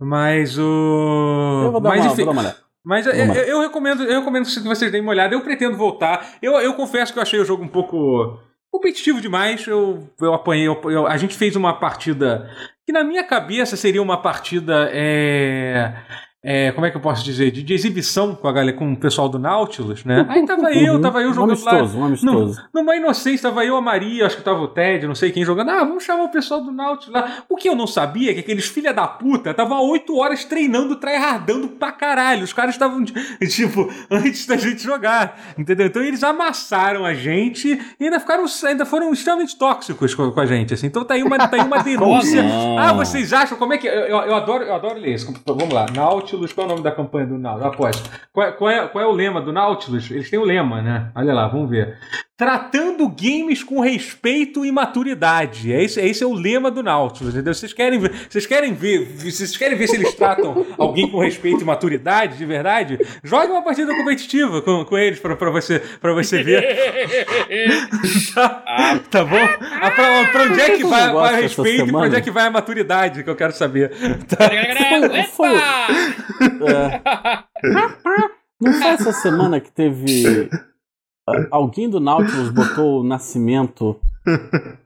Mas o. Eu vou dar, mas, uma, enfim, vou dar uma olhada. mas eu, eu- eu recomendo, eu recomendo que vocês deem uma olhada. Eu pretendo voltar. Eu, eu confesso que eu achei o jogo um pouco competitivo demais. Eu, eu apanhei. eu- a gente fez uma partida que na minha cabeça seria uma partida. é, é, como é que eu posso dizer? De, de exibição com a galera, com o pessoal do Nautilus, né? Aí tava eu, tava eu Um jogando lá. amistoso, um amistoso. Numa inocência, tava eu, a Maria, acho que tava o Ted, não sei quem jogando. Ah, vamos chamar o pessoal do Nautilus lá. O que eu não sabia é que aqueles filha da puta estavam há oito horas treinando, tryhardando pra caralho. Os caras estavam, tipo, antes da gente jogar, entendeu? Então eles amassaram a gente e ainda ficaram, ainda foram extremamente tóxicos com, com a gente, assim. Então tá aí uma, tá aí uma denúncia. ah, vocês acham, como é que... Eu, eu, eu adoro, eu adoro ler isso. Vamos lá, Nautilus, qual é o nome da campanha do Nautilus? Aposto. Qual, é- qual, é, qual é o lema do Nautilus? Eles têm o lema, né? Olha lá, vamos ver. Tratando games com respeito e maturidade. É esse, esse é o lema do Nautilus, entendeu? Vocês querem ver, vocês querem ver, vocês querem ver se eles tratam alguém com respeito e maturidade, de verdade? Jogue uma partida competitiva com, com eles pra, pra, você, pra você ver. tá, tá bom? Ah, pra, pra onde é que vai, o respeito e pra onde é que vai a maturidade, que eu quero saber. Tá? Foi-! É. Não foi essa semana que teve. Alguém do Nautilus botou o nascimento.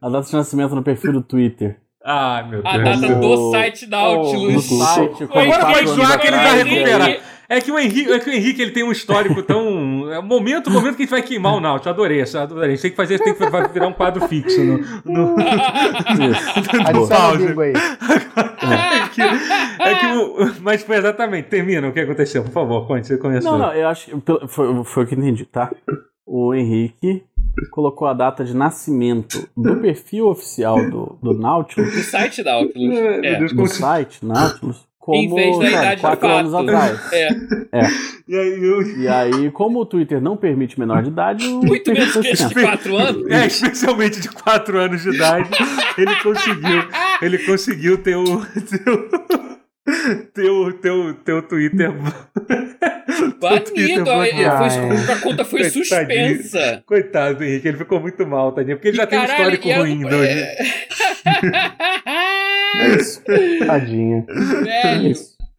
A data de nascimento no perfil do Twitter. Ah, meu A Deus. data O- do site No Nautilus. site, como Agora quatro pode anos zoar que ele vai recuperar. É que o Henrique, é que o Henrique ele tem um histórico tão. É o momento, o momento que a gente vai queimar o Nautilus. Adorei essa, adorei. A gente tem que fazer, tem que vai virar um quadro fixo no. no- Isso. Adiciona o Pausa. bingo aí. é que, é que o, mas foi exatamente. Termina o que aconteceu, por favor, conte, você começou. Não, não, eu acho que foi, foi o que eu entendi, tá? O Henrique colocou a data de nascimento do perfil oficial do, do Nautilus, Do site Nautilus. É. Deus, do site Nautilus, como Em vez da sabe, idade de quatro anos atrás. É. E aí, eu, E aí, como o Twitter não permite menor de idade, o Muito menos que esse de 4 anos. é, especialmente de 4 anos de idade, ele conseguiu. Ele conseguiu ter o. Ter o, ter o, ter o Twitter. Banido. Ele bloqueado. foi, a conta foi Coitadinho. suspensa. Coitado do Henrique, ele ficou muito mal, tadinho, porque ele já tem um Caralho, histórico e era- ruim. do- É isso. Tadinho. É Velho.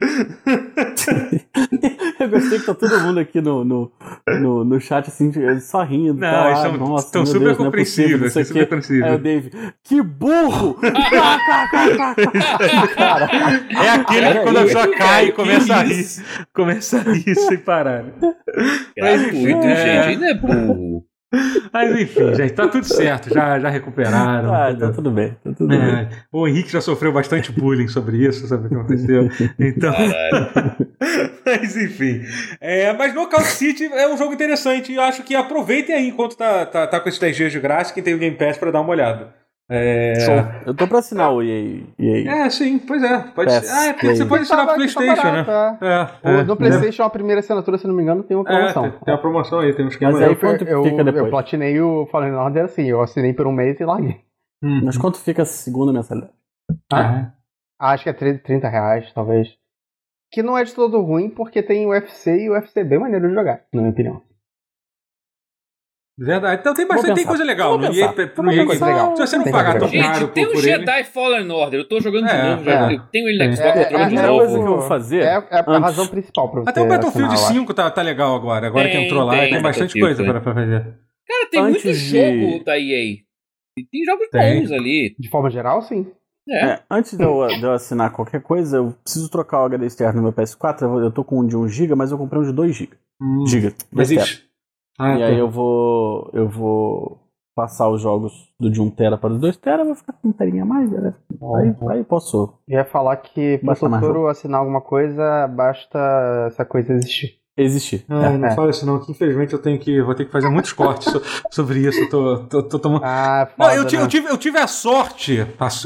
eu gostei que tá todo mundo aqui no, no, no, no chat assim, só rindo. Não, tá, eles ah, nossa, estão super Deus, não é o super quê. compreensíveis. Aí o Dave, que burro! Cara, É aquele que quando a pessoa cai que começa a rir. Começa a rir sem parar. Gratuito, é. gente. Ainda é burro. Mas enfim, gente, tá tudo certo. Já, já recuperaram. ah, tá tudo bem, tá tudo bem. É, o Henrique já sofreu bastante bullying sobre isso, sabe o que aconteceu? Então. mas enfim. É, mas Knockout City é um jogo interessante e eu acho que aproveitem aí enquanto tá, tá, tá com esses 10 dias de graça, quem tem o Game Pass pra dar uma olhada. É, Eu tô pra assinar o EA. EA. é sim, pois é. Pode Pass, ser. Ah, é porque Play. você pode assinar tava PlayStation, né? é. É, O- é. no PlayStation, a primeira assinatura, se não me engano, tem uma É, promoção. tem, tem uma promoção aí, tem um esquema Mas aí. aí quanto eu, fica depois? eu platinei o Fallen Order assim, eu assinei por um mês e larguei. Hum. Mas quanto fica a segunda mensalidade? Ah, Acho que é 30 30 reais, talvez. Que não é de todo ruim, porque tem o UFC e o UFC é bem maneiro de jogar, na minha opinião. Verdade. Então tem bastante tem coisa legal no. EA, Tem EA. coisa legal. Se você não Tem pagar tão caro Gente, tem o ele. Jedi Fallen Order. Eu tô jogando de É, novo. é. Eu tenho ele na É. Xbox, eu tô jogando de a novo. coisa que eu vou fazer. É, é a antes- razão principal pra você Até o Battlefield assinar, eu acho. 5 tá, tá legal agora. Agora que Tem, entrou lá, tem, tem, bastante coisa tem. pra, pra fazer. Cara, tem Antes muito de- jogo da EA. E tem jogos Tem. bons ali. De forma geral, sim. É. É, antes de eu, de eu assinar qualquer coisa, eu preciso trocar o HD externo no meu PS4. Eu, eu tô com um de 1GB, mas eu comprei um de 2GB. Hum, Giga. mas externo. Ah, e tá. aí eu vou. Eu vou passar os jogos do de 1TB para os 2TB, vou ficar com um terinha a mais, né? Aí, aí posso. Eu ia falar que Basta mais futuro assinar alguma coisa, basta essa coisa existir. Existir. Não, não É. fala isso não, que infelizmente eu tenho que, vou ter que fazer muitos cortes so- sobre isso. Eu tô, tô, tô tomando. Ah, Não, foda, eu, ti- né? eu tive, eu tive a sorte,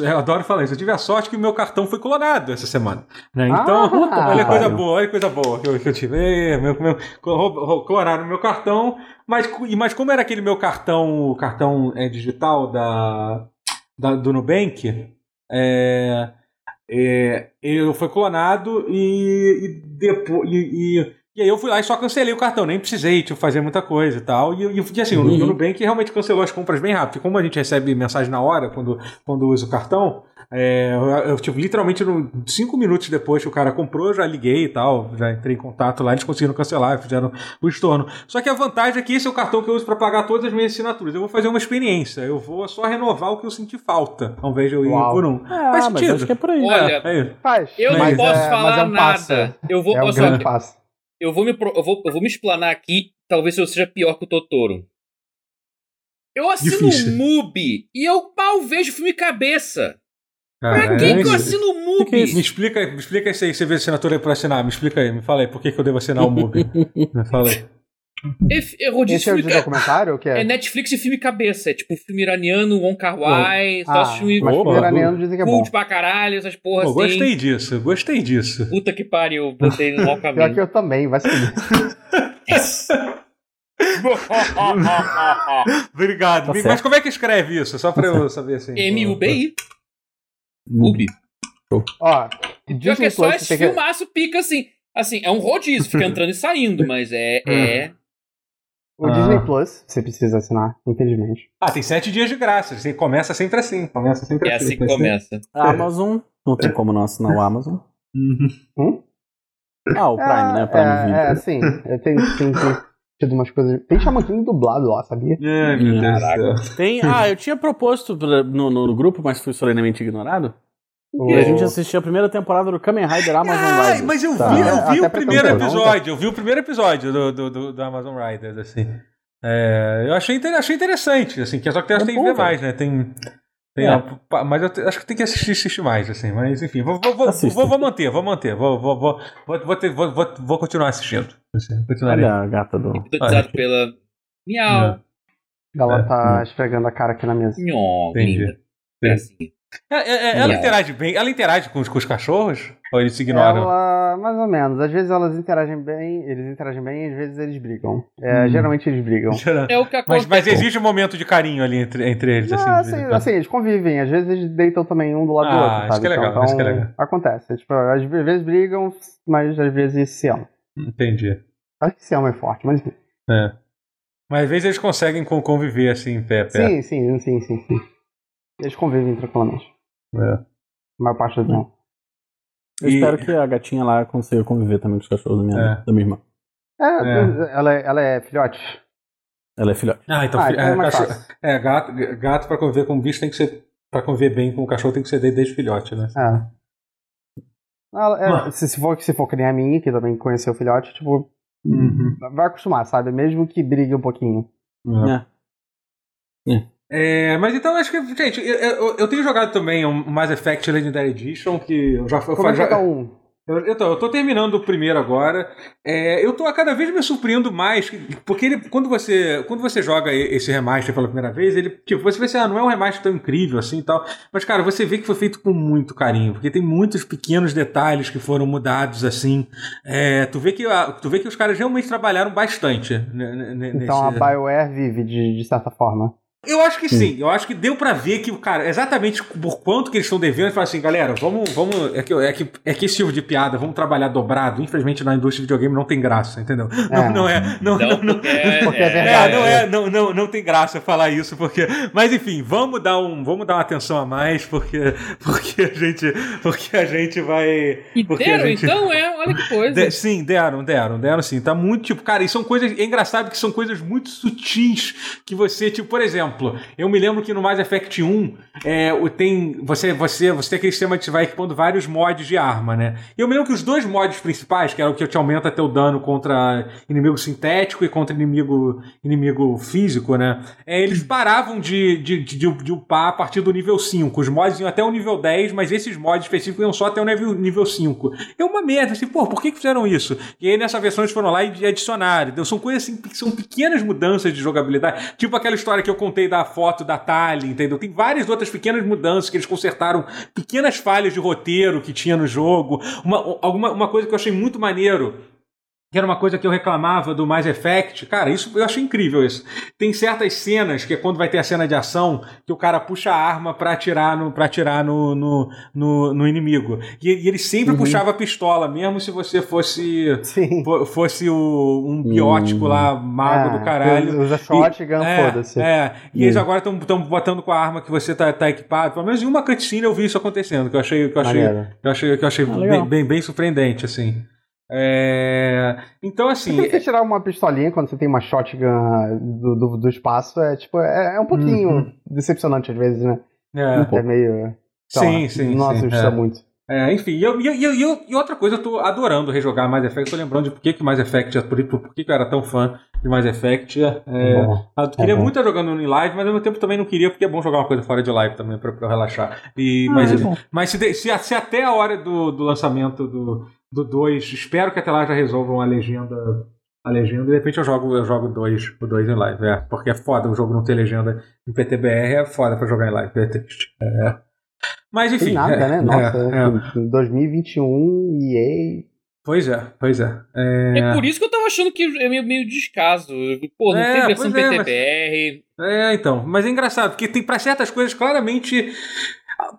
eu adoro falar isso, eu tive a sorte que o meu cartão foi clonado essa semana. né? Então, Ah, olha a coisa boa, olha coisa boa que eu, que eu tive. É, meu, meu, clonaram meu cartão, mas, mas como era aquele meu cartão, o cartão é, digital da, da- do Nubank, é, é, eu foi clonado e, e depois. E, e- e aí eu fui lá e só cancelei o cartão, nem precisei tipo, fazer muita coisa e tal. E, e, assim, o, Uhum. o Nubank realmente cancelou as compras bem rápido. Como a gente recebe mensagem na hora quando, quando usa o cartão, é, eu, tipo, literalmente no, cinco minutos depois que o cara comprou, eu já liguei e tal, já entrei em contato lá, eles conseguiram cancelar, fizeram o estorno. Só que a vantagem é que esse é o cartão que eu uso para pagar todas as minhas assinaturas. Eu vou fazer uma experiência, eu vou só renovar o que eu senti falta, ao invés de eu ir Uau. por um. Ah, Faz mas sentido. acho que é por aí. Olha, É, é isso. Faz. Eu Mas não posso é- falar é um passo. nada. Eu vou, É um passo. Eu vou me eu vou, eu vou me explanar aqui, talvez eu seja pior que o Totoro. Eu assino Difícil. o MUBI e eu mal vejo filme cabeça. Cara, Pra quem é que eu assino o Me MUBI? explica, me explica isso aí, você vê assinatura aí pra assinar. Me explica aí, me fala aí, por que, que eu devo assinar o MUBI? me fala aí. É, é rodízio Esse é o filme documentário que é é? Netflix de filme cabeça. É tipo filme iraniano, Wong Kar Wai, Ah, ah, filme mas Opa, o iraniano dizem que é bom. cult pra caralho, essas porra Pô, assim. gostei disso, gostei disso. Puta que pariu, botei no mau Pior caminho. que eu também, vai se fuder. Obrigado. Tá Mas certo. como é que escreve isso? Só pra eu saber assim. M-U-B-I. MUBI. Ó, Pior que é só esse filmaço pica assim. Assim, é um rodízio, fica entrando e saindo, mas é. é... o Ah. Disney Plus, você precisa assinar, infelizmente. Ah, tem sete dias de graça. Assim, começa sempre assim. Começa sempre É assim que começa. A Amazon. Não tem como não assinar o Amazon. Uhum. Hum? Ah, o Prime, né? é, Prime é, Video. é, sim. É, Tem, tem, tem, tido umas coisas. Tem Shaman King dublado lá, sabia? Ai, meu Deus céu. Tem. Ah, eu tinha proposto no, no, no grupo, mas fui solenemente ignorado. O- E a gente assistiu a primeira temporada do Kamen Rider Amazon Ai, Riders. mas eu Tá. vi, eu É, vi até o primeiro episódio, eu vi o primeiro episódio do, do, do, do Amazon Riders, assim. É, eu achei, achei interessante, assim, que só que tem, É tem que ver mais, né? Tem. tem É. a- pa- mas eu te- acho que tem que assistir, assistir mais, assim. Mas enfim, vou, vou, vou, vou, vou manter, vou manter. Vou, vou, vou, vou, vou, ter- vou, vou, vou continuar assistindo. Assim, continuarei. Olha a gata do. Hipnotizado pela. Miau. Ela É, tá esfregando a cara aqui na mesa. Nhó, Entendi. É, é, é, ela Miau. interage bem. Ela interage com os, com os cachorros? Ou eles se ignoram? Ela, mais ou menos. Às vezes elas interagem bem, eles interagem bem, às vezes eles brigam. É, Hum. Geralmente eles brigam. É o que Mas, acontece. mas existe um momento de carinho ali entre, entre eles, assim. Ah, assim, assim, eles convivem, às vezes eles deitam também um do lado do Ah, outro, isso sabe? que é legal, então, isso que é legal. acontece. Tipo, às vezes brigam, mas às vezes se amam. Entendi. Acho que se amam é forte, mas enfim. É. Mas às vezes eles conseguem con- conviver assim, pé a pé. Sim, sim, sim, sim, sim. Eles convivem tranquilamente. É. A maior parte do tempo. Eu E- espero que a gatinha lá consiga conviver também com os cachorros da minha, É. da minha irmã. É, Ela, é- ela é filhote? Ela é filhote. Ah, então, ah, então é, é cachorro- é, gato, gato para conviver com bicho tem que ser. Pra conviver bem com o cachorro tem que ser desde, filhote, né? É. Ela- é, se, se, for, se for que nem a mim, que também conheceu o filhote, tipo, Uhum. vai acostumar, sabe? Mesmo que brigue um pouquinho. É. É. É, mas então acho que, gente, eu, eu- eu tenho jogado também um Mass Effect Legendary Edition, que eu já eu, Como já, tá um? Eu, eu, tô, eu tô terminando o primeiro agora. É, eu tô a cada vez me surpreendo mais, porque ele, quando, você, quando você joga esse remaster pela primeira vez, ele, tipo, você vê assim, ah, não é um remaster tão incrível assim e tal. Mas, cara, você vê que foi feito com muito carinho, porque tem muitos pequenos detalhes que foram mudados assim. É, tu, vê que, a- tu vê que os caras realmente trabalharam bastante. né, né, né, Então a nesse- BioWare vive de, de certa forma. Eu acho que sim, eu acho que deu pra ver que, cara, exatamente por quanto que eles estão devendo, eles falam assim, galera, vamos, vamos, é que, é, que, é que esse tipo de piada, vamos trabalhar dobrado. Infelizmente na indústria de videogame não tem graça, entendeu? Não, É. não é, não, não, Não, não, é, Porque é é, verdade. não, é, não, não, não tem graça falar isso, porque. Mas enfim, vamos dar, um, vamos dar uma atenção a mais, porque, porque, a, gente, porque a gente vai. E deram, gente- então, é, olha que coisa. De- sim, deram, deram, deram sim. Tá muito, tipo, cara, e são coisas. É engraçado que são coisas muito sutis que você, tipo, por exemplo, eu me lembro que no Mass Effect 1 é, tem. Você, você, você tem aquele sistema você vai equipando vários mods de arma, né? E eu me lembro que os dois mods principais, que era o que te aumenta teu dano contra inimigo sintético e contra inimigo, inimigo físico, né? É, eles paravam de, de, de, de, de upar a partir do nível 5. Os mods iam até o nível 10, mas esses mods específicos iam só até o nível, nível 5. É uma merda, assim, pô, por que, que fizeram isso? E aí nessa versão eles foram lá e adicionaram. Então, são coisas assim, são pequenas mudanças de jogabilidade. Tipo aquela história que eu contei da foto da Tali, entendeu? Tem várias outras pequenas mudanças que eles consertaram, pequenas falhas de roteiro que tinha no jogo. Uma, alguma, uma coisa que eu achei muito maneiro que era uma coisa que eu reclamava do Mass Effect. Cara, isso eu achei incrível isso. Tem certas cenas, que é quando vai ter a cena de ação, que o cara puxa a arma pra atirar no, pra atirar no, no, no, no inimigo. E, e ele sempre Uhum. puxava a pistola, mesmo se você fosse Sim. fosse o, um biótico lá, mago Ah, É, do caralho. Usa shotgun, É, foda-se. é. E eles agora estão botando com a arma que você tá, tá equipado. Pelo menos em uma cutscene eu vi isso acontecendo, que eu achei, que eu achei, que eu achei, que eu achei Ah, bem, bem, bem surpreendente, assim. É, Então, assim. Se você tirar uma pistolinha quando você tem uma shotgun do, do, do espaço, é tipo, é, é um pouquinho Uhum. decepcionante às vezes, né? é, É meio. lá, Sim, sim, Não sim, assusta é. muito. É, enfim, e, eu- e, eu- e, eu- e e outra coisa, eu tô adorando rejogar Mass Effect. Tô lembrando de por que, que Mass Effect, por, por, por que, que eu era tão fã de Mass Effect. É, Bom, eu queria bom. muito estar jogando em live, mas ao mesmo tempo também não queria, porque é bom jogar uma coisa fora de live também pra, pra eu relaxar. E, Ah, mas é mas se, se, se até a hora do, do lançamento do, do 2, espero que até lá já resolvam a legenda. A legenda, de repente eu jogo eu jogo dois, o 2 em live, é. Porque é foda o jogo não ter legenda em PTBR, é foda pra jogar em live, é triste. É. Mas enfim. Tem nada, é, né? Nossa, é, é. em 2021, EA. Pois é, pois é. É, É por isso que eu tava achando que é meio, meio descaso. Pô, não É, tem versão pois é, mas- PTBR. é, então. Mas é engraçado, porque tem para certas coisas claramente.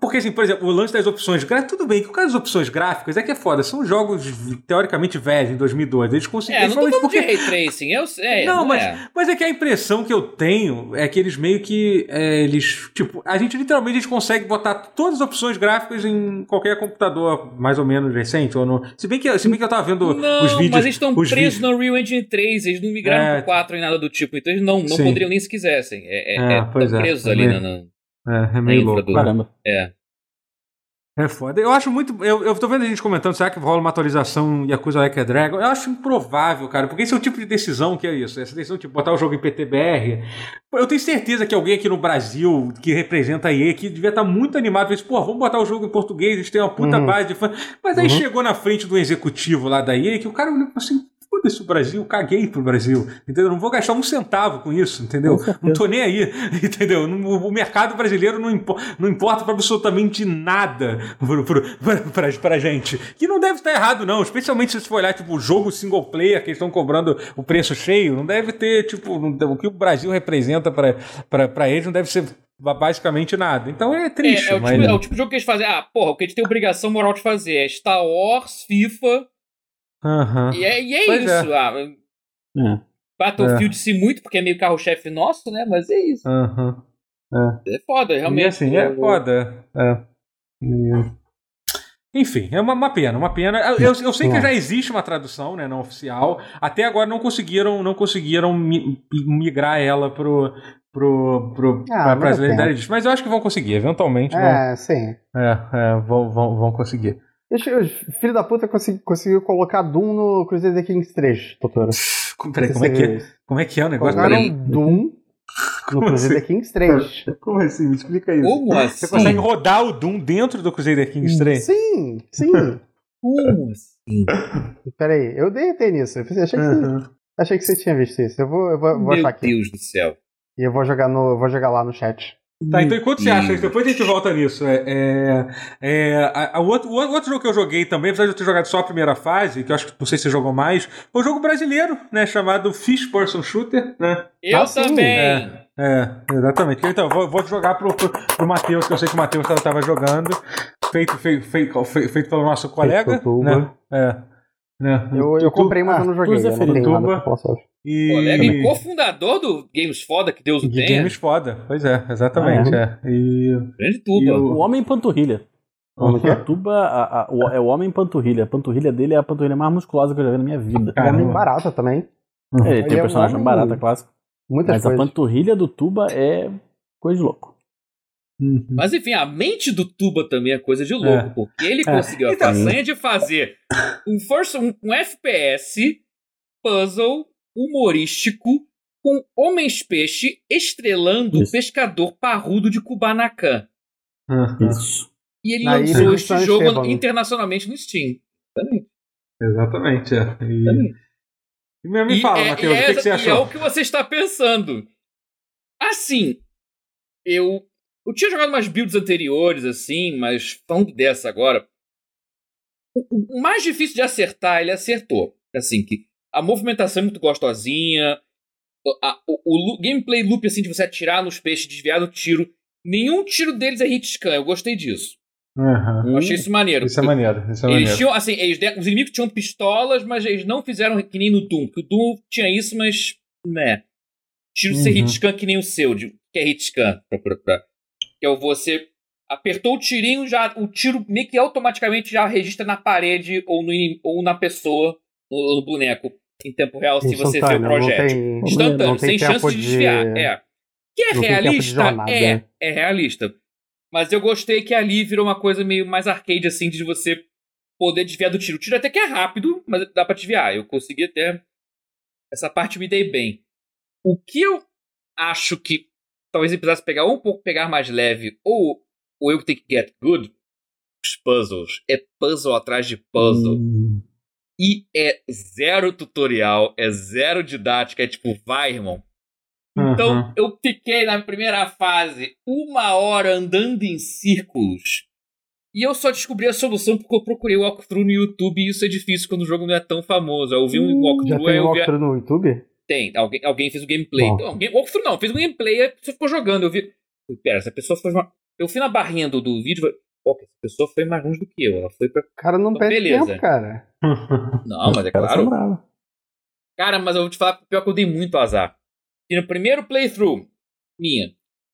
Porque, assim, por exemplo, o lance das opções gráficas, tudo bem, que o caso das opções gráficas é que é foda. São jogos teoricamente velhos, em 2002. Eles conseguiram. É, não tô porque. de Ray Tracing, eu sei. Não, mas, é. mas é que a impressão que eu tenho é que eles meio que. é, eles. Tipo, a gente literalmente a gente consegue botar todas as opções gráficas em qualquer computador mais ou menos recente. Ou no, se, bem que, se bem que eu tava vendo Não, os vídeos. mas eles estão os presos vídeos- no Real Engine 3, eles não migraram É. pro 4 nem nada do tipo, então eles não, não Sim. poderiam nem se quisessem. É, é, É, é, é, presos é ali na- É, é meio louco. do- cara. Caramba. É. É foda. Eu acho muito. Eu, eu tô vendo a gente comentando, será que rola uma atualização Yakuza Like a Dragon? Eu acho improvável, cara, porque esse é o tipo de decisão que é isso. Essa decisão de botar o jogo em PTBR. Eu tenho certeza que alguém aqui no Brasil que representa a EA que devia estar muito animado. Fez, pô, vamos botar o jogo em português, a gente tem uma puta Uhum. base de fã. Mas aí chegou na frente do executivo lá da EA que o cara olhou e falou assim. Foda-se o Brasil, caguei pro Brasil, entendeu? Não vou gastar um centavo com isso, entendeu? Não tô nem aí, entendeu? O mercado brasileiro não, impo- não importa pra absolutamente nada pro, pro, pra, pra, pra gente. Que não deve estar errado, não. Especialmente se você for olhar, tipo, o jogo single player que eles estão cobrando o preço cheio. Não deve ter, tipo, o que o Brasil representa pra, pra, pra eles não deve ser basicamente nada. Então é É, triste. é, o mas- tipo, é o tipo de jogo que eles fazem. Ah, porra, o que a gente tem obrigação moral de fazer é Star Wars, FIFA, Aham. e é, e é Pois isso. Ah, É. Battlefield sim muito, porque é meio carro-chefe nosso, né? Mas é isso. Aham. É foda, realmente. E assim, é foda. É. E- Enfim, é uma, uma pena, uma pena. Eu, eu, eu sei que É. já existe uma tradução, né, não oficial. Até agora não conseguiram, não conseguiram mi- migrar ela pro pro, pro Ah, pra, mas é eu acho que vão conseguir, eventualmente vão, É, sim. é, é, vão, vão, vão conseguir. Filho da puta consegui- conseguiu colocar Doom no Crusader Kings 3, doutora. Peraí, como é que é? Como é que é o negócio? Colocaram. Doom no Crusader Kings 3. Como assim? Me explica isso. Como Você assim? consegue rodar o Doom dentro do Crusader Kings 3? Sim, sim. Como assim? Peraí, eu derretei nisso. Eu pensei- achei, que você, Aham. achei que você tinha visto isso. Eu vou, eu vou, vou Meu achar aqui. Deus do céu. E eu vou jogar, no, eu vou jogar lá no chat. Tá, então enquanto você acha isso, depois a gente volta nisso. É, é, é, a- a- o, outro, o outro jogo que eu joguei também, apesar de eu ter jogado só a primeira fase, que eu acho que não sei se você jogou mais, foi um jogo brasileiro, né? Chamado Fish Person Shooter, né? Eu Ah, sim. também. É, é, exatamente. Então, vou, vou jogar pro, pro, pro Matheus, que eu sei que o Matheus estava jogando. Feito, feito, feito, feito pelo nosso colega. né? É. Né? Eu, eu comprei, mas eu não joguei. Eu não tenho nada. E, Colega e cofundador do Games Foda, que Deus o de tenha. games foda. Pois é, exatamente. é. E, Grande E tuba. o- O Homem Panturrilha. Como que é? Tuba a- a- o- é o Homem Panturrilha. A panturrilha dele é a panturrilha mais musculosa que eu já vi na minha vida. Caramba. Homem barata também. É, ele Ele tem é um personagem um- barata clássico. Muitas Mas a coisas. panturrilha do Tuba é coisa de louco. Uhum. Mas enfim, a mente do Tuba também é coisa de louco, É. porque ele É. conseguiu a Então- façanha de fazer um, first, um, um FPS puzzle humorístico com homens-peixe estrelando o pescador parrudo de Kubanacan. Uhum. Isso. E ele Na lançou este jogo Esteban. internacionalmente no Steam. Também. Exatamente, é. E, também. e me, E fala, é- Matheus, e o é, que, que você e achou? é o que você está pensando. Assim, eu, eu tinha jogado umas builds anteriores, assim, mas falando dessa agora, o, o- mais difícil de acertar, ele acertou. Assim, que a movimentação é muito gostosinha, o, a- o- o gameplay loop, assim, de você atirar nos peixes, desviar do tiro, nenhum tiro deles é hit scan, eu gostei disso. Uhum. Eu achei isso maneiro. Isso é maneiro, isso é Eles maneiro. tinham, assim, eles os inimigos tinham pistolas, mas eles não fizeram que nem no Doom. Porque o Doom tinha isso, mas. né. Tiro ser Uhum. hit scan que nem o seu. De, que é hit scan? Pra, pra, pra- que é o você. Apertou o tirinho, já o tiro meio que automaticamente já registra na parede ou, no, ou na pessoa, no, no boneco, em tempo real, se você vê o Instantâneo, não projétil. tem- Instantâneo, não tem sem chance de desviar. É. Que é não realista? jornada, É, né? é realista. Mas eu gostei que ali virou uma coisa meio mais arcade, assim, de você poder desviar do tiro. O tiro até que é rápido, mas dá pra desviar. Eu consegui até. Essa parte me dei bem. O que eu acho que talvez ele precisasse pegar ou um pouco pegar mais leve, ou, ou eu tenho que get good, os puzzles. É puzzle atrás de puzzle. Hum. E é zero tutorial, é zero didática, é tipo, vai, irmão. Então, Uhum. eu fiquei na primeira fase uma hora andando em círculos. E eu só descobri a solução porque eu procurei o walkthrough no YouTube e isso é difícil quando o jogo não é tão famoso. Eu vi um Já walkthrough, aí tem um eu a- walkthrough no YouTube? Tem, alguém, alguém fez o gameplay. Bom. Não, alguém- walkthrough não, fez um gameplay e a pessoa ficou jogando. Eu vi. Pera, essa pessoa fez uma. eu fui na barrinha do, do vídeo e falei, pô, essa pessoa foi mais longe do que eu. Ela foi pra. O cara não Então, perde beleza. tempo, cara. Não, mas é claro. Cara, mas eu vou te falar, pior que eu dei muito azar. E no primeiro playthrough, minha,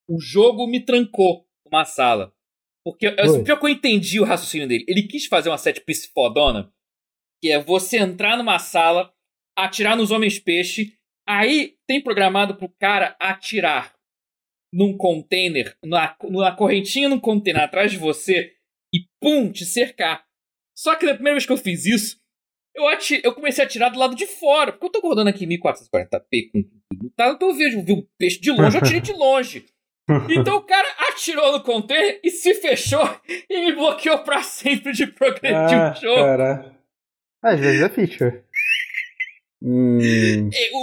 o jogo me trancou numa sala. Porque eu, pior que eu entendi o raciocínio dele. Ele quis fazer uma set piece fodona, que é você entrar numa sala, atirar nos homens peixe, aí tem programado pro cara atirar num container, na, na correntinha num container atrás de você e pum, te cercar. Só que na primeira vez que eu fiz isso, eu, ati- eu comecei a atirar do lado de fora, porque eu tô rodando aqui 1440p com tudo. Tá, então eu vejo vi o peixe de longe, eu atirei de longe. Então o cara atirou no container e se fechou e me bloqueou pra sempre de progredir Ah, o jogo. cara. Às vezes é feature. Hum,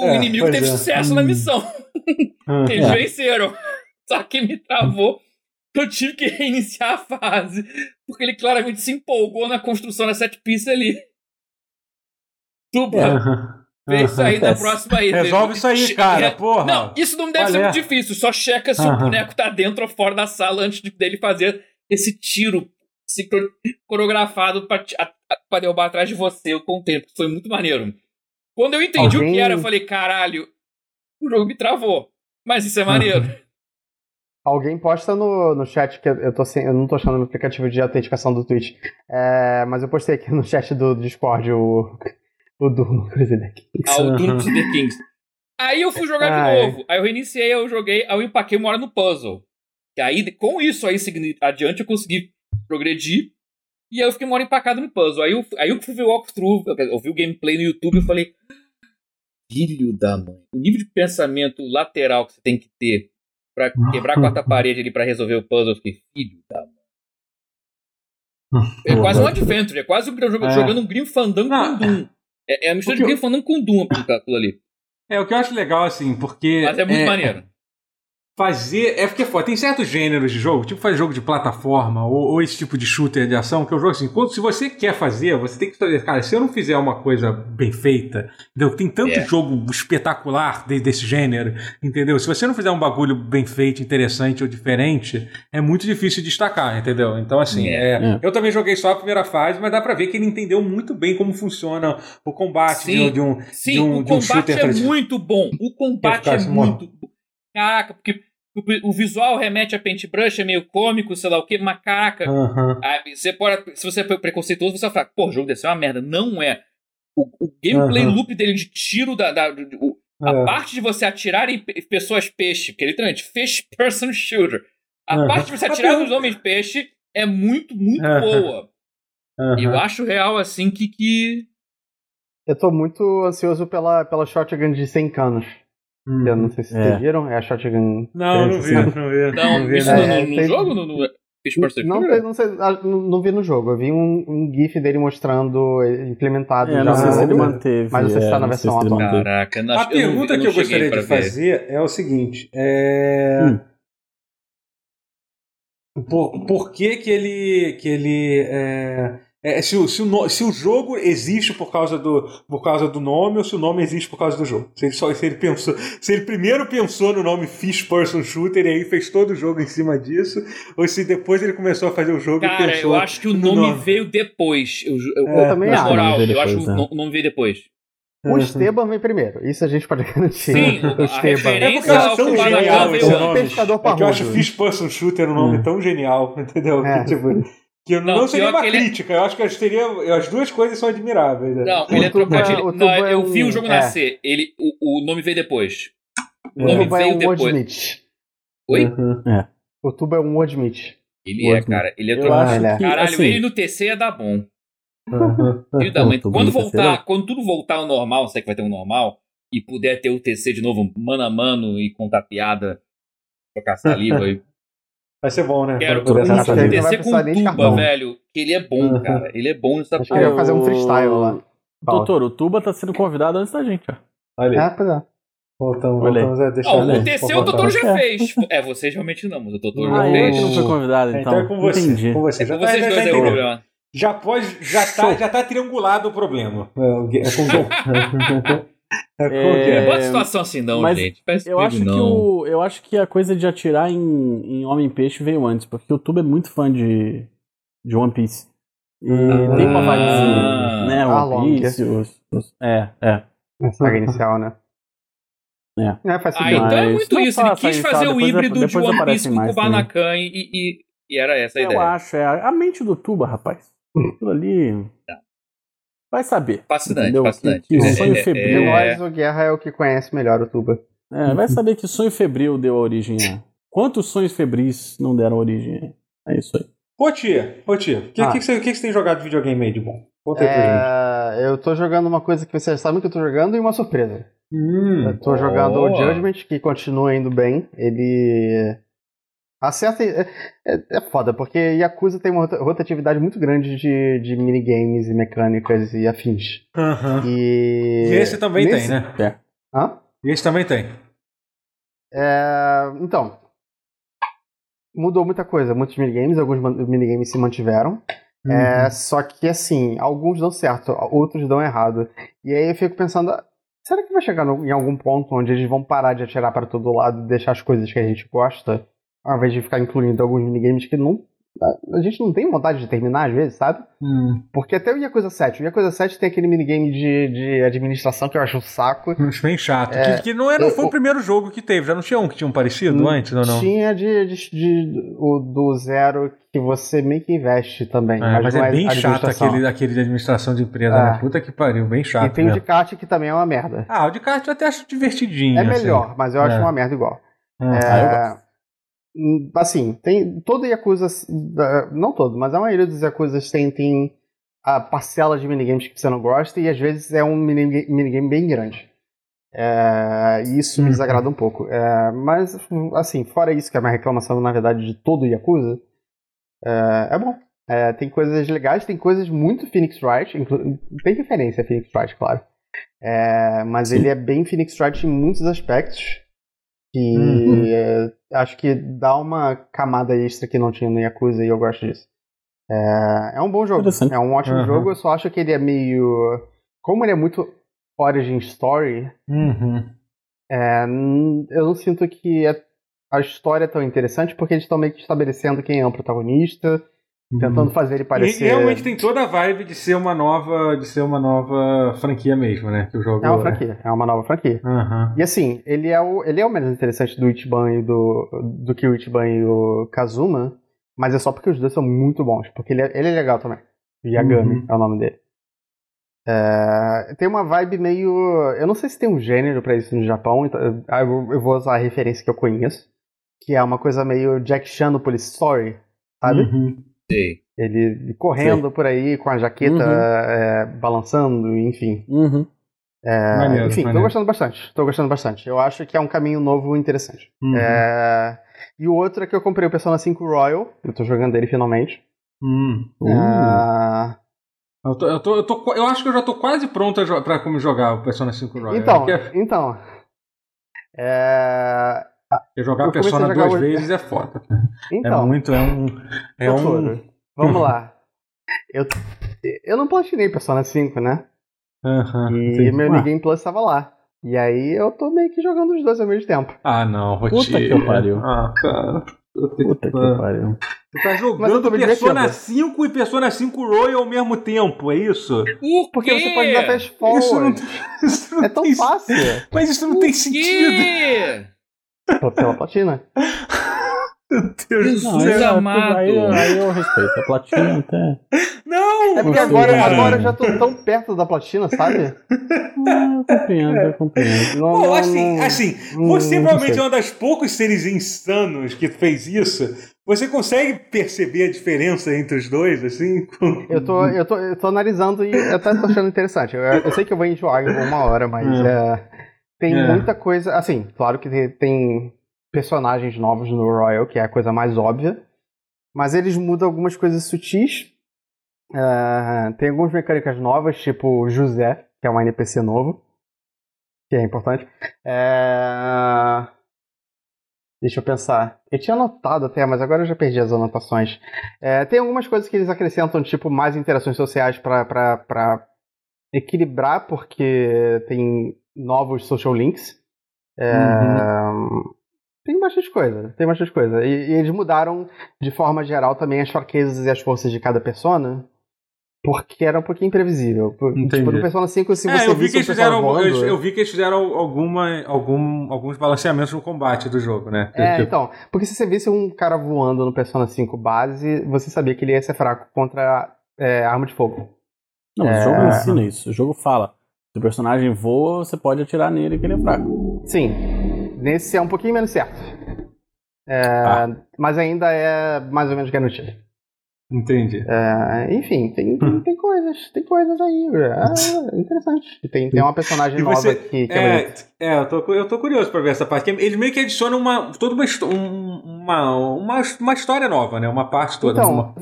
o É, inimigo teve é. sucesso na missão. Hum. Eles É. venceram. Só que me travou. Eu tive que reiniciar a fase. Porque ele claramente se empolgou na construção da set piece ali. Tuba, Aham. vê isso aí na próxima aí. Resolve isso aí, Che- cara, re- porra. Não, isso não deve Qual ser é? muito difícil. Só checa se o Aham. boneco tá dentro ou fora da sala antes de- dele fazer esse tiro coreografado pra, pra derrubar atrás de você o contempo. Foi muito maneiro. Quando eu entendi o Alguém- que era, eu falei, caralho, o jogo me travou. Mas isso é maneiro. Alguém posta no, no chat, que eu, tô sem, eu não tô achando no aplicativo de autenticação do Twitch. É, mas eu postei aqui no chat do, do Discord o, o Doom Deck. ao Uhum. Doom Crusader Kings. Aí eu fui jogar Ah, de é. novo. Aí eu reiniciei, eu joguei, aí eu empaquei uma hora no puzzle. E aí, com isso aí adiante, eu consegui progredir. E aí eu fiquei uma hora empacado no puzzle. Aí eu, aí eu fui ver o walkthrough, eu, vi o gameplay no YouTube e eu falei. Filho da mãe. O nível de pensamento lateral que você tem que ter pra quebrar a quarta parede ali pra resolver o puzzle, eu fiquei, filho da mãe. É quase um adventure, é quase um, jogo- É. jogando um Grim Fandango Não. com Doom. É, é a mistura de que eu- Grim Fandango com Doom aquilo ali. É, o que eu acho legal, assim, porque. Mas é muito maneiro. Fazer. É porque foda, tem certos gêneros de jogo, tipo fazer jogo de plataforma ou, ou esse tipo de shooter de ação, que é o jogo assim, quando, se você quer fazer, você tem que fazer. Cara, se eu não fizer uma coisa bem feita, entendeu? Tem tanto É. jogo espetacular de- desse gênero, entendeu? Se você não fizer um bagulho bem feito, interessante ou diferente, é muito difícil destacar, entendeu? Então, assim, É. é, É. eu também joguei só a primeira fase, mas dá pra ver que ele entendeu muito bem como funciona o combate Sim. de, de um. Sim, de um, o de um combate shooter é muito bom. O combate é assim, muito bom. Caraca, porque o, o visual remete a paintbrush, é meio cômico, sei lá o quê, mas caraca. Aham. ah, você pode, se você for preconceituoso, você vai falar, pô, o jogo deve ser uma merda. Não é. O, o gameplay loop dele de tiro da. da- do- o- a É. parte de você atirar em pe- pessoas peixe, porque literalmente, fish person shooter. A parte de você Mas atirar nos homens peixe é muito, muito boa. Aham. Eu acho real, assim, que. que... Eu tô muito ansioso pela, pela shotgun de 100 canos. Hum. Eu não sei se É. vocês viram, é a shotgun. Não, não vi, 360. não vi. Não, vi, isso não. no, É, no- no tem- jogo? No, no Não, não, sei, ah, não, não vi no jogo, eu vi um, um GIF dele mostrando ele implementado É, já não sei se ele jogo. manteve. Mas você é, está na não versão ele atual. Caraca, não, A eu não- pergunta eu que não eu gostaria de ver. fazer é o seguinte: é... Hum. Por, por que que ele. Que ele é... é, se, o, se, o se o jogo existe por causa, do, por causa do nome ou se o nome existe por causa do jogo. Se ele, só, se ele, pensou, se ele primeiro pensou no nome Fish Person Shooter e aí fez todo o jogo em cima disso, ou se depois ele começou a fazer o jogo e Cara, pensou. eu acho que o no nome, veio depois. Eu, eu, É, Eu também na acho. moral, veio eu acho que depois, o é. o nome veio depois. O Esteban vem primeiro, isso a gente pode garantir. Sim, o a Esteban. É porque referência eu acho tão genial veio esse nome. pescador É que eu acho. Fish Person Shooter um nome Hum. tão genial, entendeu? É. Que, tipo, que não, Não, seria uma que ele é- crítica, eu acho que seria, as duas coisas são admiráveis. né? Não, O ele é Tuba- trocadilho. o Não, é eu vi o jogo é. nascer. Ele, o, o nome veio depois. O O nome é veio um depois. Wordsmith. Oi? Uhum. O Tuba é um Wordsmith. Ele é, cara. Ele é trocadilho. é. que, Caralho, assim, ele no TC ia dar bom. Uhum. Filho da mãe. Tudo Quando TC voltar, quando tudo voltar ao normal, sei que vai ter um normal, e puder ter o TC de novo mano a mano e contar piada, trocar saliva e Vai ser bom, né? Quero poder não vai descer com de tuba, velho. Que ele é bom, Uhum. cara. Ele é bom nessa que ele vai fazer um o- freestyle lá. Doutor, o Tuba tá sendo convidado antes da gente, ó. Olha aí. É, pois é. Voltamos, voltamos a deixar Não, ele. o TC o voltar. já É. fez. É, vocês realmente não, mas o Totoro Ah, já fez. não foi convidado, É, então. então é com você. Entendi. Com você. É Já com tá, vocês dois tá aí o problema. Já pode, já tá, já tá triangulado o problema. É, o Gui- é com o. É, que é? Não bota situação assim, não, mas gente. Parece Eu acho, que não. o, eu acho que a coisa de atirar em, em Homem-Peixe veio antes, porque o YouTube é muito fã de, de One Piece. E Ah. tem uma vibezinha, né? Ah, One Piece, os, os- é, é. A saga inicial, né? É. faz Ah, então é muito isso. Ele quis fazer o depois- híbrido de One Piece com mais Kubanakan e, e, e era essa a Eu ideia. acho, é a, a mente do Tuba, rapaz. Aquilo ali. Vai saber. Fascinante, entendeu? fascinante. Que, que É, sonho é, De febril. é. nós, o Guerra é o que conhece melhor o Tuba. É, vai saber que sonho febril deu origem a. Quantos sonhos febris não deram origem a? É isso aí. Ô tia, ô tia, o que, Ah. que, que, você, que que você tem jogado de videogame aí de bom? Conta aí pra gente. É, eu tô jogando uma coisa que vocês sabem que eu tô jogando e uma surpresa. Hum, Eu tô jogando o. Judgment, que continua indo bem. Ele. Acerta. É, é, é foda, porque Yakuza tem uma rota- rotatividade muito grande de, de minigames e mecânicas e afins. aham. E. E esse também nesse- tem, né? É. Hã? E esse também tem. É, então. Mudou muita coisa. Muitos minigames, alguns minigames se mantiveram. Uhum. É, só que assim, alguns dão certo, outros dão errado. E aí eu fico pensando, será que vai chegar no- em algum ponto onde eles vão parar de atirar para todo lado e deixar as coisas que a gente gosta, ao invés de ficar incluindo alguns minigames que não. A gente não tem vontade de terminar, às vezes, sabe? Hum. Porque até o Yakuza 7. O Yakuza 7 tem aquele minigame de, de administração que eu acho um saco. Acho bem chato. É, que, que não, é, não eu- foi o primeiro jogo que teve. Já não tinha um que tinha um parecido Hum, antes, ou não? Tinha de, de- de- o do zero que você meio que investe também. É, mas não é bem chato aquele, aquele de administração de empresa, É. né? Puta que pariu, bem chato. E tem o de mesmo. kart que também é uma merda. Ah, o de kart eu até acho divertidinho. É assim. melhor, mas eu acho É. uma merda igual. Ah, É, Ah, eu gosto. hum, Assim, tem. Todo Yakuza. Não todo, mas a maioria dos Yakuzas tem, tem a parcela de minigames que você não gosta e às vezes é um minigame, minigame bem grande. É, e isso me Uhum. desagrada um pouco. É, mas, assim, fora isso, que é uma reclamação, na verdade, de todo Yakuza, é, é bom. É, tem coisas legais, tem coisas muito Phoenix Wright, tem referência a Phoenix Wright, claro. É, mas Sim. ele é bem Phoenix Wright em muitos aspectos. Que Uhum. Acho que dá uma camada extra que não tinha no Yakuza e eu gosto disso. É, é um bom jogo. É um ótimo Uhum. jogo, eu só acho que ele é meio. Como ele é muito origin story, Uhum. é, eu não sinto que é- a história é tão interessante porque eles estão meio que estabelecendo quem é o protagonista, tentando fazer ele parecer. e realmente tem toda a vibe de ser uma nova, de ser uma nova franquia mesmo, né? Que o jogo É uma franquia, é uma nova franquia. Aham. E assim, ele é o, ele é o menos interessante do Ichiban e do, do que o Ichiban e o Kazuma, mas é só porque os dois são muito bons, porque ele é, ele é legal também. Yagami Uhum. é o nome dele. É, tem uma vibe meio. Eu não sei se tem um gênero pra isso no Japão, então eu, eu vou usar a referência que eu conheço, que é uma coisa meio Jack Chan no Police Story, sabe? Uhum. Sei. Ele correndo por aí com a jaqueta Uhum. é, balançando, enfim. Uhum. É, Maneiro, enfim, tô maneiro. gostando bastante. Tô gostando bastante. Eu acho que é um caminho novo e interessante. Uhum. É, E o outro é que eu comprei o Persona 5 Royal. Eu tô jogando ele finalmente. Hum. Uh. É, Eu, tô, eu, tô, eu, tô, eu acho que eu já tô quase pronto pra como jogar o Persona 5 Royal. Então, Que é- então. É, porque jogar eu o Persona a jogar duas hoje- vezes é foda. Então, é muito, é um. É um. Vamos lá. Eu, eu não platinei Persona 5, né? Aham, E meu. New Game Plus tava lá. E aí eu tô meio que jogando os dois ao mesmo tempo. Ah, não, Puta Rotier. que pariu. Ah, cara. Puta que pariu. Tu tá eu jogando Persona divertindo. 5 e Persona 5 Royal ao mesmo tempo, é isso? Por Porque quê? você pode dar fast forward. Isso não, isso não É tão tem, fácil. Mas isso não Por tem sentido. quê? Pô, Pela platina. Meu Deus Não, do céu. é- amado. aí, aí eu respeito. A platina até. Não! É porque agora, cara. agora eu já tô tão perto da platina, sabe? Ah, eu compreendo, eu compreendo. Não, não, assim, não- assim, você provavelmente é uma das poucos seres insanos que fez isso. Você consegue perceber a diferença entre os dois, assim? Eu tô, eu, tô, eu tô analisando e eu até tô achando interessante. Eu, eu sei que eu vou enjoar em uma hora, mas é, tem É. muita coisa. Assim, claro que tem, tem personagens novos no Royal, que é a coisa mais óbvia. Mas eles mudam algumas coisas sutis. É, tem algumas mecânicas novas, tipo José, que é um NPC novo. Que é importante. É, Deixa eu pensar. Eu tinha anotado até, mas agora eu já perdi as anotações. É, tem algumas coisas que eles acrescentam, tipo, mais interações sociais pra equilibrar, porque tem novos social links. É, Tem bastante coisa, tem bastante coisa. E, e eles mudaram, de forma geral, também as fraquezas e as forças de cada persona. Porque era um pouquinho imprevisível. Por- Entendi. Tipo, no Persona 5, se É, você eu vi que um eles fizeram, voando... eu, eu vi que eles fizeram alguma, algum, alguns balanceamentos no combate do jogo, né? É, Tipo, então. Porque se você visse um cara voando no Persona 5 base, você sabia que ele ia ser fraco contra é, arma de fogo. Não, mas o É. jogo ensina isso. O jogo fala. Se o personagem voa, você pode atirar nele que ele é fraco. Sim. Nesse é um pouquinho menos certo. É, Ah. Mas ainda é mais ou menos garantido. Entendi. É, enfim, tem, tem, tem coisas, tem coisas aí. É interessante. Tem, tem uma personagem E nova você- que, que é, bonita. É, é eu, tô, eu tô curioso pra ver essa parte. Eles meio que adicionam uma, toda uma, um- uma, uma, uma história nova, né? Uma parte toda. Então, uma-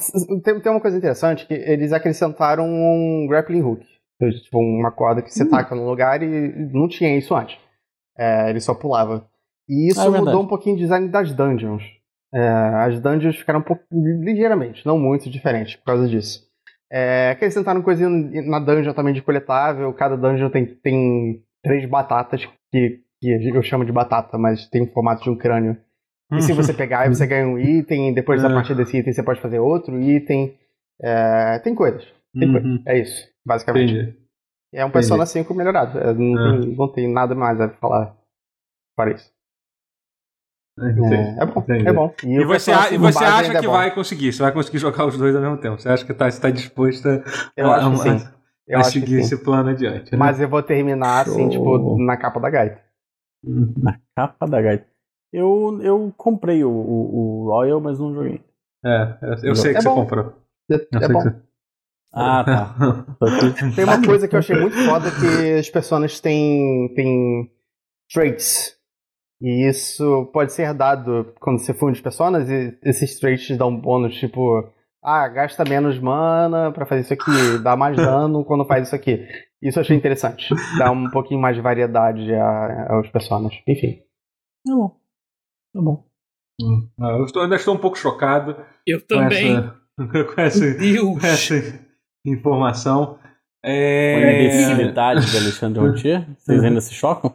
tem, tem uma coisa interessante que eles acrescentaram um grappling hook. Tipo, uma corda que você Hum. taca no lugar e não tinha isso antes. É, ele só pulava. E isso é mudou um pouquinho o design das dungeons. É, as dungeons ficaram um pouco, ligeiramente, não muito diferentes por causa disso. É, acrescentaram coisa na dungeon também de coletável. Cada dungeon tem, tem três batatas que, que eu chamo de batata, mas tem o formato de um crânio. E se você pegar, você ganha um item, depois da É. partir desse item você pode fazer outro item. É, tem coisas. Tem Uhum. coisa. É isso, basicamente. Entendi. É um Persona 5 melhorado. É, não, É. Tem, não tem nada mais a falar para isso. Entendi. É, é bom, Entendi. é bom. E o você, a- e 5 você acha é que bom. vai conseguir? Você vai conseguir jogar os dois ao mesmo tempo? Você acha que está tá disposta Eu a, acho que a- sim. Eu a seguir sim. esse plano adiante? né? Mas eu vou terminar assim, Show. tipo, na capa da gaita. Na capa da gaita. Eu, eu comprei o, o, o Royal, mas não joguei. É, eu, eu sei que É você bom. comprou. É, Eu é sei bom. que você- Ah, tá. Tem uma coisa que eu achei muito foda que as personas têm, têm traits. E isso pode ser dado quando você funde as personas e esses traits te dão um bônus, tipo, ah, gasta menos mana pra fazer isso aqui, dá mais dano quando faz isso aqui. Isso eu achei interessante. Dá um pouquinho mais de variedade a- aos personagens. Enfim. Tá bom. Tá bom. Hum. Ah, Eu estou- ainda estou um pouco chocado Eu com também. essa, com essa, com Deus. essa informação. É... imbecilidade do Alexandre Rotier, vocês ainda se chocam?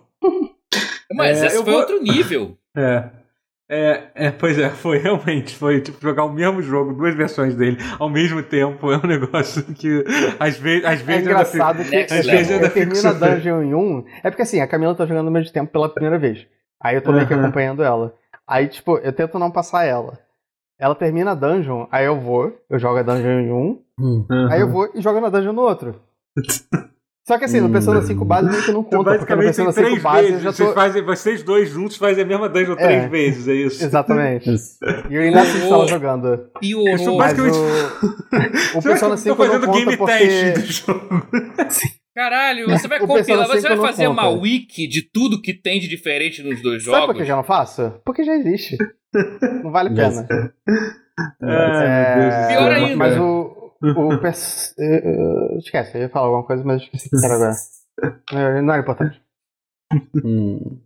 Mas É, esse eu foi vou- outro nível. É. É, é, pois é, foi realmente, foi tipo jogar o mesmo jogo, duas versões dele ao mesmo tempo, é um negócio que às vezes, às É vezes eu ainda fico- engraçado que eu, level. eu ainda fico termino a sofrendo. dungeon em um. É porque assim, a Camila tá jogando ao mesmo tempo pela primeira vez. Aí eu tô meio que acompanhando ela. Aí, tipo, eu tento não passar ela. Ela termina a dungeon, aí eu vou, eu jogo a dungeon em um, Uhum. aí eu vou e jogo na dungeon no outro. Só que assim, no Persona 5 base meio que não Então, conta, porque no basicamente, Persona tem 5 três base eu vezes. já Vocês, tô. fazem, vocês dois juntos fazem a mesma dungeon É. três vezes, é isso. Exatamente. Isso. E eu ainda assisto ela jogando. Mas Piorou. basicamente- o, o Persona vai- 5 tô não fazendo conta game porque... test do jogo. Caralho, você vai O compilar, você 5 vai fazer uma conta. wiki de tudo que tem de diferente nos dois Sabe por jogos? que eu já não faço? Porque já existe. Não vale a pena. Céu. Pior ainda. Mas o. o pers- esquece, eu ia falar alguma coisa, mas eu esqueci o que era agora. Não, não era importante. Hum.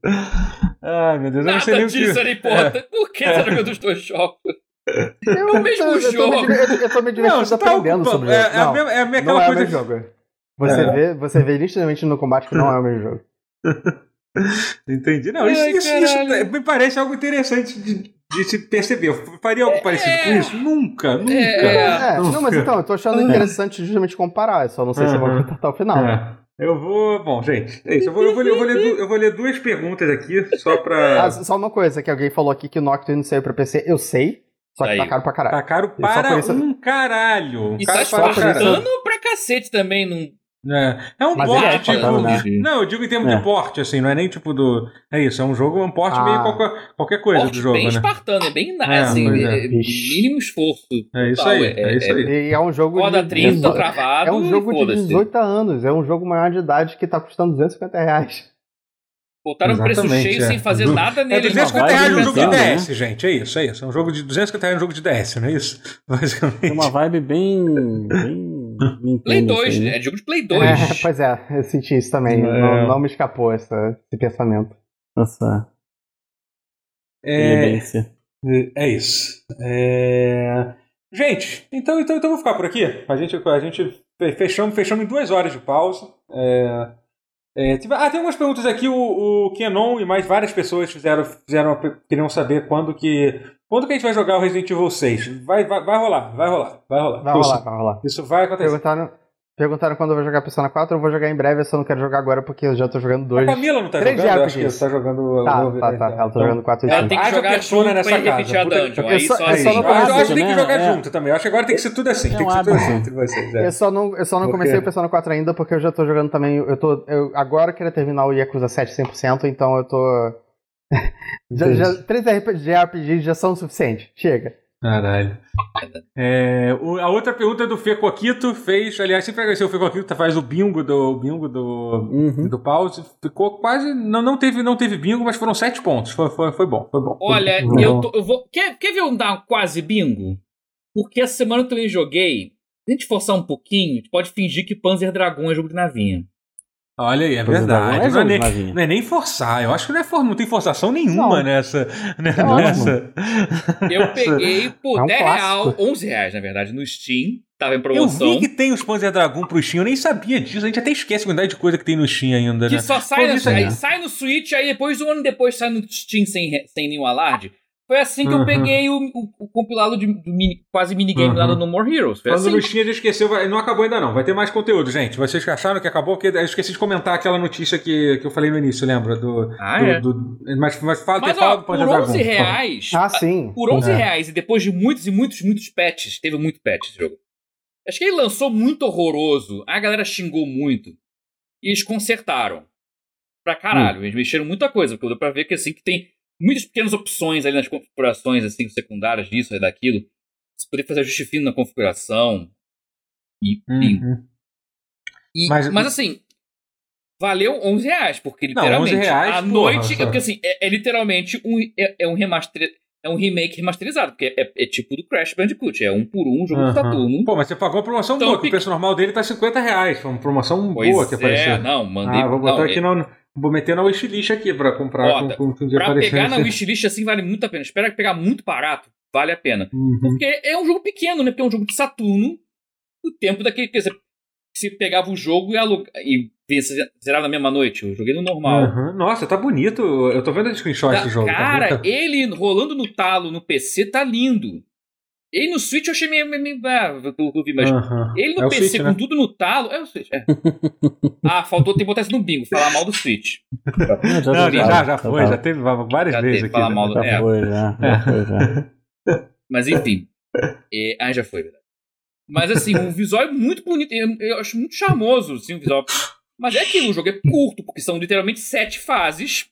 Ai, meu Deus, eu não sei Nada nem o que... disso era importante. Por que você tá jogando os dois jogos? Eu, o mesmo eu, eu tô jogo. me, eu, eu tô me divertindo Não, tá aprendendo ocupando. sobre o É, jogo. é, a Não, mesma- é a não é coisa o mesmo jogo. Você, É. vê, você vê nitidamente no combate que não é o mesmo jogo. Entendi. Não, isso, Ai, isso, isso me parece algo interessante de, de se perceber. Eu faria algo parecido com isso? Nunca, nunca. É. É, não, mas então, eu tô achando interessante justamente comparar, só não sei se eu vou Uhum. até o final. É. Eu vou. Bom, gente, é isso. Eu vou, eu vou, ler- eu vou ler, eu vou ler duas perguntas aqui, só pra. Ah, só uma coisa, que alguém falou aqui que o Nocturne saiu pra PC, eu sei, só que Aí. tá caro pra caralho. Tá caro para isso- um caralho. E Caro tá para um caralho. espartano pra cacete também. Não... É, é um Mas ele é porte, tipo. espartano, né? Não, eu digo em termos É. de porte, assim, não é nem tipo do. É isso, é um jogo, é um porte Ah. meio qualquer, qualquer coisa Porte do jogo, bem né? espartano, é bem É, assim, é. é mínimo esforço. É isso aí, é isso aí. E é um jogo Corda de 30 18 travado É um jogo de foda-se. 18 anos, é um jogo maior de idade que tá custando 250 reais. Botaram um preço Exatamente, cheio é. sem fazer Du- nada É nele. 250 vai reais no jogo de Nintendo, né? DS, gente. É isso, é isso. É um jogo de 250 reais no jogo de DS, não é isso? Basicamente. Tem uma vibe bem. bem Nintendo, Play 2, assim, né? é jogo de Play 2. É, pois é, eu senti isso também. É. Não, não me escapou essa, esse pensamento. Nossa, É, é isso. É, Gente, então, então, então eu vou ficar por aqui. A gente, a gente fechamos, fechamos em duas horas de pausa. É, É, tive- ah, tem algumas perguntas aqui. O, o Kenon e mais várias pessoas fizeram, fizeram queriam saber quando que quando que a gente vai jogar o Resident Evil 6. Vai, vai, vai rolar, vai rolar, vai rolar. Vai rolar, vai rolar. Isso vai acontecer. Perguntaram, perguntaram quando eu vou jogar Persona 4, eu vou jogar em breve, eu só não quero jogar agora porque eu já tô jogando A dois. Camila não tá Três jogando? Eu acho que RPGs. tá jogando Tá, novo, tá, né, tá, então. ela tá jogando 4 e Ela 5. tem que jogar persona junto nessa casa. a Puta- dungeon. eu Aí só- só eu só não Eu acho, eu acho que tem que né? jogar É. junto também. Eu acho que agora tem que ser tudo assim. É tem que ser tudo assim entre vocês. é. Eu só não, eu só não comecei o Persona 4 ainda porque eu já tô jogando também. Eu tô. Eu agora queria terminar o Yakuza 7 100%, então eu tô. já, já, três RPGs já são o suficiente. Chega. Caralho. É, o- a outra pergunta do Fê Coquito fez, aliás, sempre agradecer o Fê Coquito, faz o bingo do o bingo do, Uhum. do pause. Ficou quase. Não, não, teve, não teve bingo, mas foram sete pontos. Foi, foi, foi bom, foi bom. Olha, Uhum. eu, tô- eu vou. Quer, quer ver um dar quase bingo? Porque essa semana eu também joguei. Se a gente forçar um pouquinho, a gente pode fingir que Panzer Dragon é jogo de navinha. Olha aí, é verdade. não é Não é, nem, não é nem forçar. Eu acho que não, é for, não tem forçação nenhuma Não. nessa. né, Não, nessa. Eu peguei por É um 10 real, clássico. 11 reais, na verdade, no Steam. Tava em Eu promoção. vi que tem os Panzer Dragon pro Steam, eu nem sabia disso. A gente até esquece a quantidade de coisa que tem no Steam ainda, Que né? só sai, Pô, no, aí. sai no Switch, aí depois, um ano depois, sai no Steam sem, sem nenhum alarde. Foi assim que Uhum. eu peguei o, o- o compilado de, do mini- quase minigame lá Uhum. no No More Heroes. Foi Quando assim. no Steam a gente esqueceu, vai- não acabou ainda não. Vai ter mais conteúdo, gente. Vocês acharam que acabou, porque eu esqueci de comentar aquela notícia que, que eu falei no início, lembra? Do, Ah, do- é. do- mas, mas fala, Mas, fala ó, do por Panzer Dragon. 11 reais... Ah, sim. Por 11 É. reais e depois de muitos e muitos, muitos patches, teve muito patch esse jogo. Acho que ele lançou muito horroroso, a galera xingou muito. E eles consertaram. Pra caralho, eles mexeram muita coisa, porque deu pra ver que assim que tem muitas pequenas opções ali nas configurações, assim, secundárias disso e daquilo. Você poder fazer ajuste fino na configuração. E. Uhum. E- Mas- mas, assim, valeu 11 reais, porque Não, literalmente 11 reais, à porra, noite. sabe? É porque assim, é, é literalmente um, é, é um remaster. É um remake remasterizado, porque é, é tipo do Crash Bandicoot, é um por um jogo Aham. de Saturno. Pô, mas você pagou uma promoção Então, boa, que o preço normal dele tá 50 reais. Foi uma promoção Pois boa que é, apareceu. não, mandei. ah, vou botar não, aqui é- no. Vou meter na wishlist aqui pra comprar Bota. com, com, com Pra aparecendo. pegar na wishlist assim vale muito a pena. Espera pegar muito barato, vale a pena. Uhum. Porque é um jogo pequeno, né? Porque é um jogo de Saturno. O tempo daquele. Quer dizer, você pegava o jogo e, alug... e se zerava na mesma noite. Eu joguei no normal. Uhum. Nossa, tá bonito. Eu tô vendo o screenshot Tá- do jogo. tá cara, bonito. ele rolando no talo no PC tá lindo. Ele no Switch eu achei meio. meio, meio ah, pelo que eu vi, mas. Ele no É PC Switch, com né? tudo no talo. É o Switch, é. ah, faltou ter que botar isso no bingo, falar mal do Switch. Não, já, Não, já, já, já foi, já teve várias Já vezes teve, aqui. fala né? mal do- Já É. foi, já. Já foi, já. Mas enfim. É, ah, já foi, verdade. Mas assim, o visual é muito bonito. Eu, eu acho muito charmoso assim, o visual. Mas é aquilo, o jogo é curto, porque são literalmente sete fases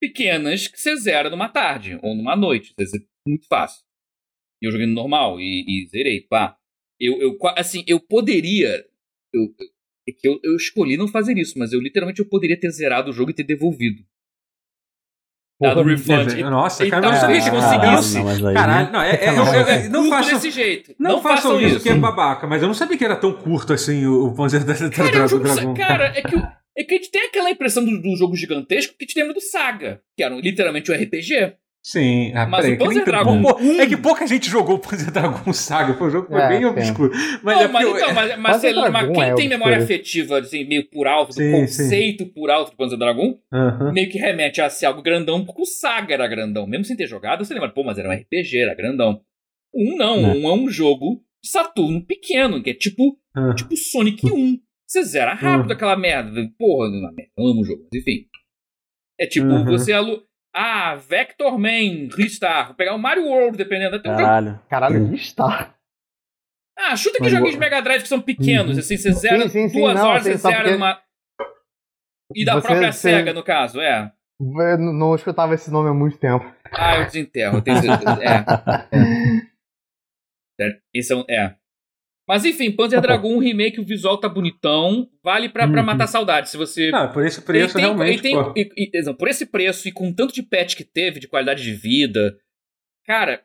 pequenas que você zera numa tarde ou numa noite. Quer dizer, muito fácil. E eu joguei no normal e, e zerei, pá. Eu, eu, assim, eu poderia. Eu, eu- é que eu, eu escolhi não fazer isso, mas eu literalmente eu poderia ter zerado o jogo e ter devolvido. Dado Porra, refund. Nossa, cara, Então, eu não sabia se isso. não, aí, Caralho, não, é, é, eu- eu- não façam, desse jeito. não, façam isso, que é babaca, mas eu não sabia que era tão curto assim o, o Panzer da, Cara, é da- um do jogo, Dragão. cara, é que, o- é que a gente tem aquela impressão do, do jogo gigantesco que te lembra do Saga, que era literalmente um RPG. Sim, ah, Mas peraí, o Panzer Dragon um- É que pouca gente jogou o Panzer Dragon Saga, foi um jogo que foi É, bem sim. obscuro. Mas não, é mas eu- então, mas, mas, sei mas quem é tem memória afetiva, assim, meio por alto, do Sim, conceito por alto do Panzer Dragon, Aham. meio que remete a ser algo grandão, porque o Saga era grandão. Mesmo sem ter jogado, você lembra, pô, mas era um RPG, era grandão. Um não, Né. um é um jogo de Saturno pequeno, que é tipo aham. Tipo Sonic 1. Você zera rápido Uhum. aquela merda. Porra, não, merda, eu amo o jogo, mas enfim. É tipo, Uhum. você alu... Ah, Vector Man, Ristar. Vou pegar o Mario World, dependendo. Tem um jogo... Caralho. Caralho, está. Ah, chuta que joguinhos de. Mega Drive que são pequenos. Uhum. Assim, você zera sim, sim, duas não, horas, sim, você zera porque- numa. E da Você- própria você- SEGA, no caso, é. Eu não escutava esse nome há muito tempo. Ah, eu desenterro, eu tenho certeza. É. É, Esse é um. É. Mas enfim, Panzer Dragon, o remake, o visual tá bonitão. Vale pra, pra Uhum. matar saudade. Se você. Não, por esse preço, tem- realmente, tem- pô. e- e- por esse preço e com tanto de patch que teve, de qualidade de vida, cara,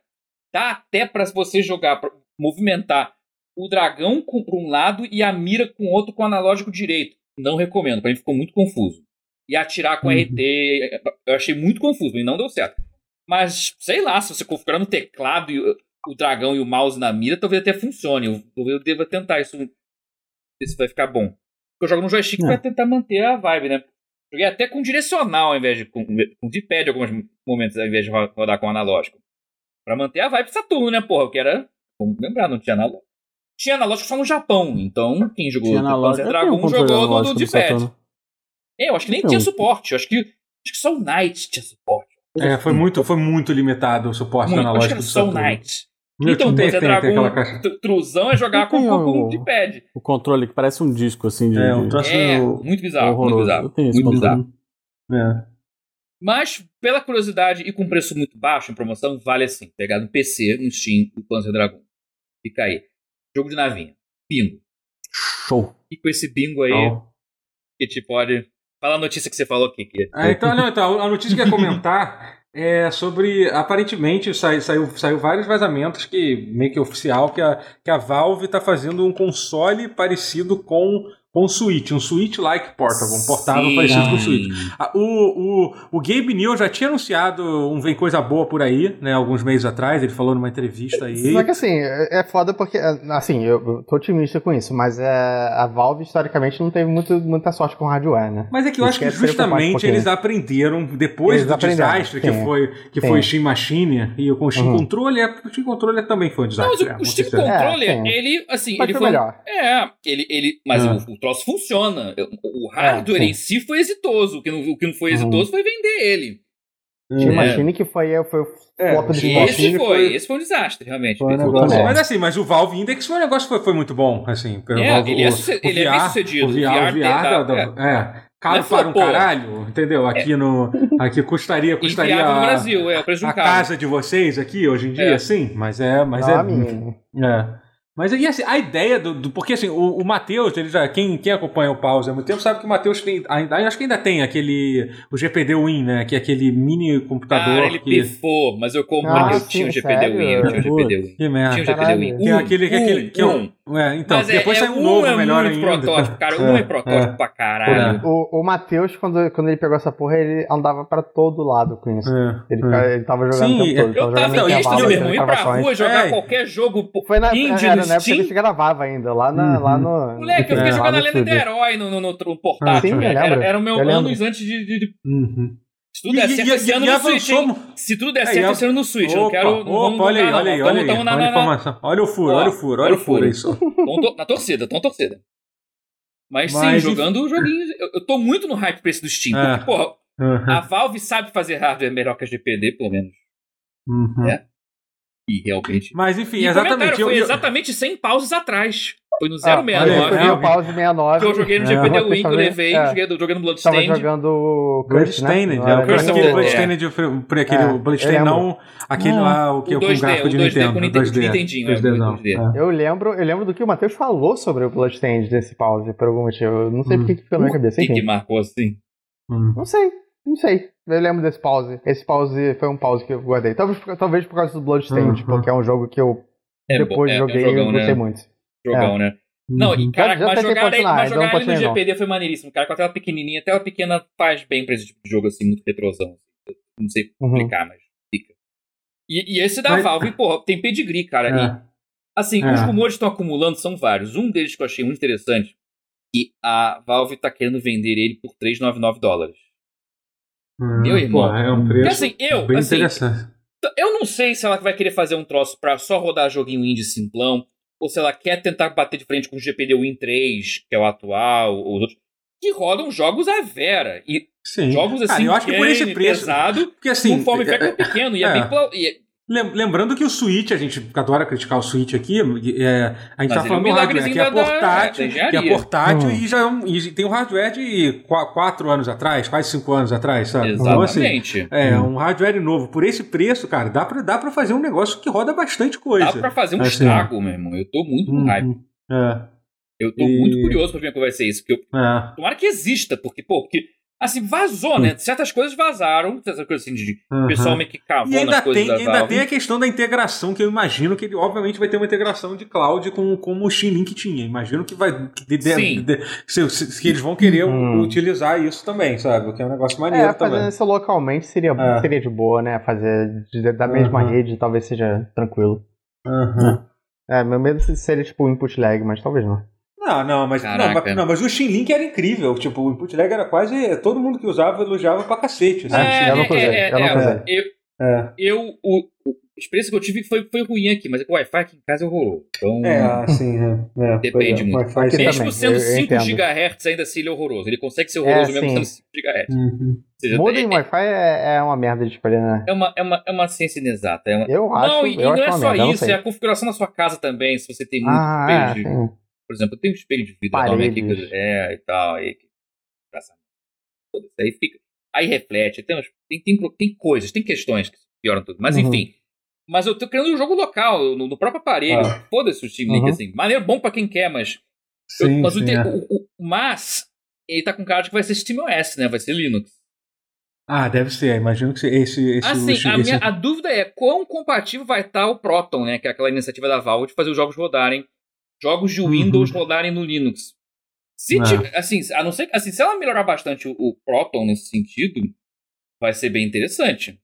dá até pra você jogar, pra movimentar o dragão com por um lado e a mira com o outro com o analógico direito. Não recomendo, pra mim ficou muito confuso. E atirar com Uhum. RT, eu achei muito confuso, e não deu certo. Mas, sei lá, se você configurar no teclado e o, dragão e o mouse na mira, talvez até funcione. Eu, eu devo tentar isso, ver se vai ficar bom. Eu jogo no joystick É. pra tentar manter a vibe, né? Joguei até com direcional ao invés de com, com D-pad em alguns momentos, ao invés de ro- rodar com analógico. Pra manter a vibe Saturno, né, porra? Que era. Vamos lembrar, não tinha analógico. Tinha analógico só no Japão, então quem jogou Tinha Panzer analógico. Dragon jogou analógico do D-pad. É, eu acho que nem Não. tinha suporte. Eu acho que, acho que só o Knight tinha suporte. É, foi muito, foi muito limitado o suporte Muito, acho que analógico era do só o. Knight. Meu, Então, tem, Panzer tem, tem caixa. é jogar com, tenho com, com o- D-pad. O controle que parece um disco, assim, de. É, um de- troço É, muito bizarro, muito horroroso. bizarro. Eu tenho esse Muito controle. bizarro. É. Mas, pela curiosidade e com preço muito baixo em promoção, vale assim. Pegar no PC, no Steam, o Panzer Dragon. Fica aí. Jogo de navinha. Bingo. Show. E com esse bingo aí, Então, que te pode. Fala a notícia que você falou aqui. Que... Ah, então, não, então, a notícia que eu ia comentar é sobre. Aparentemente sai- saiu, saiu vários vazamentos que meio que oficial que a, que a Valve está fazendo um console parecido com, com o Switch, um Switch-like portable, um portável Sim. parecido com o Switch. Ah, O, o, o Gabe New já tinha anunciado um Vem Coisa Boa por aí, né? Alguns meses atrás, ele falou numa entrevista aí. Só que assim, é é foda porque, assim, eu tô otimista com isso, mas é, a Valve historicamente não teve muito, muita sorte com hardware, né? Mas é que eu acho que um justamente eles aprenderam depois Eles do aprenderam, desastre que sim. foi que Sim. foi Steam Machine e com o Steam Uhum. Controller, é- o Steam Controller também foi um Não, desastre. mas é, o, o vamos Steam. Controller, É, ele, assim, Mas ele foi um- melhor. É, ele, ele, mas o, o troço funciona. O, o hardware sim. em si foi exitoso. O que não, o que não foi Uhum. exitoso foi vender ele. Tinha É. Machine que foi, foi o É, flop do. Esse Machine foi, foi- esse foi um desastre, realmente. Foi um negócio-. Mas assim, mas o Valve Index foi um negócio que foi, foi muito bom, assim. pelo É, Valve- ele é o- suce- o ele é bem sucedido. O VR, o VR VR da- da- da- é. Caro é para um flopou. caralho, entendeu? Aqui no. Aqui custaria, custaria no a, Brasil, é o preço de um a carro. casa de vocês aqui hoje em dia, É. sim, mas é. Mas Não, é, minha. É. Mas e assim, a ideia do, do- Porque assim, o, o Matheus, ele já. Quem, quem acompanha o pause há muito tempo sabe que o Matheus tem. Ainda, acho que ainda tem aquele. O GPD Win, né? Que é aquele mini computador Cara, ele que. pifou, mas eu comprei, Ah, eu tinha o GPD sério? Win, eu tinha o GPD Win. Que Tinha o merda. GPD. Win. Que é Um, aquele. que é aquele que é um, um, é, então, Mas é, depois é, sai um novo é melhor muito ainda. protótipo, cara. Um é, É, protótipo é. pra caralho. O, o Matheus, quando, quando ele pegou essa porra, ele andava pra todo lado com isso. É, Ele, é. ele tava jogando Sim, o tempo todo. Eu tava tava isso meu irmão, ir pra rua jogar É. qualquer jogo pô, Foi na, indie no na época a gente gravava ainda, lá, na, Uhum. lá no. Moleque, eu É, fiquei lá jogando a Lenda do. Herói no, no, no, no portátil. Sim, eu era, era o meu anos antes de, de, de- Uhum. Se tudo der E- certo e- esse ano no Switch? Se tudo der É, certo a- esse ano no Switch, eu quero. Opa, olha aí, olha aí, olha aí. Olha a informação. Olha o furo, olha o furo, olha olha o furo isso. na torcida, tão torcida. Mas, Mas, sim, jogando joguinhos. Eu, eu tô muito no hype pra esse do Steam. É. Porque, porra, Uhum. a Valve sabe fazer hardware melhor que as GPD, pelo menos. Uhum. É. E realmente. Mas enfim, E exatamente. eu- foi eu- exatamente 100 pauses atrás. Foi no Ah, olha aí, 069. foi o pause 69. que eu joguei no É. GPD Você Win, que eu levei, é. joguei, joguei no Tava Bloodstained. jogando o Curse, Bloodstained, né? é, o the- Bloodstained, foi aquele É, o Bloodstained eu não, aquele Ah. lá, o que O é com 2D, gráfico o de 2D Nintendo. com Nintendo- 2D. Nintendinho, é, 2D, não. 2D. É. Eu lembro, eu lembro do que o Matheus falou sobre o Bloodstained desse pause, por algum motivo. Eu não sei Hum. porque que ficou na minha cabeça. O que, marcou assim? Hum. Não sei, não sei. Eu lembro desse pause. Esse pause foi um pause que eu guardei. Talvez, talvez por causa do Bloodstained, Uhum. porque é um jogo que eu É, depois é, joguei é um e jogão, gostei né? muito. Jogão, né? Não, e Uhum. cara, mas jogar, ele, mas jogar não ele no. GPD foi maneiríssimo, cara. Com a tela pequenininha, a tela pequena faz bem pra esse tipo de jogo, assim, muito retrosão. Não sei Uhum. explicar, mas fica. E, e esse da Mas- Valve, pô, tem pedigree, cara. E, É. assim, É. os rumores estão acumulando, são vários. Um deles que eu achei muito interessante, que a Valve tá querendo vender ele por 399 dólares. Hum, Meu irmão. pô, é um Porque preço assim, eu, bem assim, interessante. eu não sei se ela vai querer fazer um troço pra só rodar joguinho indie simplão, ou se ela quer tentar bater de frente com o GPD Win 3, que é o atual, ou os outros, que rodam jogos à vera. E Sim. jogos assim, Cara, eu acho que por esse preço. pesado, Porque assim. form é- factor pequeno, e é, é. bem plau- e é- Lembrando que o Switch, a gente adora criticar o Switch aqui, é, a gente Mas tá ele é um falando do hardware, que é da- portátil, da que é portátil Hum. e já é um- e tem um hardware de qu- quatro anos atrás, quase cinco anos atrás, sabe? Então, assim, exatamente. é, um hardware novo. Por esse preço, cara, dá pra, dá pra fazer um negócio que roda bastante coisa. Dá pra fazer um Assim, estrago, meu irmão. Eu tô muito no Uhum. hype. É, Eu tô E- muito curioso pra ver como vai ser isso. Porque eu, é. tomara que exista, porque, pô, porque, assim, vazou, né? Certas coisas vazaram, certas coisas assim, de Uhum. pessoal meio que cavou E ainda, nas coisas tem, da ainda Valve. tem a questão da integração, que eu imagino que ele, obviamente, vai ter uma integração de cloud com, como o Steam Link tinha. Imagino que vai. que de- de- Sim. de- se- se- que eles vão querer Hum. utilizar isso também, sabe? Que é um negócio maneiro É, também. fazer isso localmente seria, É. seria de boa, né? Fazer de- da mesma Uhum. rede talvez seja tranquilo. Uhum. É, meu medo seria tipo um input lag, mas talvez não. Não, não, mas, não, mas, não, mas o Steam Link era incrível. Tipo, o input lag era quase. Todo mundo que usava elogiava pra cacete. É, eu não usei, eu não usei. eu, É. eu, o, a experiência que eu tive foi, foi ruim aqui, mas o Wi-Fi aqui em casa é horroroso. Então, É, assim, é. é, Depende é, muito. Mesmo também, sendo eu- eu 5 entendo. GHz, ainda assim ele é horroroso. Ele consegue ser horroroso É, mesmo sim. sendo 5 GHz. Uhum. Seja, Modem é, Wi-Fi é, é uma merda de escolher, né? é, uma, é, uma, é uma ciência inexata. É uma... Eu acho, não, e, e eu não acho é só merda, eu isso, é a configuração da sua casa também. Se você tem muito Ah, é. Por exemplo, eu tenho um espelho de vidro enorme aqui. Que- É, e tal. Aí, foda-se, aí fica. Aí reflete. Tem, tem, tem, tem coisas, tem questões que pioram tudo. Mas Uhum. enfim. Mas eu tô criando um jogo local, no, no próprio aparelho. Ah. Foda-se o Steam Link, Uhum. assim. Maneiro bom pra quem quer, mas. eu- Sim, mas, o, sim, te- é. o- o- mas ele tá com cara de que vai ser SteamOS, né? Vai ser Linux. Ah, deve ser. Imagino que esse. esse, Assim, esse, a, esse- minha, a dúvida é quão compatível vai estar o Proton, né? Que é aquela iniciativa da Valve de fazer os jogos rodarem. Jogos de Uhum. Windows rodarem no Linux. Se, É. ti- assim, a não ser assim, se ela melhorar bastante o, o Proton nesse sentido, vai ser bem interessante.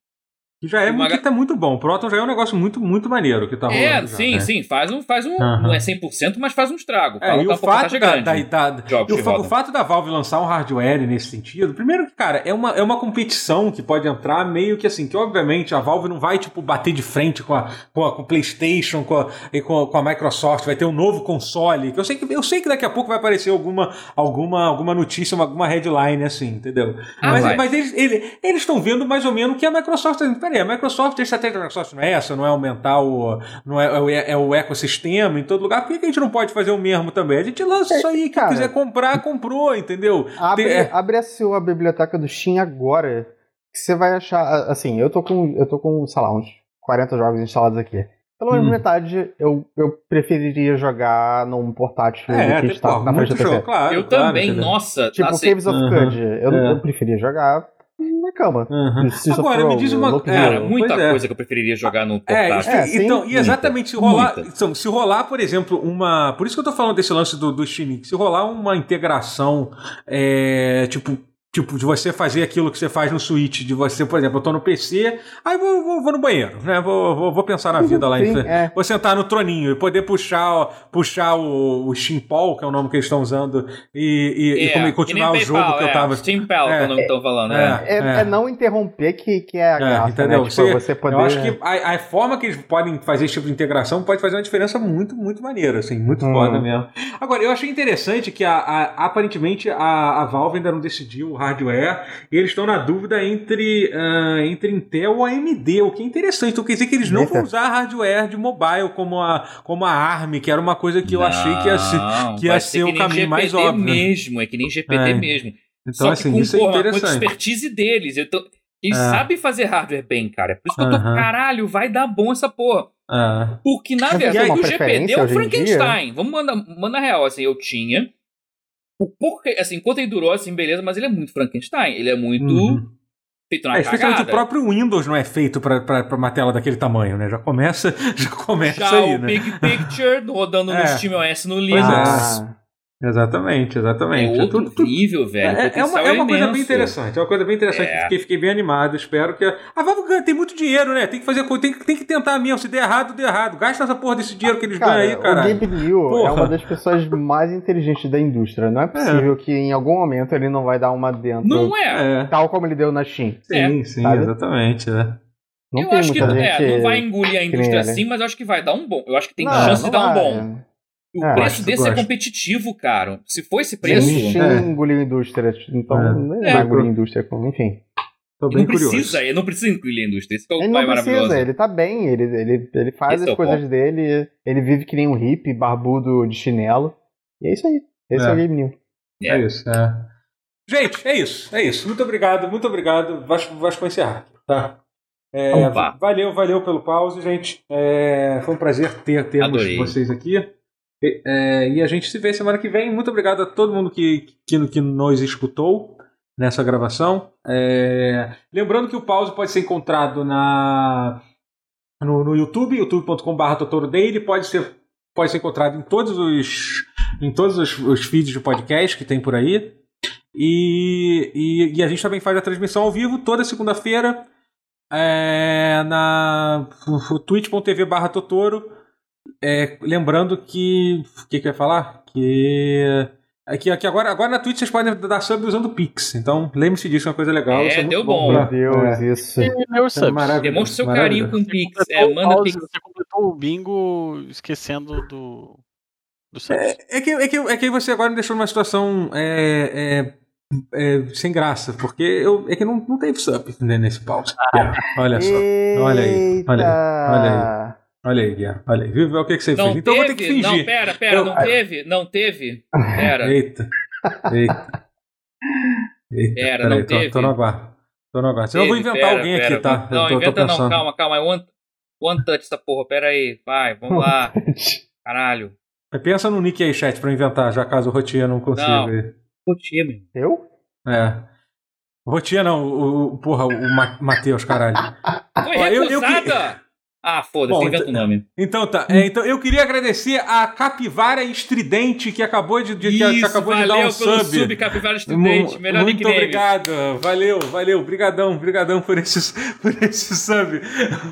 Que já é uma que tá muito bom. O Proton já é um negócio muito, muito maneiro que tá rolando. é, já, sim, né? sim, faz um, faz um, Aham. não é 100%, mas faz um estrago. É, Fala e é o fato da, da, da- jogos e o, fa- o fato da Valve lançar um hardware nesse sentido, primeiro que, cara, é uma, é uma competição que pode entrar meio que assim, que obviamente a Valve não vai, tipo, bater de frente com a, com a com o PlayStation, com a, com, com a Microsoft, vai ter um novo console. que Eu sei que, eu sei que daqui a pouco vai aparecer alguma, alguma, alguma notícia, uma- alguma headline assim, entendeu? Ah, mas mas eles ele- eles estão vendo mais ou menos o que a Microsoft está dizendo. Peraí, a Microsoft, a estratégia da Microsoft não é essa, não é aumentar o. não é, é o- é o ecossistema em todo lugar. Por que que a gente não pode fazer o mesmo também? A gente lança É, isso aí, quem cara. quiser comprar, comprou, entendeu? Abre, Tem- é- abre a sua biblioteca do Steam agora, que você vai achar. Assim, eu tô com, eu tô com, sei lá, uns 40 jogos instalados aqui. Pelo menos Hum. metade eu, eu preferiria jogar num portátil É, do que estar na frente do PC. jogo, claro. Eu claro, também, entendeu? nossa. Tipo, assim, Caves of Aham. Cud, eu, É. eu preferia jogar na cama. Uhum. Agora, me Rogue, diz uma- é, muita pois é. coisa que eu preferiria jogar no É, portátil. É, e- sim, então, e exatamente, se rolar, então, se rolar, por exemplo, uma. Por isso que eu tô falando desse lance do, do Steam Link, se rolar uma integração, é, tipo. Tipo, de você fazer aquilo que você faz no Switch, de você, por exemplo, eu tô no PC, aí vou, vou, vou no banheiro, né? Vou, vou, vou pensar na vida lá em Sim, frente. é. Vou sentar no troninho e poder puxar, puxar o, o que é o nome que eles estão usando, e, e- É, como- e continuar o jogo PayPal, que eu é, tava. É o nome que estão falando. É. É, É. é não interromper que, que é a É, graça, entendeu? né? Tipo, Você- você poder... Eu acho que a, a forma que eles podem fazer esse tipo de integração pode fazer uma diferença muito, muito maneira, assim, muito Hum. foda mesmo. Agora, eu achei interessante que a, a- aparentemente a, a Valve ainda não decidiu o hardware e eles estão na dúvida entre, ah, entre Intel ou AMD, o que é interessante. Então quer dizer que eles não vão Eita. usar hardware de mobile como a, como a ARM, que era uma coisa que eu achei que ia ser. Não, que ia vai ser que o caminho mais GPT óbvio. mesmo, é que nem GPT É. mesmo. Então, Só que assim, com, isso é porra, com a interessante. expertise deles. Eu tô- eles É. sabem fazer hardware bem, cara. É por isso que eu tô, caralho, vai dar bom essa porra. Ah, Porque, na verdade, o GPD é em Frankenstein. Vamos mandar, mandar real, assim, eu tinha. O porquê, assim, enquanto ele durou, assim, beleza, mas ele é muito Frankenstein. Ele é muito Uhum. feito na É, especialmente cagada. o próprio Windows não é feito para uma tela daquele tamanho, né? Já começa, já começa Já aí, o né? Big Picture rodando no É. SteamOS no Pois Linux. Ah, Exatamente, É exatamente. outro Tudo- tudo- nível, velho. O É, é uma, é uma coisa bem interessante, é uma coisa bem interessante. É. Fiquei, fiquei bem animado, espero que. A a Valve ganha- tem muito dinheiro, né? Tem que fazer tem, que- tem que tentar mesmo. Se der errado, der errado. Gasta essa porra desse dinheiro que eles Cara, ganham aí, o caralho. Gabe New Porra. é uma das pessoas mais inteligentes da indústria. Não é possível que em algum momento ele não vai dar uma dentro, Não é. É. tal como ele deu na Steam. Sim, sim, sabe? exatamente. É. Não eu tem acho que muita é, gente... não vai engolir a indústria ele. assim, mas eu acho que vai dar um bom. Eu acho que tem Não, chance não de dar um vai. bom. O É, preço gosto, desse é competitivo, cara. Se for esse Se preço, Steam É. engoliu a indústria, então É. não É. vai engolir a indústria, como- enfim. Tô ele bem não curioso. precisa, ele não precisa engolir a indústria. Esse é o Ele pai não precisa, maravilhoso. ele tá bem, ele, ele, ele faz Esse é as o coisas ponto. dele, ele vive que nem um hippie, barbudo de chinelo. E é isso aí. Esse é, É. o Game New. É isso, é. Gente, é isso, é isso. Muito obrigado, muito obrigado. Vasco, Vasco vai encerrar, tá? É, valeu, valeu pelo pause, gente. É, foi um prazer ter termos Adorei. vocês aqui. E, é, e a gente se vê semana que vem. Muito obrigado a todo mundo que, que, que nos escutou nessa gravação. É, lembrando que o pause pode ser encontrado na, no, no YouTube, youtube.com.br Totoro. Pode ser, pode ser encontrado em todos os, em todos os, os feeds de podcast que tem por aí. E, e, e a gente também faz a transmissão ao vivo toda segunda-feira é, na twitch.tv barra Totoro é, lembrando que. O que, que eu ia falar? Que. Aqui, aqui agora, agora na Twitch vocês podem dar sub usando o Pix. Então lembre-se disso, é uma coisa legal. É, isso muito deu bom. pra- Meu Deus, é. isso. Meu É maravilhoso, Demonstra seu carinho com o Pix. É, manda pause, Pix. Você completou o bingo esquecendo do. Do subs. É que, é, que, é que você agora me deixou numa situação é, é, é, sem graça, porque eu, é que não, não teve sub né, nesse pause. Olha só. Olha aí, olha aí, olha Olha aí, Guilherme. Olha aí. Viu? O que, que você Não fez. Então eu vou ter teve? que fingir. Não, pera, pera, Eu- não teve? Não teve? Pera, Eita. Eita. Eita. Pera, Peraí, não tô, teve. tô no aguardo. Tô no aguardo. Senão eu vou Teve, inventar pera, alguém pera. aqui, tá? Não, eu tô, tô inventa não, pensando. calma, calma. One, one touch essa porra, pera aí. Vai, vamos lá. Caralho. Pensa no nick aí, chat, pra eu inventar, já caso o Rotier não consiga. Não. aí. Putinha, meu. Eu? É. O Rotier não, o, o- porra, o Ma Matheus, caralho. Foi Ó, eu- eu que- recusada! Ah, foda-se, inventa o então- nome. Então tá. É, então eu queria agradecer a Capivara Estridente que acabou de, de- que, que Isso, acabou de dar um sub. sub, Capivara Estudante. Mu- Melhor Muito nickname. obrigado, valeu, valeu, brigadão, brigadão por esse, por esse sub.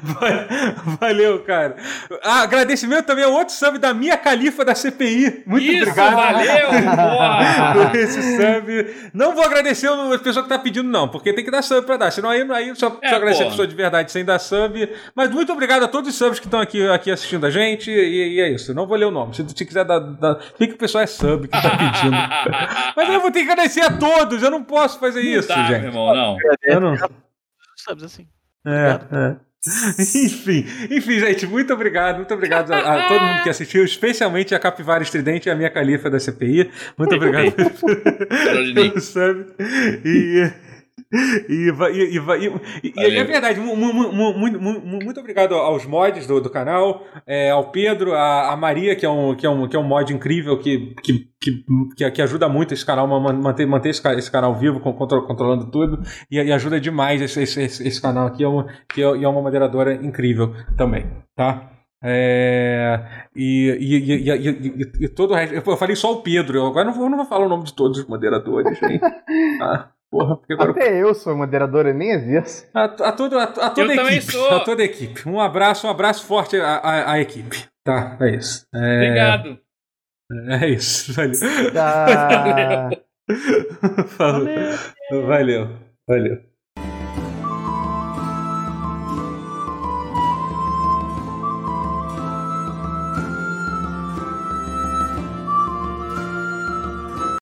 Va- Valeu, cara. Ah, agradecimento também ao outro sub da minha califa da CPI. Muito Isso, obrigado. valeu! Boa! Por esse sub. Não vou agradecer a pessoa que tá pedindo, não, porque tem que dar sub pra dar. Senão aí, aí só, É, só agradecer a pessoa de verdade sem dar sub. Mas muito obrigado a todos os subs que estão aqui, aqui assistindo a gente. E, e é isso. Não vou ler o nome. Se você quiser dar. dar... Que o pessoal é sub que tá pedindo. Mas eu vou ter que agradecer a todos. Eu não posso fazer isso, tá, meu gente. irmão, não. Eu não. Subs assim. É, é. Enfim, enfim, gente, muito obrigado, muito obrigado a, a todo mundo que assistiu, especialmente a Capivara Estridente e a minha califa da CPI. Muito obrigado pelo sub. E. E, e, e, e, é verdade, mu- mu- mu- mu- muito, mu- muito obrigado aos mods do, do canal, é, ao Pedro, a, a Maria, que é um, que é um, que é um mod incrível que, que, que, que, ajuda muito esse canal, manter, manter esse, esse canal vivo, controlando tudo, e, e ajuda demais esse, esse, esse, canal aqui, é uma, que é, e é uma moderadora incrível também, tá? É, e, e, e, e, e- e- e todo o resto. Eu falei só o Pedro, eu agora não vou, não vou falar o nome de todos os moderadores, hein? Ah, porra, porque agora Até eu sou moderadora, nem existe. a, a, todo, a, a toda Eu a também equipe. sou. A toda a equipe. Um abraço, um abraço forte à, à, à equipe. Tá, é isso. É, Obrigado. É isso. Valeu. Ah, Falou. Valeu. Valeu.